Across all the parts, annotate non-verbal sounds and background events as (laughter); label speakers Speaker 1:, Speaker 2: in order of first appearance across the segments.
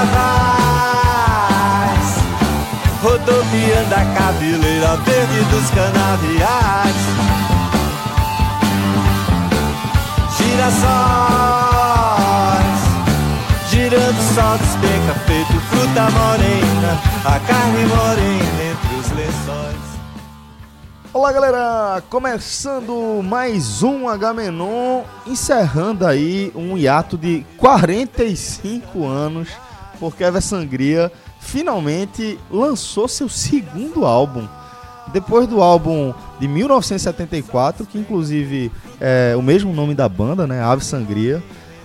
Speaker 1: vendavais Rodopiando a cabeleira verde dos canaviais. Girassóis Girando só despenca feito fruta morena A carne morena entre os lençóis.
Speaker 2: Olá galera, começando mais um H-Menon, encerrando aí um hiato de 45 anos, porque Eva Sangria finalmente lançou seu segundo álbum. Depois do álbum de 1974, que inclusive é o mesmo nome da banda, né, Ave Sangria,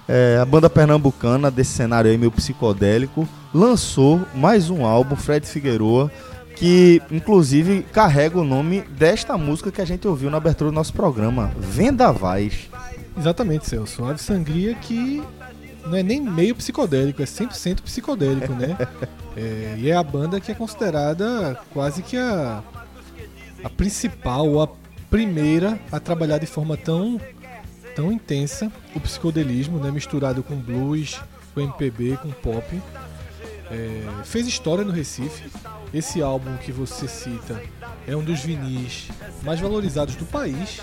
Speaker 2: é, a banda pernambucana desse cenário aí meio psicodélico, lançou mais um álbum, Fred Figueroa, que inclusive carrega o nome desta música que a gente ouviu na abertura do nosso programa, Vendavais.
Speaker 3: Exatamente, Celso. Ave Sangria que não é nem meio psicodélico, é 100% psicodélico, né? (laughs) É, e é a banda que é considerada quase que a, a principal a primeira a trabalhar de forma tão, tão intensa o psicodelismo, né? Misturado com blues, com MPB, com pop. É, fez história no Recife. Esse álbum que você cita é um dos vinis mais valorizados do país.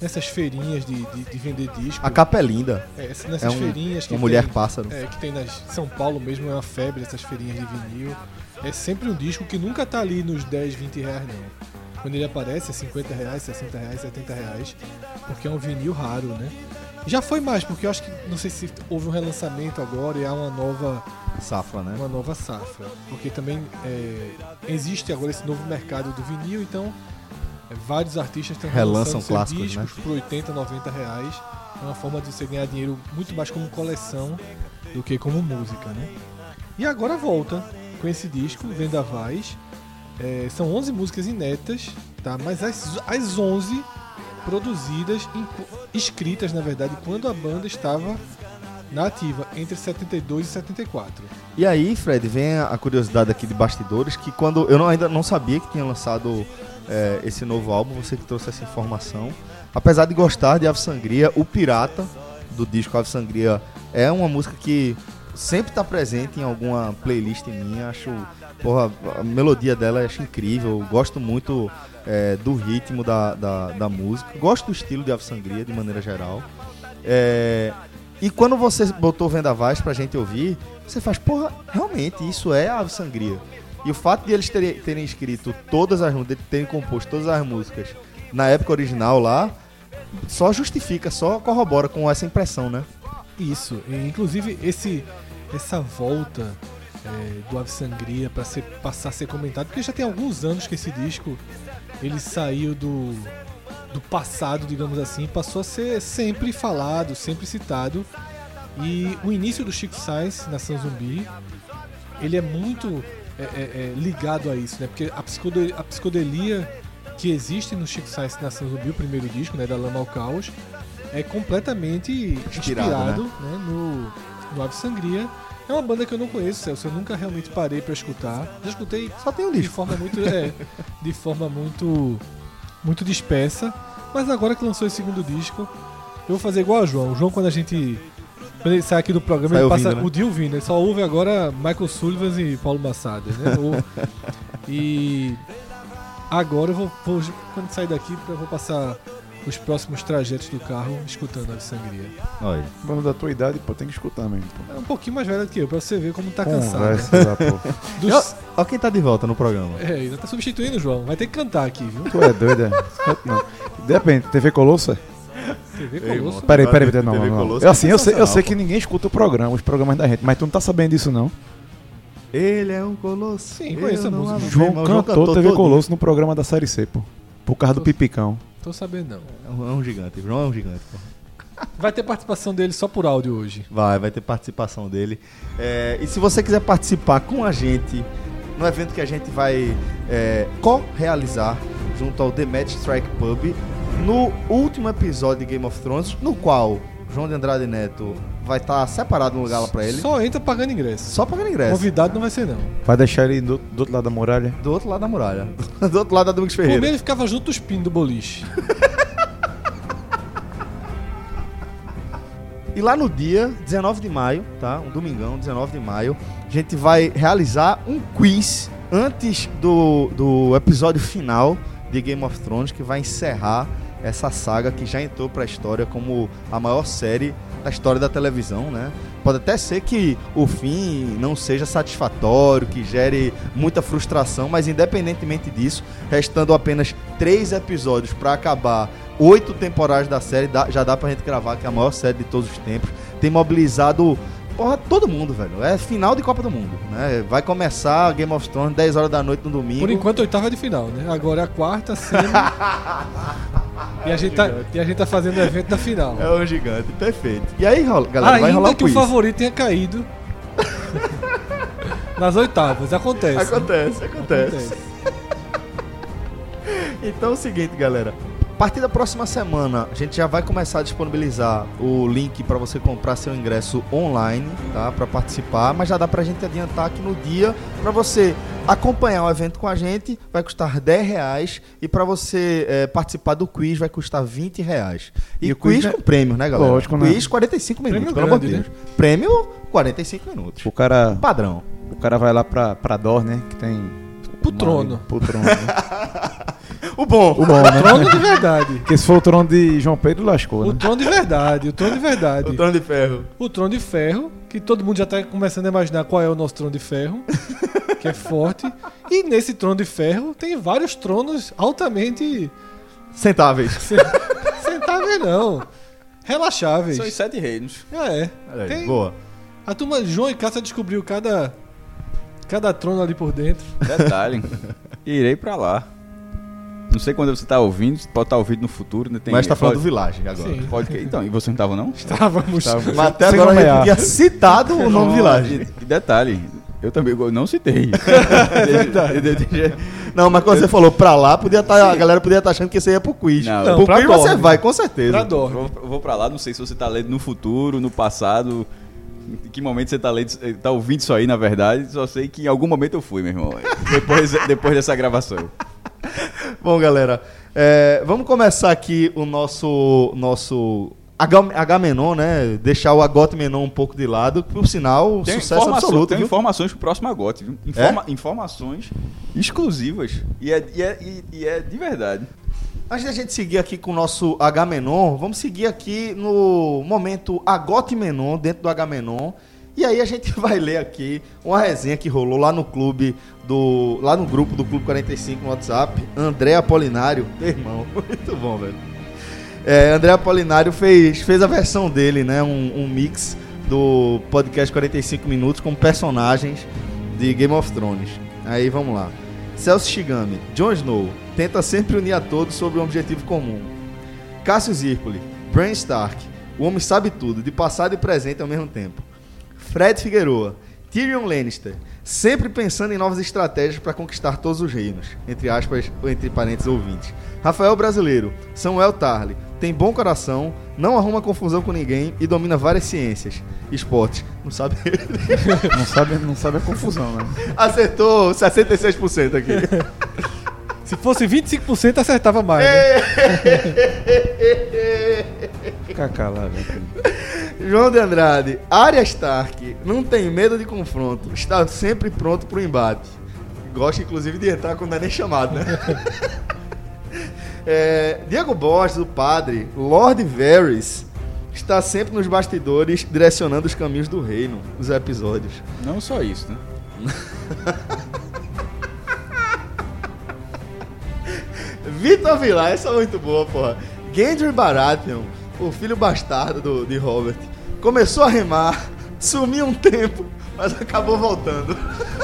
Speaker 3: Nessas feirinhas de, de, de vender disco.
Speaker 2: A capa é linda.
Speaker 3: É, essa-
Speaker 2: É
Speaker 3: nessas
Speaker 2: um-
Speaker 3: feirinhas que
Speaker 2: uma mulher
Speaker 3: tem,
Speaker 2: pássaro.
Speaker 3: é, que tem nas São Paulo mesmo, é uma febre essas feirinhas de vinil. É sempre um disco que nunca tá ali nos 10, 20 reais não. Quando ele aparece é 50 reais, 60 reais, 70 reais, porque é um vinil raro, né? Já foi mais, porque eu acho que, não sei se houve um relançamento agora e há uma nova
Speaker 2: Safra, né?
Speaker 3: uma nova safra. Porque também é, existe agora esse novo mercado do vinil, então vários artistas estão relançando
Speaker 2: clássicos,
Speaker 3: discos por 80, 90 reais. É uma forma de você ganhar dinheiro muito mais como coleção do que como música, né? E agora volta com esse disco, Vendavais. É, são 11 músicas inéditas, tá? Mas as, as 11 produzidas, escritas na verdade, quando a banda estava na ativa, entre 72 e 74.
Speaker 2: E aí, Fred, vem a curiosidade aqui de bastidores que quando eu não- ainda não sabia que tinha lançado é, esse novo álbum, você que trouxe essa informação. Apesar de gostar de Ave Sangria, o Pirata do disco Ave Sangria é uma música que sempre está presente em alguma playlist minha. Acho, porra, a melodia dela acho incrível. Gosto muito é, do ritmo da, da, da música. Gosto do estilo de Ave Sangria de maneira geral. É, e quando você botou Vendavais pra gente ouvir, você faz, porra, realmente, isso é Ave Sangria. E o fato de eles terem, terem escrito todas as músicas, terem composto todas as músicas na época original lá, só justifica, só corrobora com essa impressão, né?
Speaker 3: Isso, e, inclusive esse essa volta é, do Ave Sangria para passar a ser comentado, porque já tem alguns anos que esse disco ele saiu do, do passado, digamos assim, passou a ser sempre falado, sempre citado. E o início do Chico Sainz, Nação Zumbi, ele é muito é, é, é, ligado a isso, né? Porque a, psicode- a psicodelia que existe no Chico Sainz Nação Zumbi, o primeiro disco, né, da Lama ao Caos, é completamente
Speaker 2: Inspirado,
Speaker 3: inspirado, né, no, no Ave Sangria. É uma banda que eu não conheço, Celso, eu nunca realmente parei pra escutar. Já escutei
Speaker 2: Só tem um
Speaker 3: de
Speaker 2: disco.
Speaker 3: forma muito é, de forma muito muito dispersa, mas agora que lançou esse segundo disco, eu vou fazer igual a João. O João quando a gente quando ele sai aqui do programa,
Speaker 2: Sai
Speaker 3: ele passa
Speaker 2: ouvindo, né?
Speaker 3: o dia ouvindo, ele só ouve agora Michael Sullivan e Paulo Massada, né? Ou- (laughs) e agora eu vou, vou- quando sair daqui, eu vou passar os próximos trajetos do carro escutando a Sangria.
Speaker 2: Olha.
Speaker 4: Vamos da tua idade, pô, tem que escutar mesmo. Pô.
Speaker 3: É um pouquinho mais velho do que eu, pra você ver como tá cansado.
Speaker 4: Porra. (laughs)
Speaker 3: Dos-
Speaker 2: Olha quem tá de volta no programa.
Speaker 3: É, ainda tá substituindo o João. Vai ter que cantar aqui, viu?
Speaker 4: Tu é doido, é? (laughs) Não. Depende, TV Colosso? É?
Speaker 3: TV
Speaker 2: Ei,
Speaker 3: Colosso.
Speaker 2: irmão.
Speaker 4: Peraí, peraí,
Speaker 2: TV
Speaker 4: não, não, Eu,
Speaker 2: é
Speaker 4: assim, eu sei, eu sei que ninguém escuta o programa, os programas da gente, mas tu não tá sabendo disso, não.
Speaker 2: Ele é um colosso.
Speaker 3: Sim, conheço a música.
Speaker 2: abro-
Speaker 4: João
Speaker 2: irmão,
Speaker 4: cantou TV. Colosso no programa da Série C, pô. Por causa do Pipicão.
Speaker 3: Tô sabendo não.
Speaker 2: É um, é um gigante. João é um gigante, pô. (laughs)
Speaker 3: Vai ter participação dele só por áudio hoje.
Speaker 2: Vai, vai ter participação dele. É, e se você quiser participar com a gente no evento que a gente vai é, co-realizar junto ao The Match Strike Pub, no último episódio de Game of Thrones, no qual João de Andrade Neto vai estar separado um lugar lá pra ele, só,
Speaker 3: Só entra pagando ingresso.
Speaker 2: pagando ingresso.
Speaker 3: Convidado não vai ser não.
Speaker 4: Vai deixar ele do, do outro lado da muralha?
Speaker 2: Do outro lado da muralha. (laughs) Do outro lado da Domingos Ferreira.
Speaker 3: ele ficava junto dos pinos do boliche. (laughs)
Speaker 2: E lá no dia 19 de maio, tá? Um domingão, 19 de maio, a gente vai realizar um quiz antes do, do episódio final de Game of Thrones, que vai encerrar essa saga que já entrou para a história como a maior série da história da televisão, né? Pode até ser que o fim não seja satisfatório, que gere muita frustração, mas independentemente disso, restando apenas três episódios para acabar oito temporadas da série, já dá pra gente gravar que é a maior série de todos os tempos. Tem mobilizado porra, todo mundo, velho. É final de Copa do Mundo, né? Vai começar Game of Thrones 10 horas da noite no domingo.
Speaker 3: Por enquanto, oitava de final, né? Agora é a quarta, semi. (laughs) e, a gente tá, e a gente tá fazendo o evento da final.
Speaker 2: É um gigante, perfeito. E aí, rola- galera, vai rolar
Speaker 3: Ainda
Speaker 2: o
Speaker 3: que o favorito tenha caído (laughs) nas oitavas. Acontece.
Speaker 2: Acontece, acontece.
Speaker 3: Acontece. (laughs)
Speaker 2: Então é o seguinte, galera. A partir da próxima semana, a gente já vai começar a disponibilizar o link para você comprar seu ingresso online, tá? Para participar, mas já dá pra gente adiantar que no dia, para você acompanhar o evento com a gente, vai custar 10 reais e para você eh, participar do quiz vai custar 20 reais. E,
Speaker 4: E o
Speaker 2: quiz,
Speaker 4: quiz é-
Speaker 2: com prêmio, né, galera?
Speaker 4: Lógico, né?
Speaker 2: Quiz 45 minutos,
Speaker 3: Prêmio
Speaker 2: pelo amor de
Speaker 3: grande,
Speaker 2: Deus. Prêmio 45 minutos.
Speaker 4: O cara,
Speaker 2: Padrão.
Speaker 4: o cara vai lá pra, pra Dor, né? Que tem.
Speaker 3: Pro trono.
Speaker 4: Pro trono. né?
Speaker 2: O bom.
Speaker 4: o bom, né?
Speaker 3: Trono de verdade. (laughs)
Speaker 4: Porque se for o trono de João Pedro, lascou,
Speaker 3: O
Speaker 4: né?
Speaker 3: trono de verdade, o trono de verdade.
Speaker 2: O trono de ferro.
Speaker 3: O trono de ferro, que todo mundo já tá começando a imaginar qual é o nosso trono de ferro, (laughs) que é forte. E nesse trono de ferro tem vários tronos altamente
Speaker 2: Sentáveis. (laughs)
Speaker 3: sentáveis não, relaxáveis.
Speaker 5: São os sete reinos.
Speaker 3: É.
Speaker 2: Olha aí,
Speaker 3: Tem-
Speaker 2: Boa.
Speaker 3: A turma João e Cássia descobriu cada cada trono ali por dentro.
Speaker 5: Detalhe. Irei pra lá. Não sei quando você tá ouvindo, pode estar ouvindo no futuro, né? Tem,
Speaker 2: Mas tá falando do
Speaker 5: pode,
Speaker 2: Village agora.
Speaker 3: Sim.
Speaker 5: pode que- Então, e você não tava não?
Speaker 3: Estávamos.
Speaker 2: Mas até agora
Speaker 4: nomear.
Speaker 2: tinha citado o nome Village.
Speaker 5: E, detalhe, eu também go- não citei. (laughs)
Speaker 2: Não, mas quando você falou pra lá, podia tá, a galera podia estar achando que você ia pro quiz.
Speaker 5: Não,
Speaker 2: pro
Speaker 3: Não, pra
Speaker 2: quiz você vai, com certeza.
Speaker 3: Pra
Speaker 5: Eu vou, eu vou pra lá, não sei se você tá lendo no futuro, no passado. Em que momento você tá, lendo, tá ouvindo isso aí, na verdade. Só sei que em algum momento eu fui, meu irmão. Depois, depois dessa gravação. (laughs)
Speaker 2: Bom, galera, é, vamos começar aqui o nosso nosso Agamenon, né? Deixar o Agamenon um pouco de lado, por sinal,
Speaker 5: Tem,
Speaker 2: sucesso absoluto,
Speaker 5: tem
Speaker 2: viu?
Speaker 5: informações pro próximo Agote, viu? Informa- Informações exclusivas. E é, e, é, e- é de verdade.
Speaker 2: Antes da gente seguir aqui com o nosso Agamenon, vamos seguir aqui no momento Agamenon, dentro do Agamenon. E aí a gente (laughs) vai ler aqui uma resenha que rolou lá no clube do. lá no grupo do Clube 45 no WhatsApp. André Apolinário, (laughs) meu irmão, muito bom, velho. É, André Apolinário fez, fez a versão dele, né? Um, um mix do podcast 45 minutos com personagens de Game of Thrones. Aí vamos lá. Celso Shigami, Jon Snow, tenta sempre unir a todos sobre um objetivo comum. Cássio Zirpoli, Bran Stark, o homem sabe tudo, de passado e presente ao mesmo tempo. Fred Figueroa, Tyrion Lannister, sempre pensando em novas estratégias para conquistar todos os reinos, entre aspas, ou entre parênteses ouvintes. Rafael Brasileiro, Samuel Tarly, tem bom coração, não arruma confusão com ninguém e domina várias ciências. Esportes, não sabe? (laughs)
Speaker 4: Não sabe, não sabe a confusão, né?
Speaker 2: Acertou 66% aqui. (laughs)
Speaker 3: Se fosse 25% acertava mais. Né? (laughs)
Speaker 4: Fica calado, velho.
Speaker 2: João de Andrade, Arya Stark, não tem medo de confronto, está sempre pronto para o embate. Gosta inclusive de entrar quando não é nem chamado, né? (laughs) É, Diego Borges, o padre, Lord Varys, está sempre nos bastidores direcionando os caminhos do reino, os episódios.
Speaker 5: Não só isso, né? (laughs)
Speaker 2: Vitor Vilar, essa é muito boa, porra. Gendry Baratheon, o filho bastardo do, de Robert, começou a remar, (laughs) sumiu um tempo, mas acabou voltando. (laughs)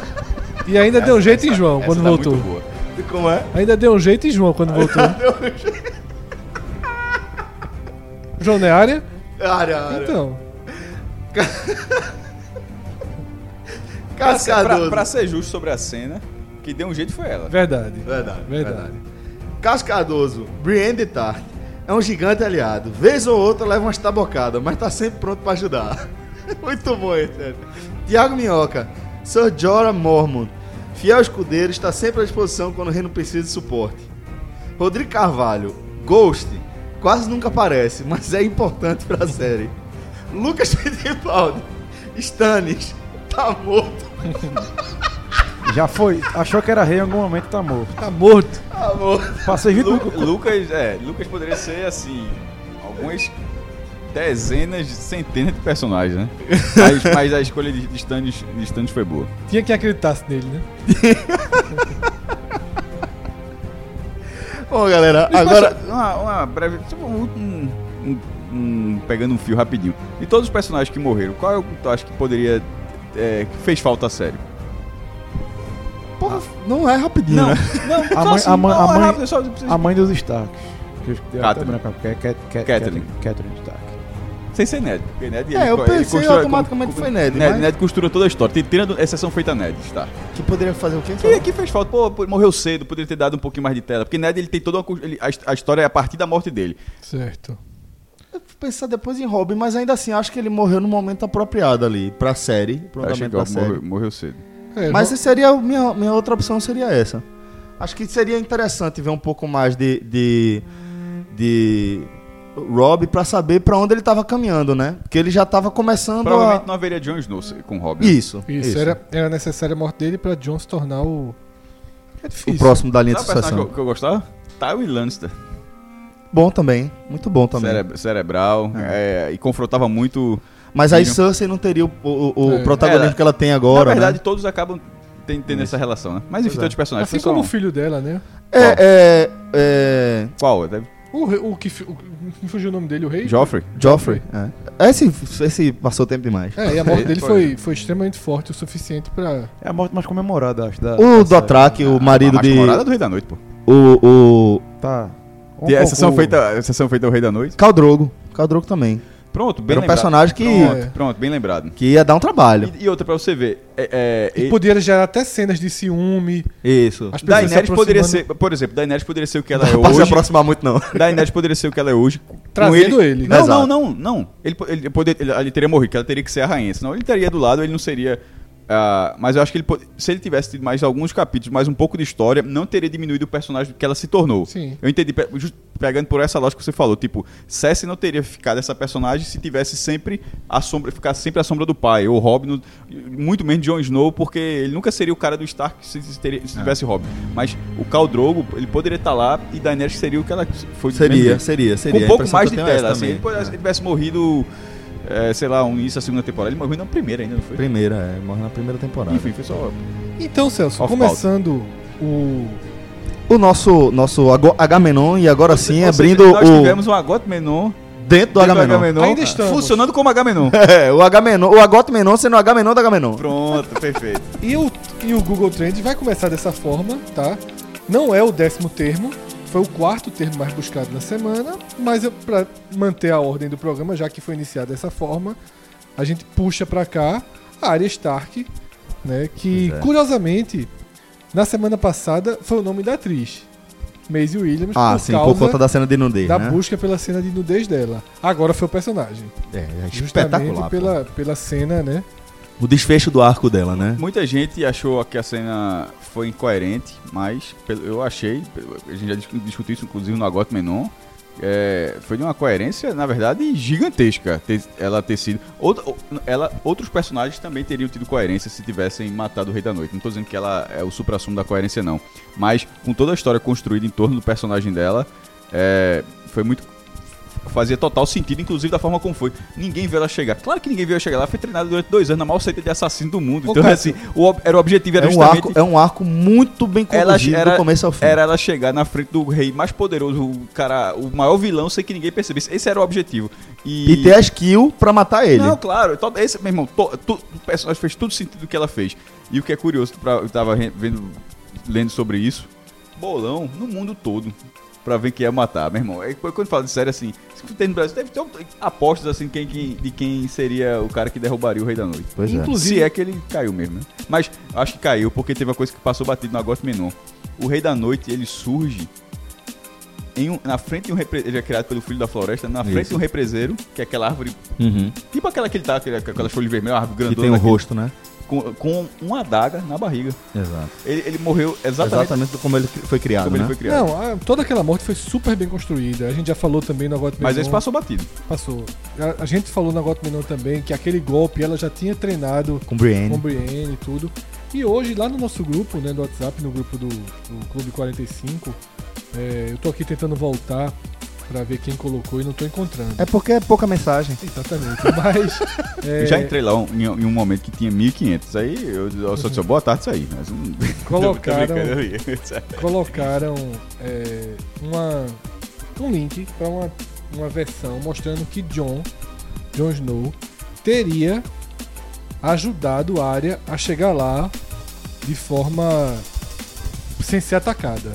Speaker 3: E ainda deu um jeito em João
Speaker 5: Essa
Speaker 3: quando
Speaker 5: tá
Speaker 3: voltou.
Speaker 5: muito boa.
Speaker 2: Como é?
Speaker 3: Ainda deu um jeito em João quando voltou. (laughs) João não é área?
Speaker 2: Área, área.
Speaker 3: Então.
Speaker 5: Pra, ser- pra-
Speaker 2: Cascadoso.
Speaker 5: pra ser justo sobre a cena, que deu um jeito foi ela.
Speaker 3: Verdade.
Speaker 2: Verdade,
Speaker 3: Verdade.
Speaker 2: verdade. Cascadoso, Brienne de Tart. É um gigante aliado. Vez ou outra leva umas tabocadas, mas tá sempre pronto pra ajudar. (laughs) Muito bom esse. Tiago Minhoca, Sir Jorah Mormont. Fiel escudeiro, está sempre à disposição quando o reino precisa de suporte. Rodrigo Carvalho, Ghost. Quase nunca aparece, mas é importante pra série. Lucas (laughs) Fittipaldi, Stannis, tá morto. (laughs)
Speaker 4: Já foi. Achou que era rei em algum momento, tá morto.
Speaker 3: Tá morto.
Speaker 2: Tá morto.
Speaker 4: Passei 20
Speaker 5: Lu- Lucas, é, Lucas poderia ser assim, algumas dezenas, centenas de personagens, né? Mas, mas a escolha de, de Stannis, de Stannis foi boa.
Speaker 3: Tinha quem acreditasse nele, né?
Speaker 2: Bom, galera,
Speaker 5: Agora,
Speaker 2: agora.
Speaker 5: uma, uma breve. tipo, um, um- um- um- pegando um fio rapidinho. De todos os personagens que morreram, qual é o que tu acha que poderia. é, que fez falta a sério?
Speaker 2: Porra, não é rapidinho, né?
Speaker 5: não, (laughs)
Speaker 4: A mãe- a mãe- a mãe-
Speaker 5: rápido, só,
Speaker 4: A mãe dos. Que eu
Speaker 5: Catherine.
Speaker 4: porque é Cat- Cat-
Speaker 5: Catherine.
Speaker 4: Catherine Stark.
Speaker 5: Sem ser Ned. Porque Ned
Speaker 2: É, eu
Speaker 5: co-
Speaker 2: pensei
Speaker 5: costura-
Speaker 2: automaticamente foi Ned,
Speaker 5: Ned,
Speaker 2: mas-
Speaker 5: Ned costura toda a história. Tirando exceção feita a Ned, tá?
Speaker 2: Que poderia fazer o quê?
Speaker 5: Que aqui fez falta. Pô, pô, morreu cedo, poderia ter dado um pouquinho mais de tela. Porque Ned, ele tem toda uma. ele- a, a história é a partir da morte dele.
Speaker 3: Certo.
Speaker 2: Eu fui pensar depois em Robin, mas ainda assim, acho que ele morreu no momento apropriado ali, pra série, pro
Speaker 5: Eu
Speaker 2: andamento
Speaker 5: que
Speaker 2: da série.
Speaker 5: morreu, morreu cedo.
Speaker 3: É,
Speaker 2: Mas
Speaker 3: Ro-
Speaker 2: seria minha, minha outra opção seria essa. Acho que seria interessante ver um pouco mais de de, de Rob pra saber pra onde ele tava caminhando, né? Porque ele já tava começando
Speaker 5: Provavelmente
Speaker 2: a
Speaker 5: não haveria Jon Snow com Robin.
Speaker 2: isso,
Speaker 3: isso, Era, era necessária a morte dele pra John se tornar o. É
Speaker 2: o
Speaker 3: difícil.
Speaker 2: próximo da linha de
Speaker 5: Sabe o que
Speaker 2: sucessão.
Speaker 5: eu, que eu gostava? Tywin Lannister.
Speaker 2: Bom também, muito bom também.
Speaker 5: Cere- cerebral. é, e confrontava muito.
Speaker 2: Mas aí. Cersei não teria o, o- o
Speaker 3: É.
Speaker 2: protagonismo
Speaker 5: É,
Speaker 2: que ela tem agora,
Speaker 5: Na verdade,
Speaker 2: né?
Speaker 5: todos acabam ten- tendo essa relação, né? Mas enfim,
Speaker 2: Pois
Speaker 5: tem
Speaker 2: é.
Speaker 5: outros personagens.
Speaker 3: Assim como
Speaker 5: um-
Speaker 3: o filho dela, né?
Speaker 2: É, é, é,
Speaker 5: Qual? Deve-
Speaker 3: O, o que. O, me fugiu o nome dele, o rei?
Speaker 5: Joffrey?
Speaker 2: Joffrey. É. Esse, esse passou tempo demais.
Speaker 3: É, e a morte
Speaker 5: Ele (laughs)
Speaker 3: dele
Speaker 5: foi-
Speaker 3: foi, extremamente forte o suficiente pra.
Speaker 4: É a morte mais comemorada, acho. Da,
Speaker 2: O. Dothraki, o marido
Speaker 5: a mais
Speaker 2: de.
Speaker 5: comemorada do Rei da Noite, pô.
Speaker 2: O, o
Speaker 4: Tá. Um
Speaker 5: a exceção feita, a exceção feita ao Rei da Noite.
Speaker 2: Khal Drogo. Khal Drogo também.
Speaker 5: Pronto, bem
Speaker 2: Era um
Speaker 5: lembrado.
Speaker 2: personagem que,
Speaker 5: Pronto, pronto, bem lembrado.
Speaker 2: que ia dar um trabalho.
Speaker 5: E, e outra pra você ver. É, é,
Speaker 3: E
Speaker 5: e-
Speaker 3: poderia gerar até cenas de ciúme.
Speaker 2: Isso.
Speaker 3: As pessoas se
Speaker 5: Daenerys poderia ser, por exemplo, Daenerys poderia ser o que ela é
Speaker 2: Não pode se
Speaker 5: hoje.
Speaker 2: aproximar muito, não.
Speaker 5: Daenerys poderia ser o que ela é hoje.
Speaker 3: Trazendo ele.
Speaker 5: Não,
Speaker 2: Exato.
Speaker 5: não, não, não. Ele, ele, poder, ele, ele teria morrido, que ela teria que ser a rainha. Senão ele estaria do lado, ele não seria. Ah, mas eu acho que ele, se ele tivesse tido mais alguns capítulos, mais um pouco de história, não teria diminuído o personagem que ela se tornou.
Speaker 3: Sim.
Speaker 5: Eu entendi, pe- pegando por essa lógica que você falou, tipo, Cersei não teria ficado essa personagem se tivesse sempre a sombra, ficar sempre a sombra do pai, ou Robin, muito menos Jon Snow, porque ele nunca seria o cara do Stark se, se teria- se tivesse Robin. Mas o Khal Drogo, ele poderia estar lá e Daenerys seria o que ela foi
Speaker 2: Seria,
Speaker 5: jeito.
Speaker 2: seria,
Speaker 5: Com
Speaker 2: seria.
Speaker 5: um pouco mais de
Speaker 2: é
Speaker 5: tela, assim, ele,
Speaker 2: também.
Speaker 5: pode- ele tivesse morrido, é, sei lá, um início da segunda temporada, ele morreu na primeira ainda, não foi?
Speaker 2: Primeira, é. Morre na primeira temporada.
Speaker 5: Enfim, foi só...
Speaker 3: Então, Celso,
Speaker 5: Off
Speaker 3: começando o.
Speaker 2: O nosso, nosso Agamenon, e agora sim, abrindo
Speaker 5: Nós
Speaker 2: o.
Speaker 5: tivemos um Agot Menon
Speaker 2: Dentro do Agamenon.
Speaker 3: Ainda estamos.
Speaker 5: funcionando como Agamenon. (laughs)
Speaker 2: É, o Agamenon, o Agotemenon sendo o Agamenon do Agamenon.
Speaker 5: Pronto, perfeito. (laughs)
Speaker 3: E o, e o Google Trends vai começar dessa forma, tá? Não é o décimo termo, foi o quarto termo mais buscado na semana, mas pra manter a ordem do programa, já que foi iniciado dessa forma, a gente puxa pra cá a Arya Stark, né? Que
Speaker 2: é.
Speaker 3: curiosamente, na semana passada foi o nome da atriz, Maisie Williams,
Speaker 2: Ah,
Speaker 3: por
Speaker 2: sim,
Speaker 3: causa
Speaker 2: por conta da cena de nudez,
Speaker 3: da
Speaker 2: né?
Speaker 3: busca pela cena de nudez dela. Agora foi o personagem.
Speaker 2: É, é
Speaker 3: Justamente
Speaker 2: espetacular. pô.
Speaker 3: pela, pela cena, né?
Speaker 2: O desfecho do arco dela, né?
Speaker 5: Muita gente achou que a cena foi incoerente, mas eu achei, a gente já dis- discutiu isso inclusive no Agot Menon, é, foi de uma coerência, na verdade, gigantesca ter- ela ter sido. Ela, outros personagens também teriam tido coerência se tivessem matado o Rei da Noite. Não tô dizendo que ela é o supra-sumo da coerência, não. Mas com toda a história construída em torno do personagem dela, é, foi muito. Fazia total sentido, inclusive da forma como foi. Ninguém viu ela chegar. Claro que ninguém viu ela chegar. Ela foi treinada durante dois anos na maior seita de assassino do mundo.
Speaker 3: Ô,
Speaker 5: Então,
Speaker 3: Cássio,
Speaker 5: assim, o, era o objetivo era
Speaker 2: É um, arco, é um arco muito bem conduzido
Speaker 5: era,
Speaker 2: do começo ao fim.
Speaker 5: era ela chegar na frente do rei mais poderoso, o cara, o maior vilão, sem que ninguém percebesse. Esse era o objetivo. E,
Speaker 2: E ter a skill pra matar ele.
Speaker 5: Não, claro. to- Esse, meu irmão, to- tu- o personagem fez todo sentido que ela fez. E o que é curioso, pra, eu tava vendo, lendo sobre isso, bolão no mundo todo. Pra ver quem ia matar, meu irmão. É, quando fala de série assim, se tem no Brasil, deve ter um- apostas assim quem, quem- de quem seria o cara que derrubaria o Rei da Noite.
Speaker 2: Pois é.
Speaker 3: Inclusive-
Speaker 5: Se é que ele caiu mesmo, né? Mas acho que caiu porque teve uma coisa que passou batido no Agosto Menon. O Rei da Noite, ele surge em um- na frente de um repre- ele é criado pelo Filho da Floresta, na frente
Speaker 2: Isso.
Speaker 5: de um represeiro, que é aquela árvore,
Speaker 2: Uhum.
Speaker 5: tipo aquela que ele tá, aquela- aquelas folhas vermelhas, uma árvore
Speaker 2: Que
Speaker 5: grandona.
Speaker 2: tem o
Speaker 5: daquele-
Speaker 2: rosto, né?
Speaker 5: Com, com uma adaga na barriga.
Speaker 2: Exato.
Speaker 5: Ele, ele morreu exatamente,
Speaker 2: Exatamente como ele foi criado,
Speaker 5: como
Speaker 2: né?
Speaker 5: ele foi criado.
Speaker 3: Não, a- toda aquela morte foi super bem construída. A gente já falou também no Agot
Speaker 5: Mas esse passou batido.
Speaker 3: Passou. A, a gente falou no Agot Menon também que aquele golpe ela já tinha treinado
Speaker 2: Com Brienne.
Speaker 3: com Brienne e tudo. E hoje, lá no nosso grupo, né, do WhatsApp, no grupo do, do Clube 45, é, eu tô aqui tentando voltar pra ver quem colocou e não tô encontrando.
Speaker 2: É porque é pouca mensagem.
Speaker 3: Exatamente. Mas. (laughs) é,
Speaker 5: Eu já entrei lá um- em, em um momento que tinha 1.500. Aí eu, eu só disse, boa tarde, isso aí. Mas, (laughs)
Speaker 3: Colocaram- (laughs) colocaram é, uma, um link para uma, uma versão mostrando que John, Jon Snow, teria ajudado a área a chegar lá de forma sem ser atacada.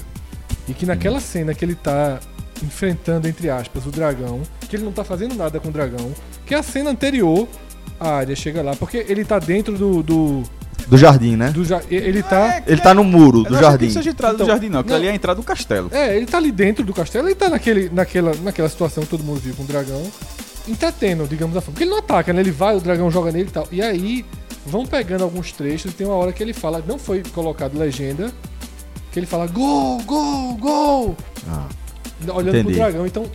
Speaker 3: E que naquela cena que ele tá enfrentando, entre aspas, o dragão, que ele não tá fazendo nada com o dragão, que é a cena anterior, a área chega lá, porque ele tá dentro do. do,
Speaker 2: Do jardim, né?
Speaker 3: do ja- ele tá.
Speaker 2: Ele tá no muro do
Speaker 5: não
Speaker 2: jardim.
Speaker 5: que seja entrada
Speaker 3: Então,
Speaker 5: do jardim, não.
Speaker 3: Não.
Speaker 5: ali é a entrada do castelo.
Speaker 3: É, ele tá ali dentro do castelo, ele tá naquele, naquela, naquela situação que todo mundo viu com o dragão, entretendo, digamos assim. Porque ele não ataca, né? Ele vai, o dragão joga nele e tal. E aí vão pegando alguns trechos e tem uma hora que ele fala, não foi colocado legenda, que ele fala gol, gol, gol,
Speaker 2: Ah,
Speaker 3: olhando pro
Speaker 2: Entendi.
Speaker 3: dragão. Então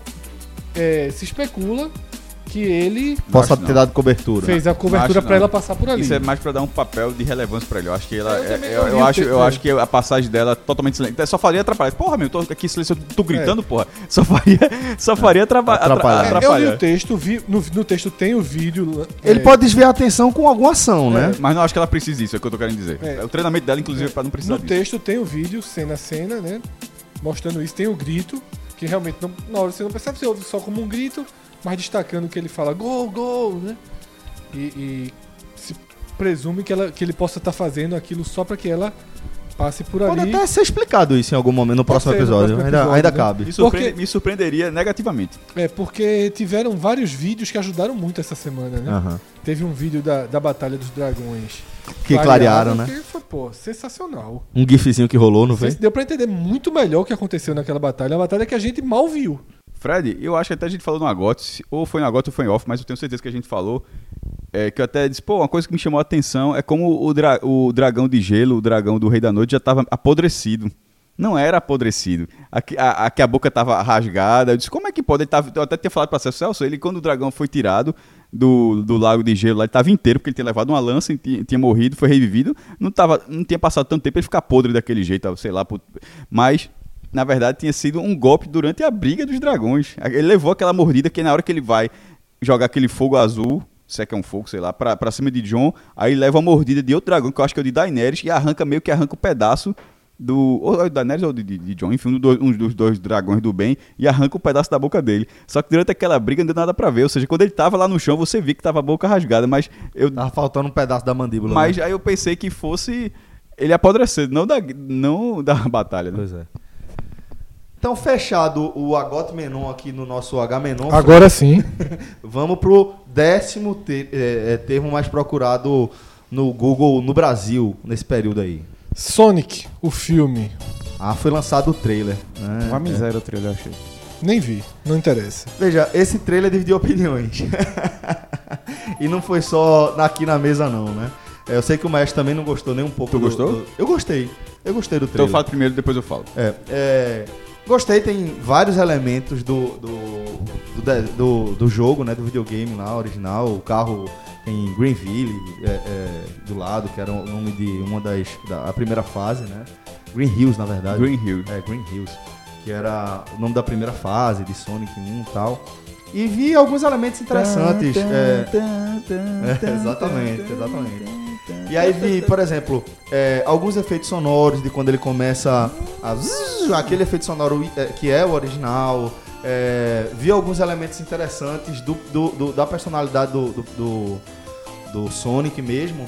Speaker 3: é, se especula que ele
Speaker 2: possa ter dado cobertura.
Speaker 3: fez a cobertura
Speaker 5: não.
Speaker 3: ela passar por ali.
Speaker 5: Isso é mais pra dar um papel de relevância pra ele. Eu acho que ela.
Speaker 3: Eu
Speaker 5: é- é-
Speaker 3: eu
Speaker 5: eu, acho,
Speaker 3: texto
Speaker 5: eu acho que a passagem dela é totalmente silente. Só faria atrapalhar. Porra, meu, eu tô aqui silêncio, eu tô gritando, porra. Só faria, só faria atrapa- atra-
Speaker 2: Atrapalhar.
Speaker 3: É, eu
Speaker 5: atrapalhar.
Speaker 3: vi o texto, vi, no, no texto tem o vídeo.
Speaker 2: Ele
Speaker 3: é,
Speaker 2: pode desviar a atenção com alguma ação, né?
Speaker 5: Mas não acho que ela precise disso, é o que eu tô querendo dizer.
Speaker 3: É.
Speaker 5: O treinamento dela, inclusive, é pra não precisar
Speaker 3: No
Speaker 5: disso.
Speaker 3: texto tem o vídeo, cena a cena, né? Mostrando isso, tem o grito, que realmente não, na hora você não percebe, você ouve só como um grito, mas destacando que ele fala gol, gol, né? E, e se presume que, ela, que ele possa estar fazendo aquilo só pra que ela passe por
Speaker 2: Pode
Speaker 3: ali.
Speaker 2: até ser explicado isso em algum momento no próximo
Speaker 3: ser no
Speaker 2: episódio.
Speaker 3: próximo
Speaker 2: ainda,
Speaker 3: episódio,
Speaker 2: ainda
Speaker 3: né?
Speaker 2: cabe.
Speaker 5: Me,
Speaker 3: Porque-
Speaker 5: me surpreenderia negativamente.
Speaker 3: É, porque tiveram vários vídeos que ajudaram muito essa semana, né?
Speaker 2: Aham.
Speaker 3: Teve um vídeo da, da Batalha dos Dragões.
Speaker 2: Que clarearam, né?
Speaker 3: Que foi, pô, sensacional.
Speaker 2: Um gifzinho que rolou, não foi?
Speaker 3: deu pra entender muito melhor o que aconteceu naquela batalha. Uma batalha que a gente mal viu.
Speaker 5: Fred, eu acho que até a gente falou no Agote, ou foi no Agote ou foi em off, mas eu tenho certeza que a gente falou. É, que eu até disse, pô, uma coisa que me chamou a atenção é como o, dra- o dragão de gelo, o dragão do Rei da Noite, já tava apodrecido. Não era apodrecido. Aqui a, a, boca tava rasgada. Eu disse, como é que pode? Ele tava, eu até tinha falado pra Celso, Celso, ele quando o dragão foi tirado do, do lago de gelo lá, ele tava inteiro, porque ele tinha levado uma lança tinha, tinha morrido, foi revivido. Não, tava, não tinha passado tanto tempo ele ficar podre daquele jeito, sei lá. Mas na verdade tinha sido um golpe durante a briga dos dragões. Ele levou aquela mordida que na hora que ele vai jogar aquele fogo azul, se é que é um fogo, sei lá, pra, pra cima de John, aí leva a mordida de outro dragão, que eu acho que é o de Daenerys, e arranca meio que arranca o pedaço do. Ou é o Daenerys ou de, de, de John, enfim, um dos, um dos dois dragões do bem, e arranca o pedaço da boca dele. Só que durante aquela briga não deu nada pra ver, ou seja, quando ele tava lá no chão, você via que tava a boca rasgada, mas eu.
Speaker 2: Tava faltando um pedaço da mandíbula.
Speaker 5: Mas
Speaker 2: né?
Speaker 5: aí eu pensei que fosse ele apodrecer, não da, não da (laughs) batalha. Né?
Speaker 2: Pois é. Então, fechado o Agot Menon aqui no nosso H Menon,
Speaker 3: Agora sim. (laughs)
Speaker 2: vamos pro décimo te- é, é, termo mais procurado no Google no Brasil nesse período aí.
Speaker 3: Sonic, o filme.
Speaker 2: Ah, foi lançado o trailer. né?
Speaker 4: Uma miséria o trailer, eu achei.
Speaker 3: Nem vi, não interessa.
Speaker 2: Veja, esse trailer dividiu opiniões. (laughs) e não foi só aqui na mesa, não, né? É, Eu sei que o Maestro também não gostou nem um pouco.
Speaker 5: Tu
Speaker 2: do-
Speaker 5: gostou?
Speaker 2: do- Eu gostei. Eu gostei do
Speaker 5: Então eu
Speaker 2: trailer.
Speaker 5: falo primeiro, depois eu falo.
Speaker 2: É, é, gostei, tem vários elementos do, do, do, do, do jogo, né? Do videogame lá, original. O carro em Greenville, é, é, do lado, que era o nome de uma das. Da, a primeira fase, né? Green Hills, na verdade.
Speaker 5: Green Hill.
Speaker 2: É, Green Hills. Que era o nome da primeira fase de Sonic 1 e tal. E vi alguns elementos interessantes. é, (laughs) é, exatamente, exatamente. E aí vi, por exemplo, é, alguns efeitos sonoros de quando ele começa a. aquele efeito sonoro é, que é o original. É, vi alguns elementos interessantes do, do- do- da personalidade do, do, do- do Sonic mesmo.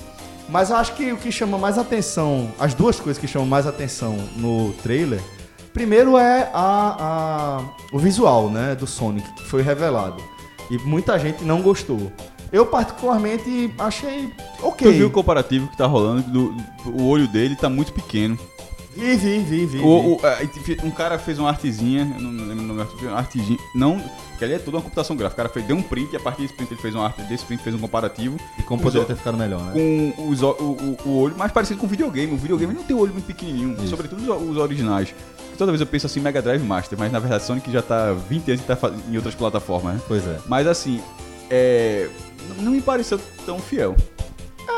Speaker 2: Mas eu acho que o que chama mais atenção, as duas coisas que chamam mais atenção no trailer, primeiro é a, a- o visual né, do Sonic, que foi revelado. E muita gente não gostou. Eu particularmente achei ok.
Speaker 5: Tu viu o comparativo que tá rolando? Do, o olho dele tá muito pequeno.
Speaker 2: Vi, vi, vi, vi.
Speaker 5: O- o- é, um cara fez uma artezinha, eu não lembro o nome da uma artezinha, não, que ali é toda uma computação gráfica. O cara fez, deu um print e a partir desse print ele fez uma arte, desse print fez um comparativo.
Speaker 2: E como
Speaker 5: com
Speaker 2: poderia ter ficado melhor, né?
Speaker 5: Com os, o, o, o olho mais parecido com o videogame. O videogame não tem o olho muito pequenininho, sobretudo os, os originais. Toda vez eu penso assim, Mega Drive Master, mas na verdade Sonic já tá 20 anos e tá em outras plataformas, né?
Speaker 2: Pois é.
Speaker 5: Mas assim, é, não me pareceu tão fiel.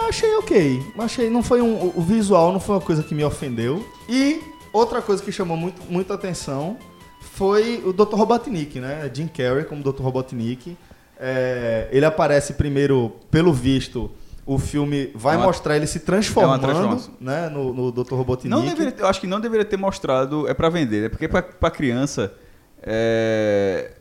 Speaker 2: Achei ok. Achei, não foi um, o visual não foi uma coisa que me ofendeu. E outra coisa que chamou muito, muita atenção foi o Dr. Robotnik, né? Jim Carrey como Dr. Robotnik. É, ele aparece primeiro, pelo visto, o filme vai
Speaker 5: É uma-
Speaker 2: mostrar ele se transformando,
Speaker 5: transformação.
Speaker 2: né, no, no Dr. Robotnik.
Speaker 5: Não deveria, eu acho que não deveria ter mostrado, é pra vender, é porque pra criança, é...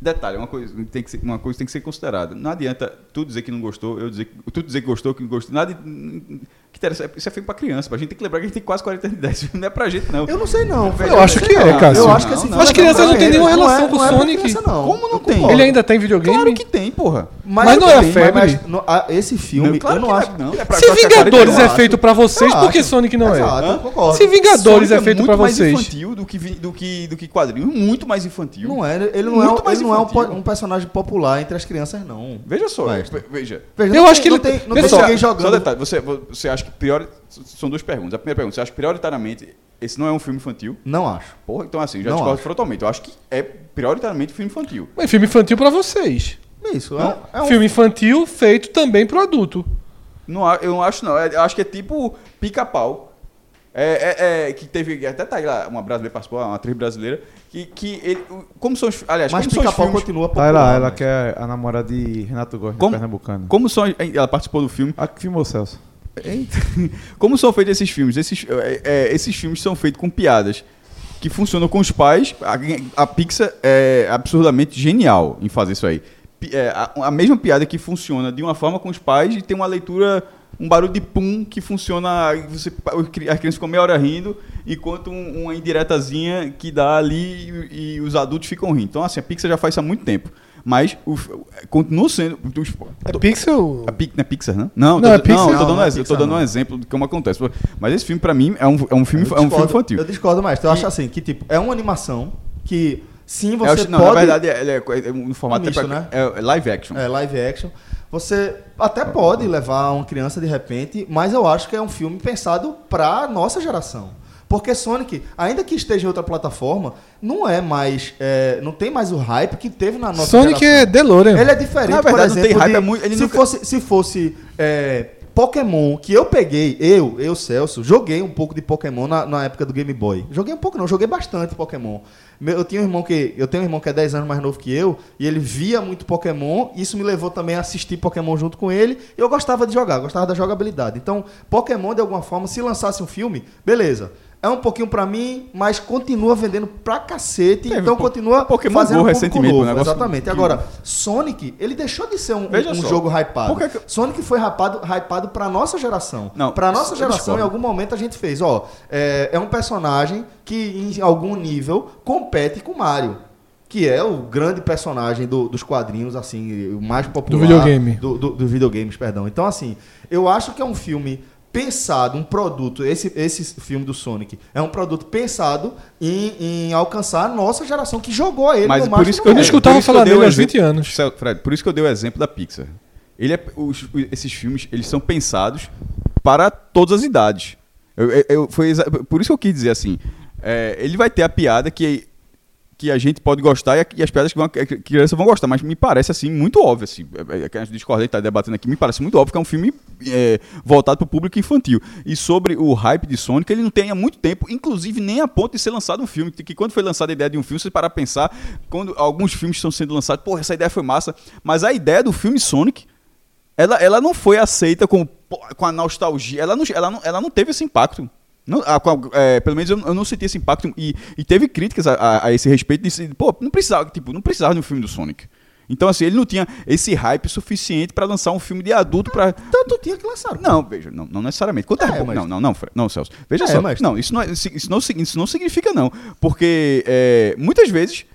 Speaker 5: Detalhe, uma coisa, tem que ser, uma coisa tem que ser considerada. Não adianta tu dizer que não gostou, eu dizer, que- tu dizer que gostou, que não gostou. Nada que interessa. Isso é feito pra criança. Pra gente tem que lembrar que a gente tem quase 40 anos de idade. (laughs) Não é pra gente, não.
Speaker 2: Eu não sei não.
Speaker 3: Eu acho que é, Cássio.
Speaker 2: Eu acho que esse
Speaker 5: Não,
Speaker 2: filme
Speaker 3: As
Speaker 2: é
Speaker 3: crianças não têm nenhuma
Speaker 2: Não
Speaker 3: relação
Speaker 2: é-
Speaker 3: com
Speaker 2: não é pra
Speaker 3: Sonic.
Speaker 2: criança, não.
Speaker 5: Como não
Speaker 2: Eu
Speaker 5: tem?
Speaker 3: Ele ainda tem videogame?
Speaker 5: Claro que tem, porra.
Speaker 3: Mas não é
Speaker 2: tem,
Speaker 3: febre.
Speaker 2: mas no- a- esse filme,
Speaker 5: claro
Speaker 2: eu não
Speaker 5: que
Speaker 2: acho.
Speaker 5: não. É pra-
Speaker 3: Se
Speaker 5: pra-
Speaker 3: Vingadores
Speaker 2: eu
Speaker 3: é feito pra vocês,
Speaker 2: Eu
Speaker 3: por que. Sonic não é?
Speaker 2: Exato, eu concordo.
Speaker 3: Se Vingadores é feito
Speaker 5: muito
Speaker 3: pra
Speaker 5: mais
Speaker 3: vocês.
Speaker 5: infantil do que, do que, do que quadrinho. Muito mais infantil.
Speaker 2: Não é, ele não é,
Speaker 5: Muito mais
Speaker 2: não é um, um personagem popular entre as crianças, não.
Speaker 5: Veja só, veja.
Speaker 2: Veja,
Speaker 3: Eu
Speaker 2: não
Speaker 3: acho que
Speaker 2: não
Speaker 3: ele-
Speaker 2: tem, não tem
Speaker 3: só,
Speaker 2: ninguém
Speaker 5: Só
Speaker 2: jogando.
Speaker 5: detalhe, você, você acha que priori... São duas perguntas. A primeira pergunta, você acha que prioritariamente esse não é um filme infantil?
Speaker 2: Não acho.
Speaker 5: Porra, então assim, já
Speaker 2: Não
Speaker 5: discordo frontalmente. Eu acho que é prioritariamente filme infantil.
Speaker 3: É filme infantil pra vocês.
Speaker 2: Isso, é, é um
Speaker 3: Filme infantil feito também pro adulto.
Speaker 5: Não, eu não acho não. É- Eu acho que é tipo pica-pau. É, é- é, que teve, até tá aí lá, uma brasileira participou, uma atriz brasileira, que, que ele, como são os, aliás,
Speaker 2: Mas
Speaker 5: como são os filmes,
Speaker 2: continua
Speaker 4: Tá
Speaker 2: popular.
Speaker 4: lá, ela
Speaker 2: mas-
Speaker 4: que é a namorada de Renato Góes,
Speaker 5: Como-
Speaker 4: pernambucano.
Speaker 5: como são, ela participou do filme,
Speaker 4: A que filmou Celso? (laughs)
Speaker 5: Como são feitos esses filmes? Esses, é, é, esses filmes são feitos com piadas que funcionam com os pais. A, a Pixar é absurdamente genial em fazer isso aí. É, a, a mesma piada que funciona de uma forma com os pais e tem uma leitura, um barulho de pum que funciona. Você, as crianças ficam meia hora rindo, enquanto um- uma indiretazinha que dá ali e, e os adultos ficam rindo. Então, assim, a Pixar já faz isso há muito tempo. Mas o, continua sendo. os-
Speaker 3: É Pixel.
Speaker 5: a é Pixar, né? Não,
Speaker 3: Não,
Speaker 5: tô,
Speaker 3: é Pixar.
Speaker 5: não, eu tô dando,
Speaker 2: não é
Speaker 5: um, ex- eu tô
Speaker 2: Pixar,
Speaker 5: dando
Speaker 2: não.
Speaker 5: um exemplo de como acontece. Mas esse filme, pra mim, é um, é um, filme,
Speaker 2: Eu
Speaker 5: é um filme
Speaker 2: discordo-
Speaker 5: infantil.
Speaker 2: Eu discordo mais. Eu acho assim, que tipo, é uma animação que sim,
Speaker 5: Eu
Speaker 2: você
Speaker 5: acho- não,
Speaker 2: pode...
Speaker 5: na verdade, é, é, é um formato
Speaker 2: misto,
Speaker 5: até pra-
Speaker 2: né?
Speaker 5: é live action.
Speaker 2: É, live action. Você até pode levar uma criança de repente, mas eu acho que é um filme pensado pra nossa geração. Porque Sonic, ainda que esteja em outra plataforma, não é mais. é, não tem mais o hype que teve na nossa
Speaker 3: Sonic
Speaker 2: geração.
Speaker 3: é DeLorean.
Speaker 2: Ele é diferente,
Speaker 5: Na verdade,
Speaker 2: por
Speaker 5: não
Speaker 2: exemplo,
Speaker 5: tem hype,
Speaker 2: de-
Speaker 5: é muito- ele
Speaker 2: se,
Speaker 5: nunca-
Speaker 2: fosse, se fosse é, Pokémon, que eu peguei, eu, eu, Celso, joguei um pouco de Pokémon na, na época do Game Boy. Joguei um pouco não, joguei bastante Pokémon. Meu- Eu tinha um irmão que eu tenho um irmão que é 10 anos mais novo que eu, e ele via muito Pokémon, isso me levou também a assistir Pokémon junto com ele, e eu gostava de jogar, gostava da jogabilidade. Então, Pokémon de alguma forma, se lançasse um filme, beleza. É um pouquinho pra mim, mas continua vendendo pra cacete,
Speaker 5: Teve
Speaker 2: então
Speaker 5: po-
Speaker 2: continua
Speaker 5: Pokémon
Speaker 2: fazendo
Speaker 5: Go
Speaker 2: público
Speaker 5: recentemente,
Speaker 2: novo,
Speaker 5: um negócio
Speaker 2: Exatamente.
Speaker 5: que-
Speaker 2: Agora, Sonic, ele deixou de ser um, um jogo hypado. Sonic foi hypado, hypado pra nossa geração.
Speaker 5: Não,
Speaker 2: pra nossa geração, em algum momento a gente fez, ó, é, é um personagem que em algum nível compete com Mario. Que é o grande personagem do- dos quadrinhos, assim, o mais popular.
Speaker 3: videogame.
Speaker 2: Do, do, dos videogames, perdão. Então, assim, eu acho que é um filme pensado, um produto, esse, esse filme do Sonic, é um produto pensado em, em alcançar a nossa geração que jogou ele
Speaker 5: Mas
Speaker 2: no
Speaker 5: por
Speaker 2: Master
Speaker 5: isso que
Speaker 3: Eu não escutava
Speaker 5: por
Speaker 3: falar dele
Speaker 5: o
Speaker 3: há 20
Speaker 5: exemplo-
Speaker 3: anos.
Speaker 5: Fred, por isso que eu dei o exemplo da Pixar. Ele é, os- esses filmes, eles são pensados para todas as idades. Eu, eu- eu- foi por isso que eu quis dizer assim, é, ele vai ter a piada que que a gente pode gostar e, e as piadas que, vão, que crianças vão gostar, mas me parece assim muito óbvio assim, é, é, que a gente discorda, gente tá debatendo aqui, me parece muito óbvio que é um filme é, voltado para o público infantil. E sobre o hype de Sonic, ele não tem há muito tempo, inclusive nem a ponto de ser lançado um filme, que quando foi lançada a ideia de um filme, você parar a pensar, quando alguns filmes estão sendo lançados, pô, essa ideia foi massa, mas a ideia do filme Sonic ela, ela não foi aceita com, com a nostalgia. Ela não, ela, não, ela não teve esse impacto. Não, a- é, pelo menos eu, eu não senti esse impacto. E, e teve críticas a, a- a esse respeito. Disse, pô, não precisava, tipo, não precisava de um filme do Sonic. Então, assim, ele não tinha esse hype suficiente pra lançar um filme de adulto pra.
Speaker 2: Tanto tinha que lançar.
Speaker 5: Não, veja, não, não necessariamente. Quanto é,
Speaker 2: É,
Speaker 5: bom-
Speaker 2: mas-
Speaker 5: Não, não, não, não, Celso. Veja
Speaker 2: É,
Speaker 5: só.
Speaker 2: mas-
Speaker 5: Não, isso não, é- isso, não, isso não significa, não. Porque é, muitas vezes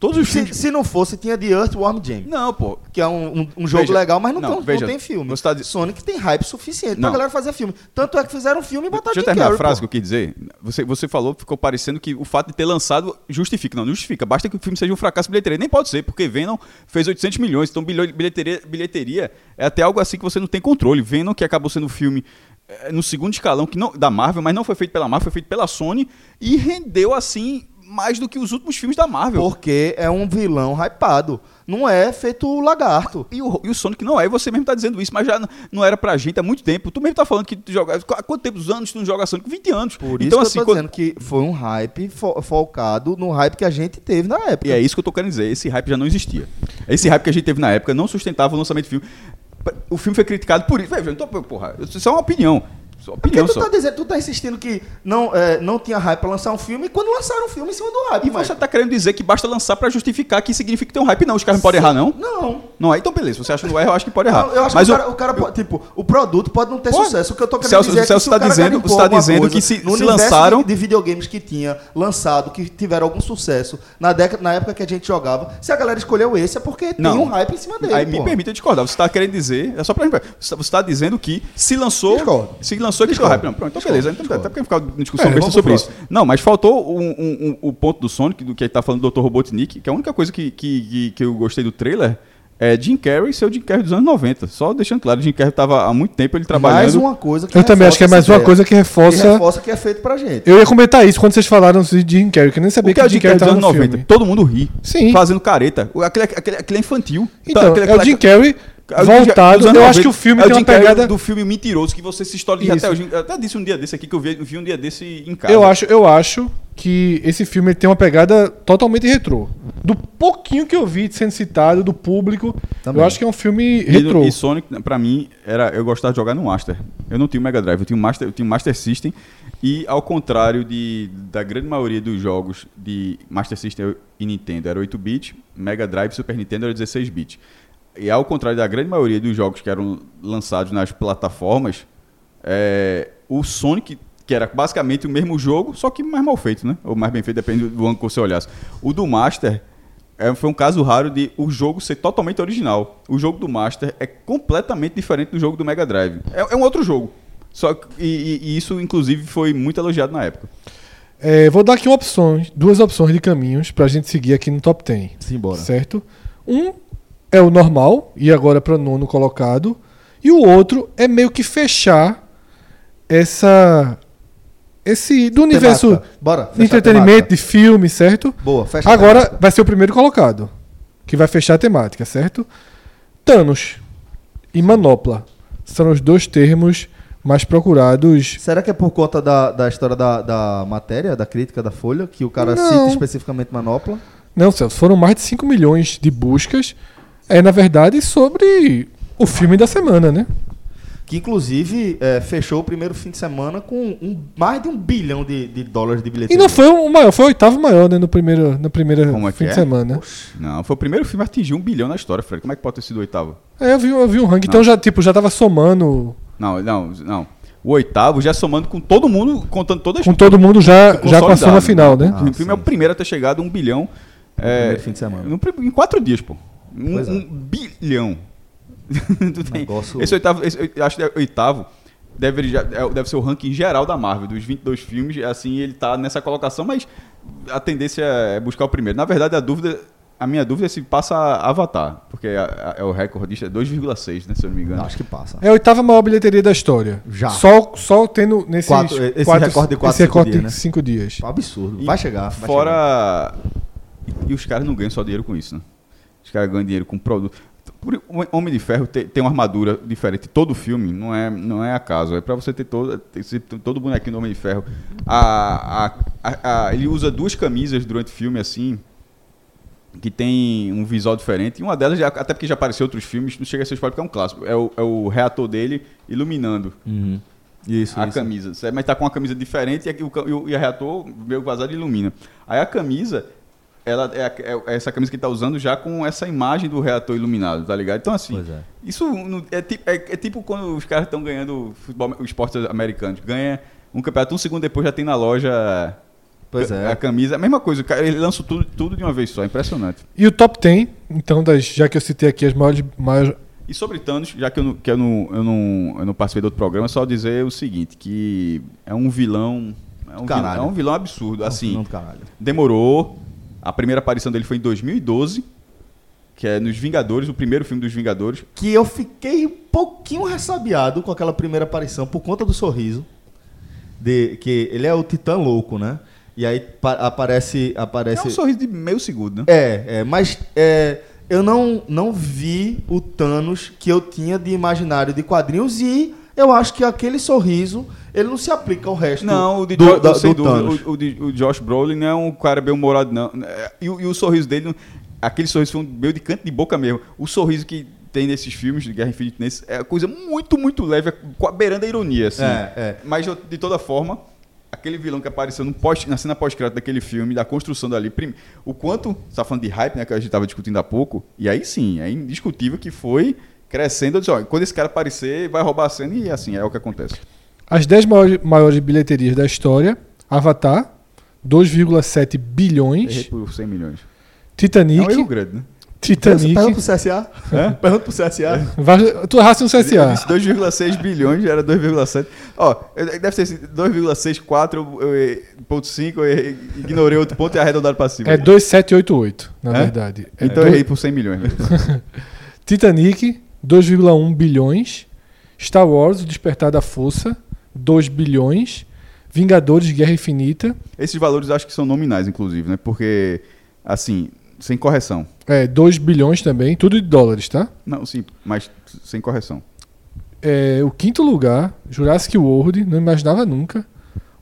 Speaker 5: Todos os
Speaker 2: Se,
Speaker 5: filmes.
Speaker 2: se não fosse, tinha The Earthworm Jim.
Speaker 5: Não, pô.
Speaker 2: Que é um, um- um jogo
Speaker 5: Veja,
Speaker 2: legal, mas não,
Speaker 5: não,
Speaker 2: tem, um- não
Speaker 5: veja,
Speaker 2: tem filme.
Speaker 5: tá di-
Speaker 2: Sonic tem hype suficiente
Speaker 5: Não.
Speaker 2: pra galera fazer filme. Tanto é que fizeram filme e botaram
Speaker 5: Deixa eu terminar
Speaker 2: Carrey,
Speaker 5: a frase
Speaker 2: pô.
Speaker 5: que eu quis dizer. Você, você falou, ficou parecendo que o fato de ter lançado justifica. Não, não justifica. Basta que o filme seja um fracasso de bilheteria. Nem pode ser, porque Venom fez 800 milhões. Então, bilheteria, bilheteria é até algo assim que você não tem controle. Venom, que acabou sendo um filme eh, no segundo escalão que não, da Marvel, mas não foi feito pela Marvel, foi feito pela Sony e rendeu, assim, mais do que os últimos filmes da Marvel.
Speaker 2: Porque é um vilão hypado. Não é feito o lagarto.
Speaker 5: E o, e o Sonic não é, e você mesmo tá dizendo isso, mas já não era pra gente há muito tempo. Tu mesmo tá falando que tu joga. Há quanto tempo, anos tu não joga Sonic? 20 anos.
Speaker 2: Por isso
Speaker 5: então,
Speaker 2: que
Speaker 5: assim,
Speaker 2: eu tô
Speaker 5: quando-
Speaker 2: dizendo que foi um hype fo- focado no hype que a gente teve na época.
Speaker 5: E é isso que eu tô querendo dizer. Esse hype já não existia. Esse hype que a gente teve na época não sustentava o lançamento do filme. O filme foi criticado por isso. Velho, eu não tô, porra, isso é uma opinião. É uma
Speaker 2: Porque
Speaker 5: opinião
Speaker 2: tu
Speaker 5: só.
Speaker 2: tá dizendo, tu tá insistindo que não, é, não tinha hype pra lançar um filme e quando lançaram um filme em cima do hype.
Speaker 5: E
Speaker 2: mas-
Speaker 5: você tá querendo dizer que basta lançar pra justificar que significa que tem um hype? Não, os caras não podem errar, não?
Speaker 2: Não.
Speaker 5: Não, então beleza. Você acha que não erra, eu acho que pode errar.
Speaker 2: Não, eu acho
Speaker 5: Mas
Speaker 2: que o
Speaker 5: o-
Speaker 2: cara, o cara pode, tipo, o produto pode não ter
Speaker 5: Pode.
Speaker 2: sucesso. O que eu tô querendo
Speaker 5: Celso-
Speaker 2: dizer é que
Speaker 5: Celso
Speaker 2: se
Speaker 5: tá dizendo- você tá dizendo
Speaker 2: coisa
Speaker 5: que se-
Speaker 2: no
Speaker 5: se lançaram-
Speaker 2: de, de videogames que tinha lançado, que tiveram algum sucesso na, década, na época que a gente jogava, se a galera escolheu esse é porque tem
Speaker 5: Não.
Speaker 2: um hype em cima dele.
Speaker 5: Aí me
Speaker 2: porra.
Speaker 5: permita discordar. Você está querendo dizer, é só pra você está dizendo que se lançou,
Speaker 2: Discordo.
Speaker 5: se lançou que
Speaker 2: Discordo.
Speaker 5: hype. Não, pronto, então beleza. Então, até porque ficar discussão
Speaker 2: É,
Speaker 5: sobre isso. Não, mas faltou um- um- um- o ponto do Sonic, do que ele tá falando do Dr. Robotnik, que é a única coisa que, que, que, que eu gostei do trailer é Jim Carrey ser o Jim Carrey dos anos 90. Só deixando claro, Jim Carrey tava há muito tempo ele trabalhando.
Speaker 2: Mais uma coisa que
Speaker 3: Eu também acho que é
Speaker 2: reforça
Speaker 3: mais uma
Speaker 2: ideia.
Speaker 3: coisa que
Speaker 2: Que
Speaker 3: reforça.
Speaker 2: reforça que é feito pra gente.
Speaker 3: Eu ia comentar isso quando vocês falaram de Jim Carrey, que eu nem
Speaker 5: O
Speaker 3: sabia
Speaker 5: que
Speaker 3: que
Speaker 5: é
Speaker 3: o
Speaker 5: o
Speaker 3: Jim
Speaker 5: Carrey dos anos
Speaker 3: no
Speaker 5: 90?
Speaker 3: filme.
Speaker 5: Todo mundo ri.
Speaker 3: Sim.
Speaker 5: Fazendo careta. O- Aquele, aquele, aquele é infantil.
Speaker 3: Então,
Speaker 5: Tá, aquele-
Speaker 3: é o Jim Carrey
Speaker 5: É
Speaker 3: voltado. Eu acho
Speaker 5: 90.
Speaker 3: que o filme
Speaker 5: é
Speaker 3: tem uma pegada.
Speaker 5: do filme mentiroso que você se historiza
Speaker 3: Isso.
Speaker 5: até hoje. Eu até disse um dia desse aqui que eu vi, vi um dia desse em casa.
Speaker 3: Eu acho, eu acho que esse filme tem uma pegada totalmente retrô. Do pouquinho que eu vi sendo citado, do público,
Speaker 2: Também.
Speaker 3: eu acho que é um filme
Speaker 5: E,
Speaker 3: retrô.
Speaker 5: e Sonic, pra mim, era, eu gostava de jogar no Master. Eu não tinha o Mega Drive, eu tinha o Master, eu tinha o Master System. E ao contrário de, da grande maioria dos jogos de Master System e Nintendo, era 8-bit, Mega Drive e Super Nintendo era 16-bit. E ao contrário da grande maioria dos jogos que eram lançados nas plataformas, é, o Sonic, que era basicamente o mesmo jogo, só que mais mal feito, né? Ou mais bem feito, depende do ângulo que você olhasse. O do Master é, foi um caso raro de o jogo ser totalmente original. O jogo do Master é completamente diferente do jogo do Mega Drive. É, é um outro jogo. Só que- e, e- isso, inclusive, foi muito elogiado na época.
Speaker 3: É, vou dar aqui opções, duas opções de caminhos pra gente seguir aqui no top 10.
Speaker 2: Simbora.
Speaker 3: Certo? Um é o normal, e agora para nono colocado. E o outro é meio que fechar essa. Esse. Do universo.
Speaker 2: Bora.
Speaker 3: de entretenimento, de filme, certo?
Speaker 2: Boa, fecha
Speaker 3: Agora vai ser o primeiro colocado. Que vai fechar a temática, certo? Thanos e Manopla são os dois termos mais procurados.
Speaker 2: Será que é por conta da, da história da, da matéria, da crítica da Folha, que o cara
Speaker 3: Não.
Speaker 2: cita especificamente Manopla?
Speaker 3: Não, Celso, foram mais de 5 milhões de buscas. É, na verdade, sobre o filme da semana, né?
Speaker 2: Que inclusive é, fechou o primeiro fim de semana com um- mais de um bilhão de, de dólares de
Speaker 3: E
Speaker 2: bilheteria.
Speaker 3: não foi o maior, foi o oitavo maior, né? No primeiro, no primeiro
Speaker 5: Como é
Speaker 3: fim
Speaker 5: que
Speaker 3: de
Speaker 5: é?
Speaker 3: semana.
Speaker 5: Não, foi o primeiro filme a atingir um bilhão na história, Fred. Como é que pode ter sido o oitavo?
Speaker 3: É, eu vi, eu vi um ranking, então já, tipo, já tava somando
Speaker 5: Não, não, não. O oitavo já somando com todo mundo, contando todas
Speaker 3: com todo mundo já, já com a soma final, né?
Speaker 2: Ah,
Speaker 5: o filme é o
Speaker 2: sim.
Speaker 5: primeiro a ter chegado a um bilhão. é,
Speaker 2: primeiro fim de semana.
Speaker 5: no em quatro dias, pô. Um,
Speaker 2: é.
Speaker 5: um bilhão. (laughs) Tu tem-
Speaker 2: Negócio-
Speaker 5: Esse oitavo, esse, eu acho que é oitavo deve, é- deve ser o ranking geral da Marvel, dos 22 filmes. Assim, ele tá nessa colocação, mas a tendência é buscar o primeiro. Na verdade, a dúvida. A minha dúvida é se passa Avatar, porque é, é o recordista, é 2,6, né, se eu não me engano.
Speaker 2: Acho que passa.
Speaker 3: É a oitava maior bilheteria da história.
Speaker 2: Já.
Speaker 3: Só, só tendo nesses
Speaker 2: Quatro- esse recorde de quatro,
Speaker 3: esse
Speaker 2: cinco
Speaker 3: recorde
Speaker 2: dias,
Speaker 3: de
Speaker 2: né?
Speaker 3: cinco dias.
Speaker 2: Um absurdo.
Speaker 5: E
Speaker 2: Vai chegar. vai chegar.
Speaker 5: Fora. E os caras não ganham só dinheiro com isso, né? Os caras ganham dinheiro com produto. Homem de Ferro tem, tem uma armadura diferente. Todo filme não é, não é acaso. É pra você ter todo, ter todo bonequinho do Homem de Ferro. A, a- a- ele usa duas camisas durante o filme, assim, que tem um visual diferente. E uma delas, até porque já apareceu em outros filmes, não chega a ser spoiler porque é um clássico. É o, é o reator dele iluminando
Speaker 2: Uhum. Isso,
Speaker 5: a
Speaker 2: isso.
Speaker 5: camisa. Mas tá com uma camisa diferente e, o, e o, reator meio vazado ilumina. Aí a camisa, ela é, a- é- é essa camisa que ele tá usando já com essa imagem do reator iluminado, tá ligado? Então assim,
Speaker 2: Pois é.
Speaker 5: isso é, é- é tipo quando os caras estão ganhando futebol, os esportes americanos. Ganha um campeonato, um segundo depois já tem na loja
Speaker 2: Pois é.
Speaker 5: A camisa, a mesma coisa, o cara, ele lança tudo, tudo de uma vez só, impressionante.
Speaker 3: E o top 10, então, das, já que eu citei aqui as maiores. maiores
Speaker 5: E sobre Thanos, já que eu não, que eu não, eu não, eu não participei do outro programa, só dizer o seguinte, que é um vilão. É um, vilão,
Speaker 2: Caralho.
Speaker 5: é um vilão absurdo. Assim,
Speaker 2: Não, do caralho.
Speaker 5: demorou. A primeira aparição dele foi em 2012, que é nos Vingadores, o primeiro filme dos Vingadores.
Speaker 2: Que eu fiquei um pouquinho ressabiado com aquela primeira aparição por conta do sorriso. De, que ele é o Titã louco, né? E aí pa- aparece. aparece
Speaker 5: É um sorriso de meio segundo, né?
Speaker 2: É, é, mas é, eu não, não vi o Thanos que eu tinha de imaginário de quadrinhos e eu acho que aquele sorriso ele não se aplica ao resto
Speaker 5: Não, o de
Speaker 2: do, do
Speaker 5: dúvida,
Speaker 2: Thanos.
Speaker 5: o, o de- o Josh Brolin não é um cara bem humorado, não. É, E, o- e o sorriso dele, aquele sorriso foi um meio de canto de boca mesmo. O sorriso que tem nesses filmes de Guerra Infinita nesse, é coisa muito, muito leve, é qua- beirando a ironia, assim.
Speaker 2: É, é.
Speaker 5: Mas, de- toda forma, aquele vilão que apareceu no pós, na cena pós-crédito daquele filme, da construção dali, prim- o quanto, você tá falando de hype, né, que a gente tava discutindo há pouco, e aí sim, é indiscutível que foi crescendo. Eu disse, ó, quando esse cara aparecer, vai roubar a cena e assim, é o que acontece.
Speaker 3: As 10 maiores, maiores bilheterias da história: Avatar, 2,7
Speaker 5: Errei
Speaker 3: bilhões.
Speaker 5: por 100 milhões. É
Speaker 3: Titanic.
Speaker 5: um erro grande, né?
Speaker 3: Titanic.
Speaker 2: Pergunta pro CSA. (laughs) Pergunta pro CSA.
Speaker 3: Vai- tu erraste no
Speaker 5: Eu
Speaker 3: CSA.
Speaker 5: disse 2,6 bilhões, já era 2,7. Ó, eu- deve ser esse 2,64, eu- eu errei, ponto 5, eu errei, ignorei outro ponto e arredondado pra cima.
Speaker 3: É 2788, na
Speaker 5: É?
Speaker 3: verdade. É
Speaker 5: Então eu
Speaker 3: dois-
Speaker 5: errei por 100 milhões. (laughs)
Speaker 3: Titanic, 2,1 bilhões. Star Wars, O Despertar da Força, 2 bilhões. Vingadores, Guerra Infinita,
Speaker 5: Esses valores eu acho que são nominais, inclusive, né? Porque, assim, sem correção.
Speaker 3: é, 2 bilhões também, tudo de dólares, tá?
Speaker 5: Não, sim, mas sem correção.
Speaker 3: É, o quinto lugar, Jurassic World, não imaginava nunca.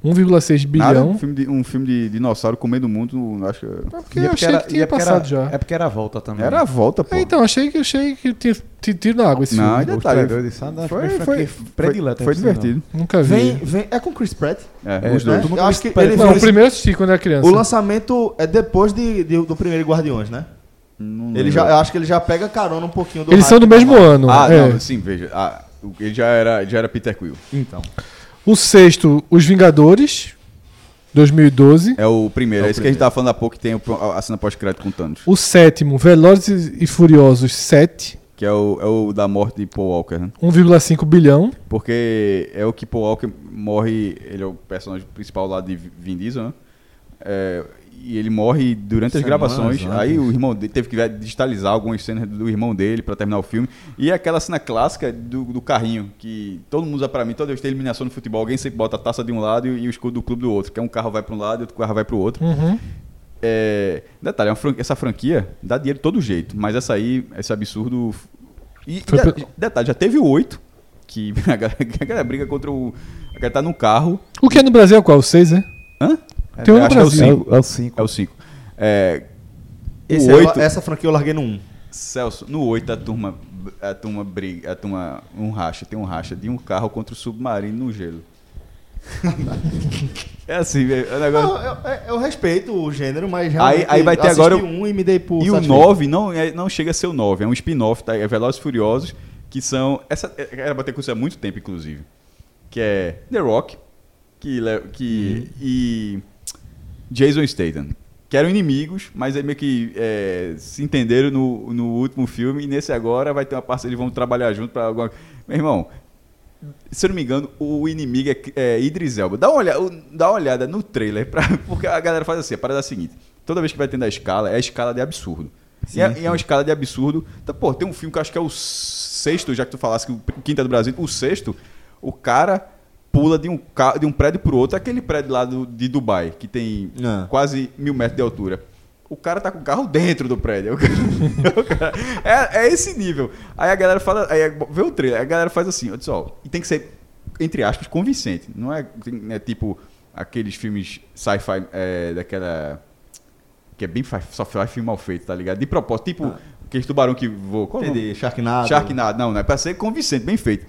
Speaker 3: 1,6
Speaker 5: Nada,
Speaker 3: bilhão.
Speaker 5: um filme de, um filme de dinossauro comendo o mundo, acho que
Speaker 3: É porque
Speaker 4: E é
Speaker 3: eu
Speaker 4: porque
Speaker 3: achei
Speaker 4: era-
Speaker 3: que tinha
Speaker 4: é porque
Speaker 3: passado
Speaker 4: era-
Speaker 3: já.
Speaker 4: É porque era a volta também.
Speaker 5: era a volta, pô.
Speaker 3: É, então, achei que, achei que tinha tiro na água esse
Speaker 5: Não,
Speaker 3: filme.
Speaker 5: ainda
Speaker 4: Os
Speaker 5: tá,
Speaker 4: traidores de Sandra
Speaker 5: foi,
Speaker 4: foi,
Speaker 5: foi, foi,
Speaker 4: predileta,
Speaker 5: foi divertido.
Speaker 3: Nunca vi.
Speaker 2: Vem, vem, é com Chris Pratt.
Speaker 5: É,
Speaker 4: É,
Speaker 5: os
Speaker 2: né?
Speaker 5: dois.
Speaker 4: viu
Speaker 2: acho que ele
Speaker 3: Não,
Speaker 2: foi-
Speaker 3: o primeiro eu assisti quando era criança.
Speaker 2: O lançamento é depois de, de- do primeiro Guardiões, né?
Speaker 5: Não
Speaker 2: Ele já, eu acho que ele já pega carona um pouquinho do
Speaker 3: Eles são do mesmo ano.
Speaker 5: Ah,
Speaker 3: é.
Speaker 5: não, sim, veja. Ah, o- ele já era, já era Peter Quill.
Speaker 2: Então.
Speaker 3: O sexto, Os Vingadores, 2012.
Speaker 5: É o primeiro,
Speaker 2: É
Speaker 5: é,
Speaker 2: o
Speaker 5: esse que a gente tava falando há pouco, que tem o- a cena pós-crédito com Thanos.
Speaker 3: O sétimo, Velozes e Furiosos 7,
Speaker 5: Que é o, é o da morte de Paul Walker, né?
Speaker 3: 1,5 bilhão.
Speaker 5: Porque é o que Paul Walker morre, ele é o personagem principal lá de Vin Diesel, né? É, e ele morre durante as gravações.
Speaker 2: antes.
Speaker 5: Aí o irmão dele teve que digitalizar algumas cenas do irmão dele pra terminar o filme. E é aquela cena clássica do, do carrinho, que todo mundo usa pra mim, toda vez tem eliminação no futebol, alguém sempre bota a taça de um lado e, e o escudo do clube do outro. Que é um carro vai pra um lado e outro carro vai pro outro.
Speaker 3: Uhum.
Speaker 5: É, detalhe, é essa franquia dá dinheiro de todo jeito, mas essa aí, esse absurdo. E,
Speaker 3: Foi
Speaker 5: detalhe, já teve o 8, que (laughs) a galera, a galera briga contra o. A galera tá num carro.
Speaker 3: O que é no Brasil é qual? O 6, é?
Speaker 5: Hã?
Speaker 3: Tem um no
Speaker 5: que é o
Speaker 3: Brasil.
Speaker 4: É
Speaker 5: 5.
Speaker 4: o- é o 5.
Speaker 5: É o 5. É,
Speaker 2: Esse
Speaker 5: o
Speaker 2: é o-
Speaker 5: 8.
Speaker 2: essa franquia eu larguei no 1.
Speaker 5: Celso, no 8 a turma, a turma briga, a turma, um racha, tem um racha de um carro contra o submarino no gelo. (laughs) é assim, velho, é um negócio.
Speaker 2: Não, eu, eu- eu respeito o gênero, mas realmente
Speaker 5: aí vai ter agora o-
Speaker 2: um e me dei por
Speaker 5: E o
Speaker 2: satisfeito.
Speaker 5: 9 não, é- não chega a ser o 9, é um spin-off, tá? É Velozes e Furiosos, que são. Essa é- era pra ter acontecido há muito tempo, inclusive. Que é The Rock que, le- que, e Jason Statham. Que eram inimigos, mas aí meio que é, se entenderam no, no último filme, e nesse agora vai ter uma parceria, eles vão trabalhar junto pra alguma. Meu irmão, se eu não me engano, o inimigo é, é Idris Elba. Dá uma, olhada, dá uma olhada no trailer, pra, (laughs) porque a galera faz assim, a parada é a seguinte, toda vez que vai tendo a escala, é a escala de absurdo.
Speaker 2: Sim,
Speaker 5: e, é,
Speaker 2: sim.
Speaker 5: e é uma escala de absurdo. Então, pô, tem um filme que eu acho que é o sexto, já que tu falasse que o quinto é do Brasil, o sexto, o cara pula de um, de um prédio pro outro, aquele prédio lá do, de Dubai, que tem
Speaker 2: Ah.
Speaker 5: quase mil metros de altura. O cara tá com o carro dentro do prédio. (laughs) Cara- é, é esse nível. Aí a galera fala, aí é- vê o trailer, a galera faz assim, ó, diz, ó, e tem que ser, entre aspas, convincente. Não é, é tipo aqueles filmes sci-fi é, daquela. Que é bem só filme mal feito, tá ligado? De propósito, tipo aqueles tubarão que voa. Qual é?
Speaker 2: Entendi, Sharknado.
Speaker 5: Sharknado, não, não é pra ser convincente, bem feito.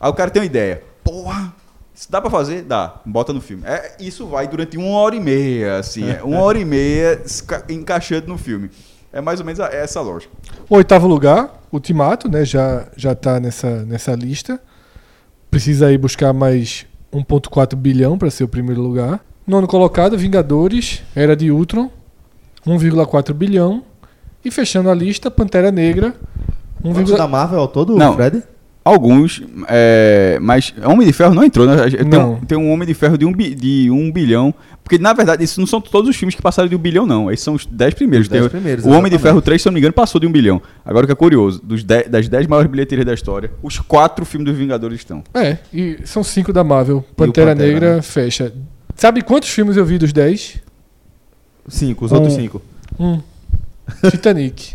Speaker 5: Aí o cara tem uma ideia. Porra, isso dá pra fazer? Dá. Bota no filme. É, isso vai durante uma hora e meia, assim. é uma hora e meia encaixando no filme. É mais ou menos a- essa lógica.
Speaker 3: O oitavo lugar, Ultimato, né? Já, já tá nessa, nessa lista. Precisa aí buscar mais 1,4 bilhão para ser o primeiro lugar. Nono colocado, Vingadores, Era de Ultron, 1,4 bilhão. E fechando a lista, Pantera Negra, 1,
Speaker 2: Quantos da Marvel ao todo,
Speaker 5: Não.
Speaker 2: Fred?
Speaker 5: Alguns, é, mas Homem de Ferro não entrou, né? Tem,
Speaker 3: Não.
Speaker 5: tem um Homem de Ferro de um, bi- de um bilhão. Porque, na verdade, esses não são todos os filmes que passaram de um bilhão, não. Esses são os 10 primeiros.
Speaker 2: Os 10
Speaker 5: Tem o-
Speaker 2: primeiros,
Speaker 5: o Homem de. Ferro 3, se eu não me engano, passou de um bilhão. Agora o que é curioso, dos 10 das 10 maiores bilheterias da história, os quatro filmes dos Vingadores estão.
Speaker 3: É, e são cinco da Marvel. Pantera,
Speaker 2: Pantera,
Speaker 3: Negra
Speaker 2: né?
Speaker 3: fecha. Sabe quantos filmes eu vi dos 10?
Speaker 2: Cinco, os
Speaker 3: Um.
Speaker 2: outros cinco.
Speaker 3: Um. (laughs) Titanic.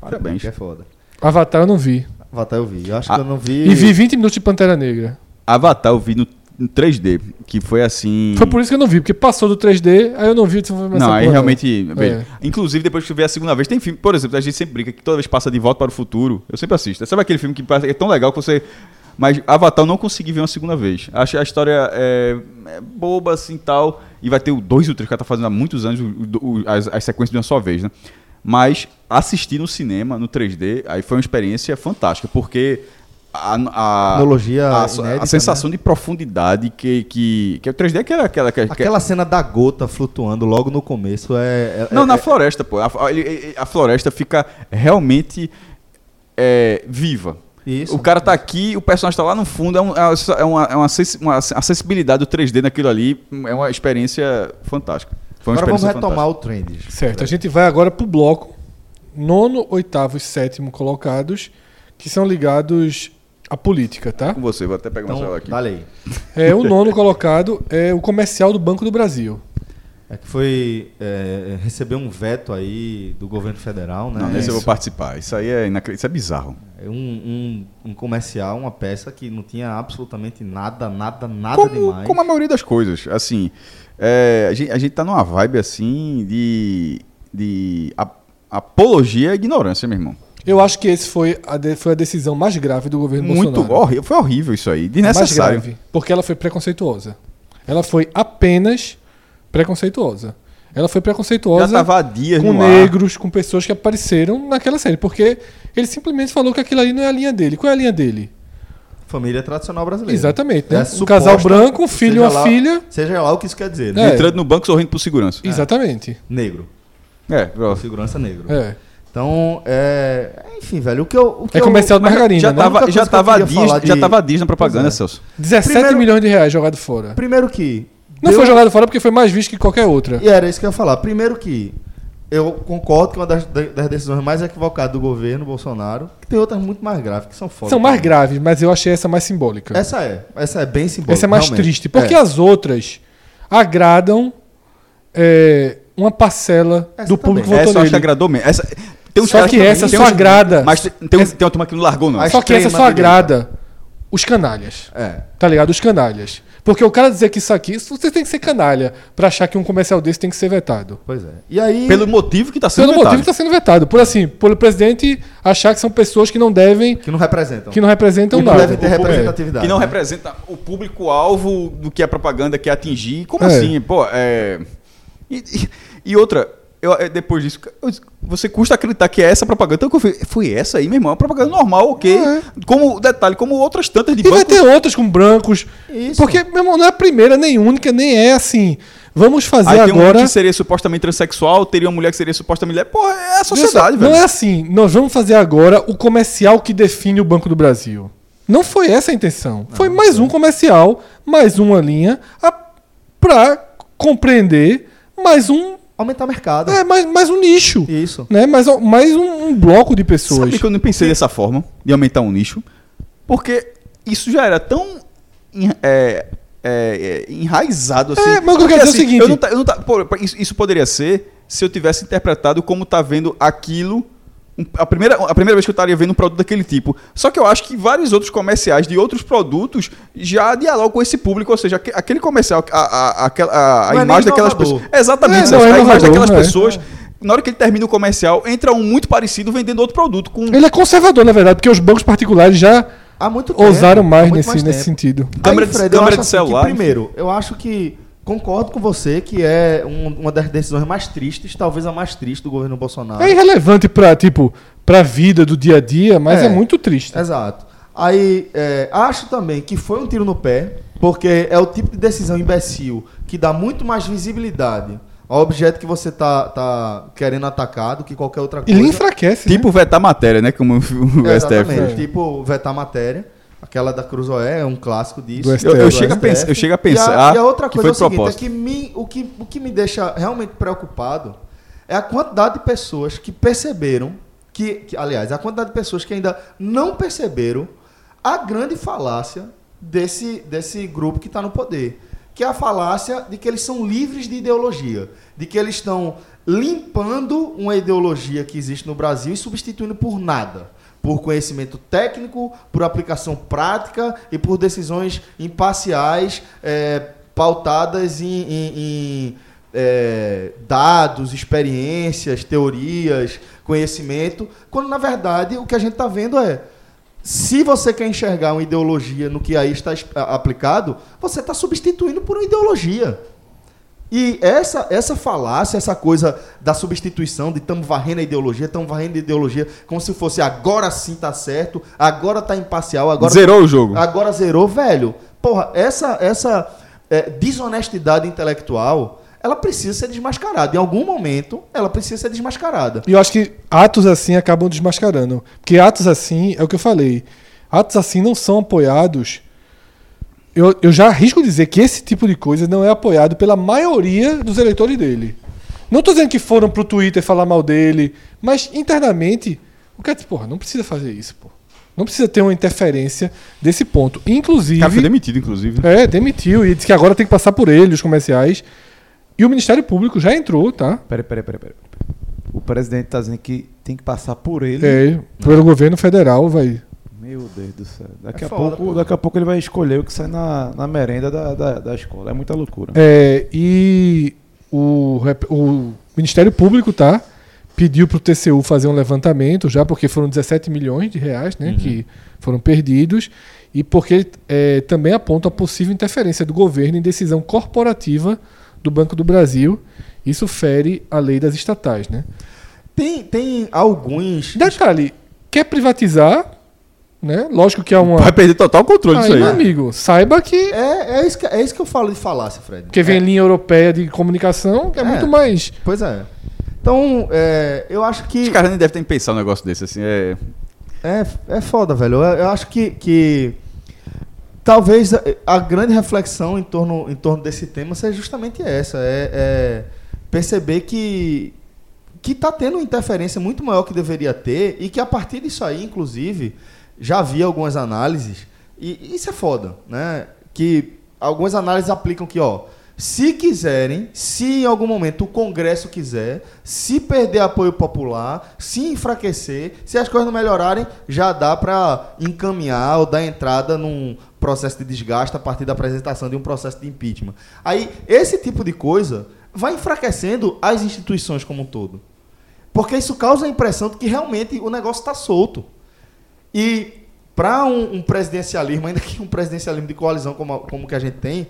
Speaker 5: Parabéns.
Speaker 2: Que é foda.
Speaker 3: Avatar eu não vi.
Speaker 2: Avatar eu vi. Eu acho
Speaker 5: Ah,
Speaker 2: que eu não vi.
Speaker 3: E vi 20 minutos de Pantera Negra.
Speaker 5: Avatar eu vi no, no 3D, que foi assim.
Speaker 3: Foi por isso que eu não vi, porque passou do 3D, aí eu não vi. eu disse, "Vou ver essa
Speaker 5: Não, aí
Speaker 3: porra,
Speaker 5: realmente.
Speaker 3: É.
Speaker 5: Inclusive, depois que eu ver a segunda vez, tem filme. Por exemplo, a gente sempre brinca que toda vez passa de volta para o futuro, eu sempre assisto. Sabe aquele filme que parece- é tão legal que você. Mas Avatar eu não consegui ver uma segunda vez. Acho a história é, é boba assim tal. E vai ter o 2 e o 3 que ela tá fazendo há muitos anos o- o- as, as sequências de uma só vez, né? Mas assistir no cinema, no 3D, aí foi uma experiência fantástica, porque a, a,
Speaker 2: Tecnologia
Speaker 5: a,
Speaker 2: inédita,
Speaker 5: a sensação de profundidade que, que, que o 3D é aquela. aquela, que-
Speaker 2: Aquela cena da gota flutuando logo no começo é. é-
Speaker 5: Não,
Speaker 2: é-
Speaker 5: na
Speaker 2: é-
Speaker 5: floresta, pô. A, a- floresta fica realmente é, viva.
Speaker 2: Isso.
Speaker 5: O cara tá aqui, o personagem tá lá no fundo, é, um- é uma, é uma acessi- uma acessibilidade do 3D naquilo ali, é uma experiência fantástica.
Speaker 2: Agora vamos retomar o trend.
Speaker 3: Certo, a gente vai agora pro bloco nono, oitavo e sétimo colocados, que são ligados à política, tá?
Speaker 5: Com você, vou até pegar meu celular
Speaker 2: Então,
Speaker 5: aqui.
Speaker 2: aí.
Speaker 3: É, o nono colocado é o comercial do Banco do Brasil.
Speaker 2: É que foi é, receber um veto aí do governo federal, né?
Speaker 5: Não, nesse eu vou participar. Isso aí é, inacre- isso é bizarro.
Speaker 2: É um, um, um comercial, uma peça que não tinha absolutamente nada, nada, nada
Speaker 5: Como,
Speaker 2: demais.
Speaker 5: como a maioria das coisas. Assim, é, a, gente, a gente tá numa vibe assim de, de apologia à ignorância, meu irmão.
Speaker 3: Eu acho que esse foi a, de- foi a decisão mais grave do governo
Speaker 5: Muito
Speaker 3: Bolsonaro.
Speaker 5: horrível. Foi horrível isso aí.
Speaker 3: mais
Speaker 5: Desnecessário.
Speaker 3: grave, porque ela foi preconceituosa. Ela foi apenas preconceituosa. Ela foi preconceituosa com
Speaker 5: no ar.
Speaker 3: negros, com pessoas que apareceram naquela série, porque ele simplesmente falou que aquilo ali não é a linha dele. Qual é a linha dele?
Speaker 2: Família tradicional brasileira.
Speaker 3: Exatamente,
Speaker 2: É
Speaker 3: né?
Speaker 2: a
Speaker 3: um
Speaker 2: suposta-
Speaker 3: casal branco, um filho e uma
Speaker 2: lá-
Speaker 3: filha.
Speaker 2: Seja lá o que isso quer dizer, né?
Speaker 3: É.
Speaker 5: Entrando no banco sorrindo por segurança.
Speaker 3: Exatamente.
Speaker 2: Negro.
Speaker 5: É, bro.
Speaker 2: Segurança negro.
Speaker 3: É.
Speaker 2: Então, é... Enfim, velho, o que eu... O que
Speaker 3: É
Speaker 2: eu-
Speaker 3: comercial de
Speaker 5: Mas
Speaker 3: margarina,
Speaker 5: já
Speaker 3: né?
Speaker 5: tava, já
Speaker 2: eu
Speaker 5: tava Disney,
Speaker 2: de-
Speaker 5: já tava Disney na propaganda,
Speaker 2: é.
Speaker 5: Celso.
Speaker 3: 17
Speaker 2: Primeiro-
Speaker 3: milhões de reais jogado fora.
Speaker 2: Primeiro que...
Speaker 3: Não
Speaker 2: deu-
Speaker 3: foi jogado fora porque foi mais visto que qualquer outra.
Speaker 2: E era isso que eu ia falar. Primeiro que eu concordo que uma das, das decisões mais equivocadas do governo Bolsonaro, que tem outras muito mais graves, que são foda.
Speaker 3: São mais graves, mas eu achei essa mais simbólica.
Speaker 2: Essa é. Essa é bem simbólica.
Speaker 3: Essa é mais
Speaker 2: realmente.
Speaker 3: triste. Porque
Speaker 2: É.
Speaker 3: as outras agradam é, uma parcela
Speaker 2: Essa
Speaker 3: do público
Speaker 2: também.
Speaker 3: votou
Speaker 5: Essa eu acho que agradou mesmo. Essa, tem
Speaker 3: Só que essa só agrada.
Speaker 5: Mas tem, tem, tem uma turma que não largou, não.
Speaker 3: Só que essa só agrada os canalhas.
Speaker 2: É.
Speaker 3: Tá ligado? Os canalhas. Porque o cara dizer que isso aqui, você tem que ser canalha pra achar que um comercial desse tem que ser vetado.
Speaker 2: Pois é. E aí.
Speaker 5: Pelo motivo que tá sendo
Speaker 3: Pelo
Speaker 5: vetado.
Speaker 3: motivo que está sendo vetado. Por assim, pelo presidente achar que são pessoas que não devem,
Speaker 2: Que não representam.
Speaker 3: que não representam
Speaker 2: Que não
Speaker 3: nada.
Speaker 2: devem ter representatividade.
Speaker 5: Que não
Speaker 2: né?
Speaker 5: representa o público-alvo do que a propaganda quer atingir. Como
Speaker 3: É.
Speaker 5: assim? Pô, é. E, e- e outra, eu, é, depois disso, eu- você custa acreditar que é essa propaganda. Então, eu falei, foi essa aí, meu irmão? É uma propaganda normal, ok.
Speaker 3: É.
Speaker 5: Como detalhe, como outras tantas de
Speaker 3: E vai
Speaker 5: banco.
Speaker 3: ter outras com brancos.
Speaker 2: Isso.
Speaker 3: Porque, meu irmão, não é a primeira nem única, nem é assim. Vamos fazer
Speaker 5: Aí tem um
Speaker 3: agora.
Speaker 5: que seria supostamente transexual, teria uma mulher que seria supostamente mulher. Pô, é a sociedade,
Speaker 3: Não
Speaker 5: velho.
Speaker 3: é assim. Nós vamos fazer agora o comercial que define o Banco do Brasil. Não foi essa a intenção. foi mais um comercial, mais uma linha a, pra compreender mais um.
Speaker 2: Aumentar o mercado.
Speaker 3: É, mais, mais um nicho.
Speaker 2: Isso.
Speaker 3: Né? Mais, mais um, um bloco de pessoas.
Speaker 5: Sabe que eu não pensei dessa forma, de aumentar um nicho? Porque isso já era tão é, é, é, enraizado assim.
Speaker 3: É, mas o que eu quero dizer é o seguinte-
Speaker 5: Eu não tá- eu não tá- pô, isso, isso poderia ser se eu tivesse interpretado como tá vendo aquilo. A primeira, a primeira vez que eu estaria vendo um produto daquele tipo. Só que eu acho que vários outros comerciais de outros produtos já dialogam com esse público. Ou seja, aque- aquele comercial, a, a, a, a, a
Speaker 2: é
Speaker 5: imagem daquelas pessoas. Exatamente,
Speaker 3: É, não é
Speaker 5: a imagem daquelas
Speaker 3: é.
Speaker 5: pessoas. Na hora que ele termina o comercial, entra um muito parecido vendendo outro produto. Com
Speaker 3: Ele é conservador, na verdade, porque os bancos particulares já
Speaker 2: Há muito tempo.
Speaker 3: ousaram mais
Speaker 2: muito
Speaker 3: nesse, nesse
Speaker 2: tempo.
Speaker 3: sentido.
Speaker 5: Câmera
Speaker 2: Aí,
Speaker 5: de-
Speaker 2: Fred, eu
Speaker 5: câmera
Speaker 2: acho
Speaker 5: de
Speaker 2: assim que,
Speaker 5: celular,
Speaker 2: primeiro, eu acho que concordo com você que é um- uma das decisões mais tristes, talvez a mais triste do governo Bolsonaro.
Speaker 3: É irrelevante pra, tipo, pra vida do dia a dia, mas é,
Speaker 2: É.
Speaker 3: muito triste.
Speaker 2: Exato. Aí, é, acho também que foi um tiro no pé, Porque é o tipo de decisão imbecil que dá muito mais visibilidade ao objeto que você tá, tá querendo atacar do que qualquer outra
Speaker 3: E
Speaker 2: coisa.
Speaker 3: lhe enfraquece.
Speaker 5: Tipo vetar matéria, né? Como o (laughs)
Speaker 2: É,
Speaker 5: STF.
Speaker 2: exatamente.
Speaker 3: É.
Speaker 2: Tipo, vetar matéria. Aquela da Cruzoé é um clássico disso.
Speaker 5: Eu, eu chego a pensar, eu chego a
Speaker 2: E a-
Speaker 5: pensar
Speaker 2: E a, outra
Speaker 5: que
Speaker 2: coisa é
Speaker 5: foi
Speaker 2: o seguinte, é que, me- o, que o que me deixa realmente preocupado é a quantidade de pessoas que perceberam, que, que aliás, a quantidade de pessoas que ainda não perceberam a grande falácia desse, desse grupo que está no poder. Que é a falácia de que eles são livres de ideologia. De que eles estão limpando uma ideologia que existe no Brasil e substituindo por nada. Por conhecimento técnico, por aplicação prática e por decisões imparciais, eh, pautadas em, em- em, eh, dados, experiências, teorias, conhecimento, quando na verdade o que a gente está vendo é se você quer enxergar uma ideologia no que aí está aplicado, você está substituindo por uma ideologia. E essa, essa falácia, essa coisa da substituição, de estamos varrendo a ideologia, estamos varrendo a ideologia, como se fosse agora sim tá certo, agora tá imparcial, agora
Speaker 5: Zerou o jogo.
Speaker 2: Agora zerou, velho. Porra, essa, essa é, desonestidade intelectual, ela precisa ser desmascarada. Em algum momento, ela precisa ser desmascarada.
Speaker 3: E eu acho que atos assim acabam desmascarando. Porque atos assim, é o que eu falei, atos assim não são apoiados. Eu, eu já arrisco dizer que esse tipo de coisa não é apoiado pela maioria dos eleitores dele. Não tô dizendo que foram pro Twitter falar mal dele, mas internamente, o cara diz, porra, não precisa fazer isso, pô. Não precisa ter uma interferência desse ponto.
Speaker 5: O
Speaker 3: Inclusive.
Speaker 5: cara foi demitido, inclusive.
Speaker 3: É, demitiu e disse que agora tem que passar por ele, os comerciais. E o Ministério Público já entrou, tá?
Speaker 4: Peraí, peraí, peraí, peraí. O presidente tá dizendo que tem que passar por ele.
Speaker 3: É, pelo governo federal vai.
Speaker 4: Meu Deus do céu. Daqui,
Speaker 2: É
Speaker 4: a,
Speaker 2: foda,
Speaker 4: pouco,
Speaker 2: pô.
Speaker 4: daqui a pouco ele vai escolher o que sai na, na merenda da, da, da escola. É muita loucura.
Speaker 3: É, e o, o Ministério Público, tá? Pediu pro TCU fazer um levantamento já, porque foram 17 milhões de reais, né? Que foram perdidos. E porque é, também aponta a possível interferência do governo em decisão corporativa do Banco do Brasil. Isso fere a lei das estatais, né?
Speaker 2: Tem, tem alguns.
Speaker 3: Detalhe, quer privatizar, né? Lógico que é uma.
Speaker 5: Vai perder total controle disso
Speaker 3: Aí, meu amigo, saiba que.
Speaker 2: É, é, isso que, é isso que eu falo de falácia, Fred.
Speaker 3: Porque vem
Speaker 2: É,
Speaker 3: linha europeia de comunicação, que é,
Speaker 2: É.
Speaker 3: muito mais.
Speaker 2: Pois é. Então, é, eu acho que.
Speaker 5: Os caras nem devem ter pensado um negócio desse, assim. É...
Speaker 2: É, é foda, velho. Eu, eu acho que, que talvez a, a grande reflexão em torno, em torno desse tema seja justamente essa. É, é perceber que que está tendo uma interferência muito maior que deveria ter e que a partir disso aí, inclusive, já havia algumas análises e isso é foda, né? Que algumas análises aplicam que, ó, se quiserem, se em algum momento o Congresso quiser, se perder apoio popular, se enfraquecer, se as coisas não melhorarem, já dá para encaminhar ou dar entrada num processo de desgaste a partir da apresentação de um processo de impeachment. Aí, esse tipo de coisa vai enfraquecendo as instituições como um todo. Porque isso causa a impressão de que realmente o negócio está solto. E para um, um presidencialismo, ainda que um presidencialismo de coalizão como, como que a gente tem,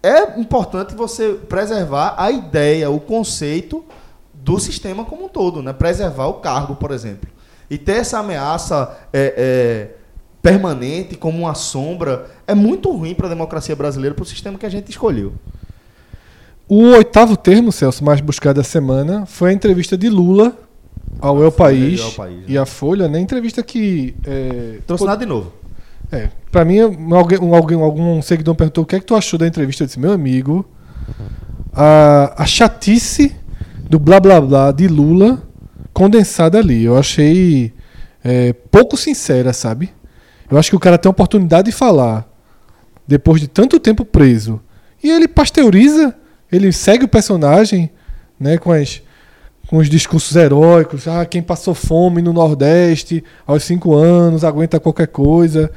Speaker 2: é importante você preservar a ideia, o conceito do sistema como um todo, né? Preservar o cargo, por exemplo. E ter essa ameaça é, é, permanente como uma sombra é muito ruim para a democracia brasileira, para o sistema que a gente escolheu.
Speaker 3: O oitavo termo, Celso, mais buscado da semana, foi a entrevista de Lula ao El País,
Speaker 2: e ao País, né?
Speaker 3: e à Folha, né? Entrevista que. É,
Speaker 2: Trouxe nada de novo.
Speaker 3: É, pra mim, alguém, alguém, algum seguidor perguntou o que é que tu achou da entrevista. Eu disse, meu amigo, a, a chatice do blá blá blá de Lula condensada ali. Eu achei é, pouco sincera, sabe? Eu acho que o cara tem a oportunidade de falar depois de tanto tempo preso. E ele pasteuriza, ele segue o personagem, né, com as com os discursos heróicos, ah, quem passou fome no Nordeste aos cinco anos, aguenta qualquer coisa.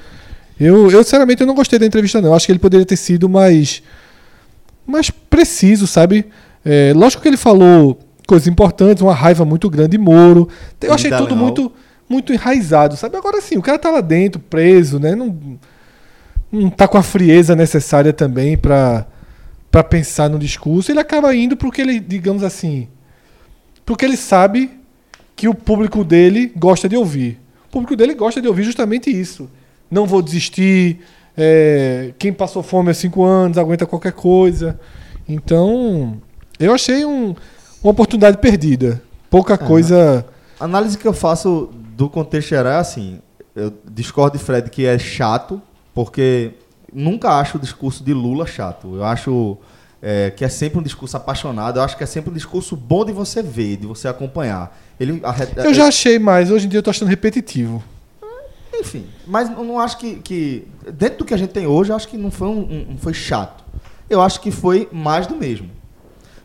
Speaker 3: Eu, eu sinceramente, eu não gostei da entrevista, não. Acho que ele poderia ter sido mais, mais preciso, sabe? É, lógico que ele falou coisas importantes, uma raiva muito grande de Moro. Eu achei tudo muito, muito enraizado, sabe? Agora sim, o cara tá lá dentro, preso, né? Não, não tá com a frieza necessária também para para pensar no discurso. Ele acaba indo porque ele, digamos assim, porque ele sabe que o público dele gosta de ouvir. O público dele gosta de ouvir justamente isso. Não vou desistir, é, quem passou fome há cinco anos aguenta qualquer coisa. Então, eu achei um- uma oportunidade perdida. Pouca coisa.
Speaker 2: A análise que eu faço do contexto geral é assim: eu discordo de Fred que é chato, porque nunca acho o discurso de Lula chato. Eu acho é, que é sempre um discurso apaixonado, eu acho que é sempre um discurso bom de você ver, de você acompanhar. Ele, arre-
Speaker 3: Eu já achei mais, hoje em dia eu tô achando repetitivo.
Speaker 2: Enfim, mas eu não acho que, que- Dentro do que a gente tem hoje, eu acho que não foi, um, um- foi chato. Eu acho que foi mais do mesmo.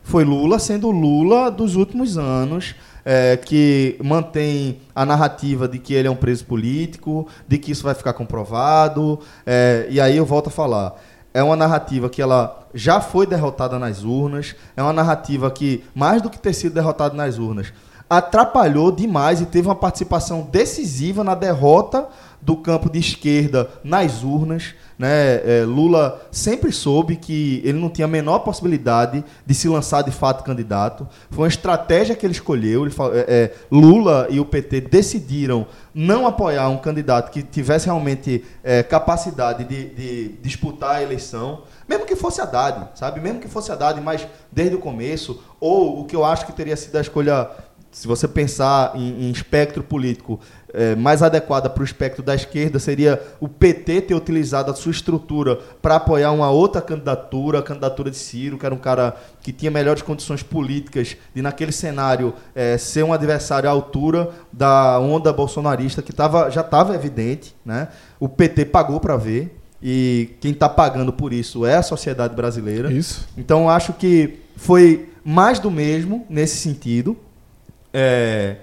Speaker 2: Foi Lula sendo o Lula dos últimos anos, é, que mantém a narrativa de que ele é um preso político, de que isso vai ficar comprovado. é, e aí eu volto a falar. É uma narrativa que ela já foi derrotada nas urnas, é uma narrativa que, mais do que ter sido derrotada nas urnas, atrapalhou demais e teve uma participação decisiva na derrota do campo de esquerda nas urnas. Né? É, Lula sempre soube que ele não tinha a menor possibilidade de se lançar de fato candidato. Foi uma estratégia que ele escolheu. Ele é, é, Lula e o PT decidiram não apoiar um candidato que tivesse realmente é, capacidade de, de disputar a eleição, mesmo que fosse Haddad, sabe? Mesmo que fosse Haddad, mas desde o começo, ou o que eu acho que teria sido a escolha se você pensar em, em espectro político eh, mais adequada para o espectro da esquerda, seria o PT ter utilizado a sua estrutura para apoiar uma outra candidatura, a candidatura de Ciro, que era um cara que tinha melhores condições políticas de, naquele cenário, eh, ser um adversário à altura da onda bolsonarista, que tava, já estava evidente. Né? O PT pagou para ver, e quem está pagando por isso é a sociedade brasileira.
Speaker 3: Isso.
Speaker 2: Então acho que foi mais do mesmo nesse sentido. É,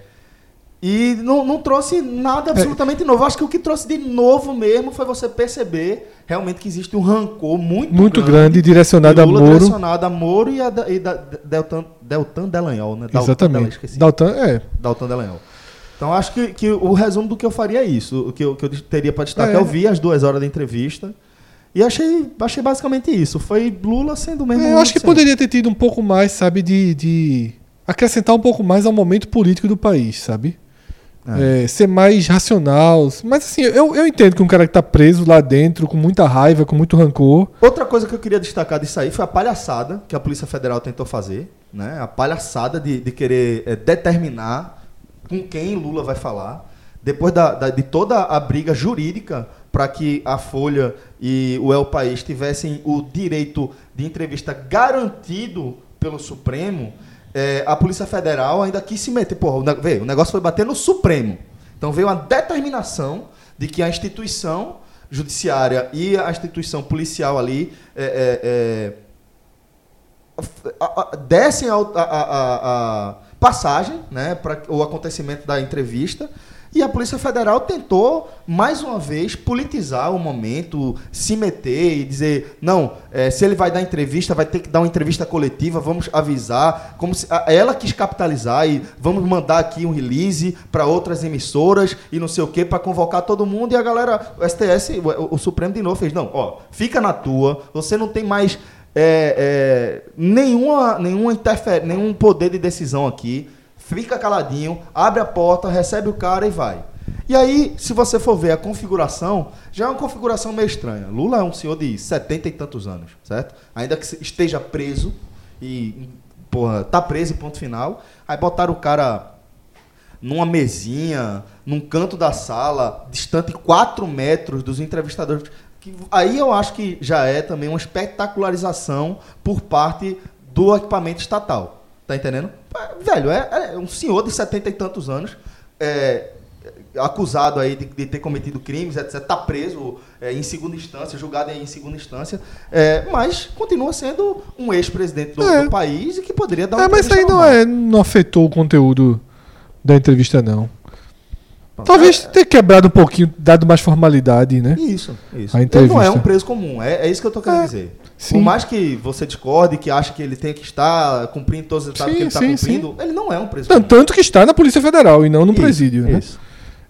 Speaker 2: e não, não trouxe nada absolutamente novo. Acho que o que trouxe de novo mesmo foi você perceber realmente que existe um rancor muito,
Speaker 3: Muito grande, direcionado
Speaker 2: de
Speaker 3: a Moro.
Speaker 2: direcionado a Moro e a, e da Deltan, Deltan Delanhol, né? Daltan
Speaker 3: Exatamente. Daltan, é.
Speaker 2: Dalton Delanhol. Então acho que, que o resumo do que eu faria é isso. O que eu, que eu teria para destacar,
Speaker 3: É.
Speaker 2: eu vi as duas horas da entrevista e achei, achei basicamente isso. Foi Lula sendo o mesmo.
Speaker 3: É, eu acho que
Speaker 2: sempre.
Speaker 3: poderia ter tido um pouco mais, sabe, de, de acrescentar um pouco mais ao momento político do país, sabe? É, ser mais racional. Mas assim, eu, eu entendo que um cara que tá preso lá dentro, com muita raiva, com muito rancor.
Speaker 2: Outra coisa que eu queria destacar disso aí foi a palhaçada que a Polícia Federal tentou fazer, né? A palhaçada de, de querer eh, determinar com quem Lula vai falar, depois da, da- de toda a briga jurídica para que a Folha e o El País tivessem o direito de entrevista garantido pelo Supremo, eh, a Polícia Federal ainda quis se meter. Porra, o, veio, o negócio foi bater no Supremo. Então veio uma determinação de que a instituição judiciária e a instituição policial ali é, é, é, a- a- dessem a- a passagem né, para o acontecimento da entrevista. E a Polícia Federal tentou, mais uma vez, politizar o momento, se meter e dizer: não, eh, se ele vai dar entrevista, vai ter que dar uma entrevista coletiva, vamos avisar. Como se, a- ela quis capitalizar e vamos mandar aqui um release para outras emissoras e não sei o que, para convocar todo mundo. E a galera, o STS, o, o Supremo de novo fez: não, ó, fica na tua, você não tem mais é, é, nenhuma, nenhuma nenhum poder de decisão aqui. Fica caladinho, abre a porta, recebe o cara e vai. E aí, se você for ver a configuração, já é uma configuração meio estranha. Lula é um senhor de setenta e tantos anos, certo? Ainda que esteja preso e, porra, tá preso e ponto final. Aí botaram o cara numa mesinha, num canto da sala, distante 4 metros dos entrevistadores. Aí eu acho que já é também uma espetacularização por parte do equipamento estatal. Tá entendendo? Velho, é, é um senhor de setenta e tantos anos, é, acusado aí de, de ter cometido crimes, etc. Tá preso é, em segunda instância, julgado em segunda instância, é, mas continua sendo um ex-presidente do,
Speaker 3: É.
Speaker 2: do país e que poderia dar uma
Speaker 3: É, mas isso aí não, é, não afetou o conteúdo da entrevista, não. Talvez ter quebrado um pouquinho, dado mais formalidade, né?
Speaker 2: Isso, isso.
Speaker 3: A
Speaker 2: Ele não é
Speaker 3: entrevista.
Speaker 2: um preso comum, é, é isso que eu tô querendo
Speaker 3: É,
Speaker 2: dizer.
Speaker 3: sim.
Speaker 2: Por mais que você discorde, que acha que ele tem que estar cumprindo todos os etapas
Speaker 3: Sim,
Speaker 2: que ele está
Speaker 3: sim,
Speaker 2: cumprindo, ele não é um preso
Speaker 3: Tan-
Speaker 2: comum.
Speaker 3: Tanto que está na Polícia Federal e não no
Speaker 2: Isso,
Speaker 3: presídio, né?
Speaker 2: Isso.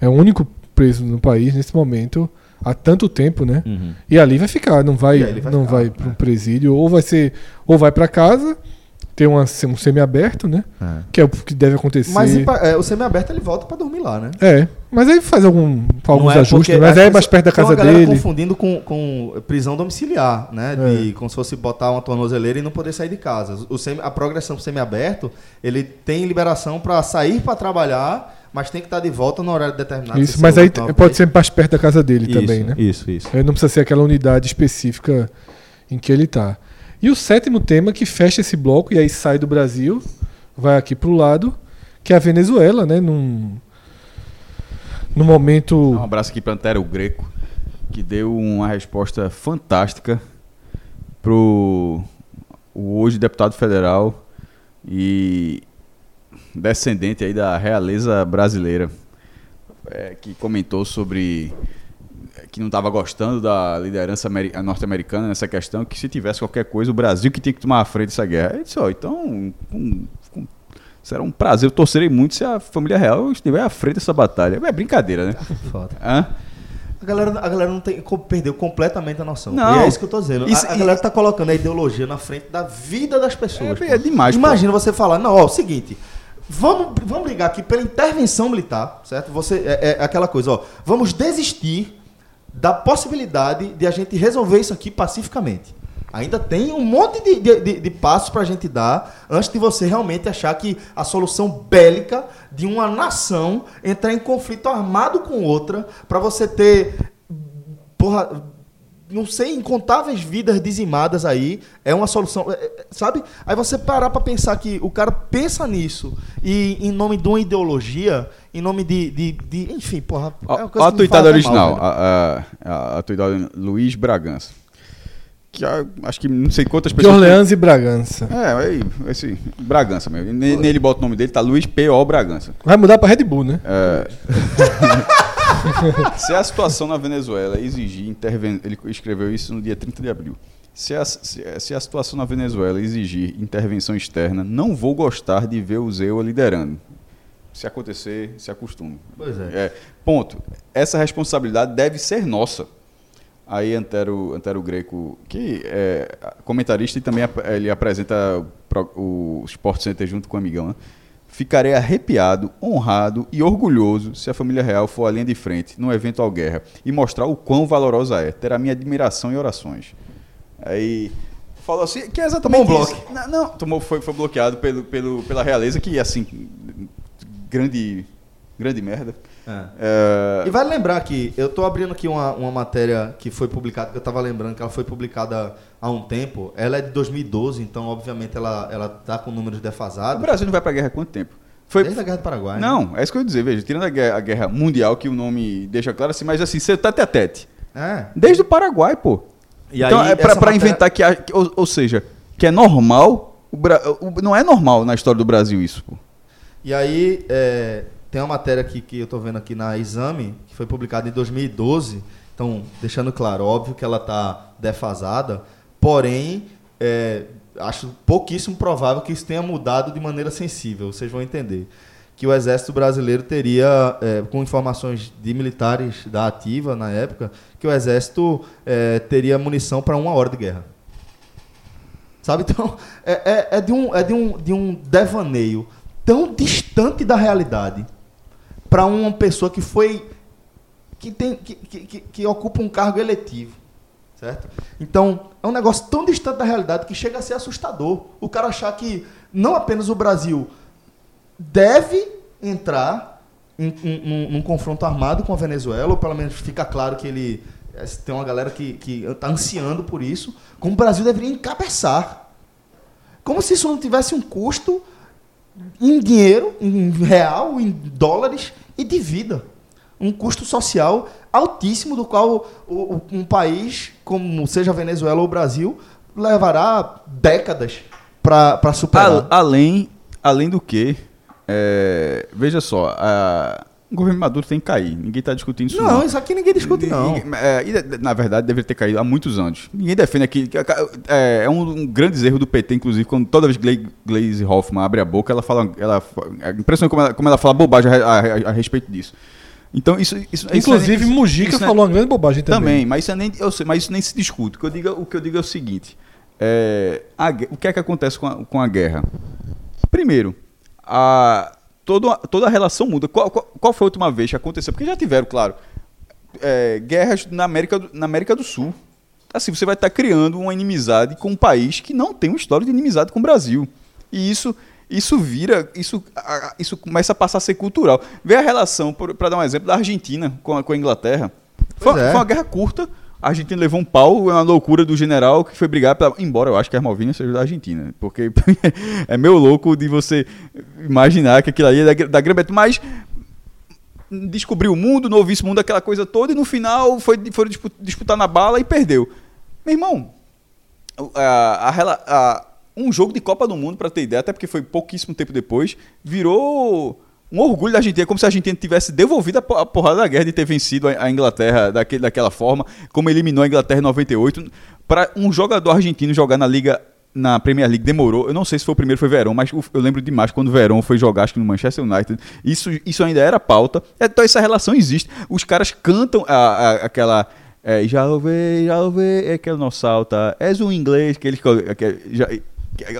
Speaker 3: É o único preso no país nesse momento há tanto tempo, né?
Speaker 2: Uhum.
Speaker 3: E ali vai ficar, não vai,
Speaker 2: vai
Speaker 3: não
Speaker 2: ficar,
Speaker 3: vai para um
Speaker 2: né?
Speaker 3: presídio, ou vai ser, ou vai para casa, ter uma, um semi-aberto, né?
Speaker 2: É.
Speaker 3: Que é o que deve acontecer.
Speaker 2: Mas é, o semi-aberto ele volta pra dormir lá, né?
Speaker 3: É, mas aí faz algum, alguns
Speaker 2: é
Speaker 3: ajustes, mas
Speaker 2: é
Speaker 3: aí é mais perto da
Speaker 2: tem uma
Speaker 3: casa
Speaker 2: galera
Speaker 3: dele.
Speaker 2: confundindo com, com prisão domiciliar, né? De, Como se fosse botar uma tornozeleira e não poder sair de casa. O semi- a progressão pro semi-aberto, ele tem liberação pra sair pra trabalhar, mas tem que estar de volta no horário determinado.
Speaker 3: Isso, mas aí pode ser mais perto da casa dele
Speaker 2: Isso,
Speaker 3: também, né?
Speaker 2: Isso, isso.
Speaker 3: Aí não precisa ser aquela unidade específica em que ele tá. E o sétimo tema que fecha esse bloco e aí sai do Brasil, vai aqui pro lado, que é a Venezuela, né? Num, num momento.
Speaker 5: Um abraço aqui para Antero Greco, que deu uma resposta fantástica pro o hoje deputado federal e descendente aí da realeza brasileira, é, que comentou sobre que não estava gostando da liderança ameri- norte-americana nessa questão, que se tivesse qualquer coisa, o Brasil que tinha que tomar a frente dessa guerra. Ele disse, ó, então, com- com- será um prazer, eu torcerei muito se a família real estiver à frente dessa batalha. É brincadeira, né?
Speaker 2: Foda.
Speaker 5: Hã?
Speaker 2: A galera, a galera não tem, perdeu completamente a noção.
Speaker 5: Não.
Speaker 2: E é isso que eu tô dizendo. A-
Speaker 5: Isso-
Speaker 2: a, galera tá colocando a ideologia na frente da vida das pessoas.
Speaker 5: É,
Speaker 2: pô.
Speaker 5: é demais, pô.
Speaker 2: Imagina você falar, não, ó, o seguinte. Vamos, vamos ligar aqui pela intervenção militar, certo? Você, é, é aquela coisa, ó. Vamos desistir da possibilidade de a gente resolver isso aqui pacificamente. Ainda tem um monte de, de, de- de passos para a gente dar antes de você realmente achar que a solução bélica de uma nação entrar em conflito armado com outra para você ter porra, não sei, incontáveis vidas dizimadas aí, é uma solução, é, é, sabe? Aí você parar pra pensar que o cara pensa nisso e em nome de uma ideologia, em nome de, de, de- enfim, porra, é coisa
Speaker 5: ó a tuitada original,
Speaker 2: mal,
Speaker 5: a, a, a, a tuitada Luiz Bragança. Que ah, acho que não sei quantas
Speaker 3: De
Speaker 5: pessoas.
Speaker 3: Orleans e Bragança.
Speaker 5: É, aí, esse Bragança mesmo. Ne- Nele bota o nome dele, tá Luiz P.O. Bragança.
Speaker 3: Vai mudar pra Red Bull, né?
Speaker 5: É. (laughs) (laughs) Se a situação na Venezuela exigir intervenção. Ele escreveu isso no dia 30 de abril. Se a, se, se a situação na Venezuela exigir intervenção externa, não vou gostar de ver o Zewa liderando. Se acontecer, se acostume.
Speaker 2: Pois é.
Speaker 5: É, ponto. Essa responsabilidade deve ser nossa. Aí Antero, Antero Greco, que é comentarista e também ele apresenta o Sport Center junto com o amigão, né? Ficarei arrepiado, honrado e orgulhoso se a família real for à linha de frente num eventual guerra e mostrar o quão valorosa é. Terá minha admiração e orações. Aí falou assim, que é exatamente
Speaker 2: Tomou um
Speaker 5: isso. Não, não, tomou, foi, foi bloqueado pelo, pelo, pela realeza, que assim, grande, grande merda.
Speaker 2: É. E vale lembrar que eu tô abrindo aqui uma, uma matéria que foi publicada, que eu tava lembrando que ela foi publicada há um tempo. Ela é de 2012, então obviamente ela, ela tá com números
Speaker 5: o
Speaker 2: defasados.
Speaker 5: Brasil não vai pra guerra há quanto tempo? Foi,
Speaker 2: Desde a Guerra do Paraguai. né?
Speaker 5: Não, é isso que eu ia dizer, veja, tirando a guerra, a guerra mundial, que o nome deixa claro assim, mas assim, você tá tete a tete.
Speaker 2: É.
Speaker 5: Desde o Paraguai, pô.
Speaker 2: E
Speaker 5: então,
Speaker 2: aí,
Speaker 5: é pra,
Speaker 2: matéria-
Speaker 5: inventar que, a- ou, ou seja, que é normal, o Bra- o- não é normal na história do Brasil isso, pô.
Speaker 2: E aí, é, tem uma matéria aqui que eu tô vendo aqui na Exame, que foi publicada em 2012. Então, deixando claro, óbvio que ela tá defasada, porém, é, acho pouquíssimo provável que isso tenha mudado de maneira sensível, vocês vão entender. Que o Exército Brasileiro teria, é, com informações de militares da ativa na época, que o Exército é, teria munição para uma hora de guerra. Sabe? Então, é, é, é de, um, é de, um, de um devaneio tão distante da realidade para uma pessoa que foi. que, tem, que, que, que- ocupa um cargo eletivo. Certo? Então, é um negócio tão distante da realidade que chega a ser assustador. O cara achar que não apenas o Brasil deve entrar em, em- num, num confronto armado com a Venezuela, ou pelo menos fica claro que ele. eh, Tem uma galera que está ansiando por isso, como o Brasil deveria encabeçar. Como se isso não tivesse um custo em dinheiro, em real, em dólares e de vida. Um custo social altíssimo, do qual um país, como seja Venezuela ou Brasil, levará décadas para superar.
Speaker 5: Além, além do que, é, veja só, a- o governo Maduro tem que cair. Ninguém está discutindo isso.
Speaker 2: não, isso aqui ninguém discute, não.
Speaker 5: Ninguém- é, na verdade, deveria ter caído há muitos anos. Ninguém defende aqui. É, é um, um grande erro do PT, inclusive, quando toda vez que Glaze Hoffman abre a boca, ela fala. Ela, é impressionante como ela, como ela fala bobagem a, a- a- a respeito disso. Então, isso. isso isso
Speaker 3: Inclusive,
Speaker 5: não é
Speaker 3: Mujica
Speaker 5: isso não é-
Speaker 3: falou uma grande bobagem também.
Speaker 5: também, mas isso, é nem, eu sei, mas isso nem se discute. O que eu digo, o que eu digo é o seguinte: é, a o que é que acontece com a, com a guerra? Primeiro, a, toda, toda a relação muda. Qual, qual, qual foi a última vez que aconteceu? Porque já tiveram, claro, é, guerras na América, do- na América do Sul. Assim, você vai estar criando uma inimizade com um país que não tem uma história de inimizade com o Brasil. E isso, isso vira, isso, isso começa a passar a ser cultural. Vê a relação, para dar um exemplo, da Argentina com a, com a Inglaterra. Foi,
Speaker 2: é.
Speaker 5: foi uma guerra curta. A Argentina levou um pau, é uma loucura do general que foi brigar pra, embora eu acho que as Malvinas seja da Argentina, porque (laughs) é meio louco de você imaginar que aquilo ali é da, da Grã-Bretanha, mas descobriu o mundo, esse mundo, aquela coisa toda, e no final foi, foram dispu- disputar na bala e perdeu. Meu irmão, a- a a- um jogo de Copa do Mundo, pra ter ideia, até porque foi pouquíssimo tempo depois, virou um orgulho da Argentina, como se a Argentina tivesse devolvido a, po- a porrada da guerra de ter vencido a, Inglaterra daquele, daquela forma, como eliminou a Inglaterra em 98. Para um jogador argentino jogar na Liga. Na Premier League demorou, eu não sei se foi o primeiro foi Verón, mas eu lembro demais quando o Verón foi jogar acho que no Manchester United. Isso, isso ainda era pauta. Então essa relação existe. Os caras cantam a- a- aquela é, já ouvi, já ouvi, é que não salta. És um inglês que eles. Que, já, é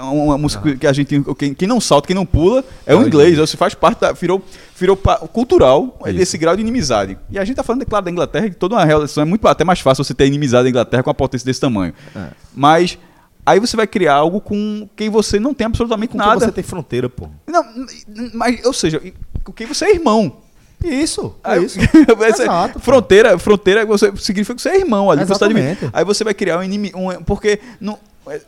Speaker 5: uma música que a gente. Quem, quem não salta, quem não pula, é o inglês. Você faz parte da. Virou, virou cultural é desse grau de inimizade. E a gente tá falando, é claro, da Inglaterra, que toda uma relação é muito até mais fácil você ter inimizade da Inglaterra com uma potência desse tamanho. Mas. Aí você vai criar algo com quem você não tem absolutamente
Speaker 2: Com
Speaker 5: nada.
Speaker 2: você tem fronteira, pô.
Speaker 5: Não, mas, ou seja, com quem você é irmão.
Speaker 2: Isso, é isso. (laughs) Exato, pô.
Speaker 5: fronteira, fronteira você, significa que você é irmão ali. Você tá aí você vai criar um inimigo. Um, porque não, é,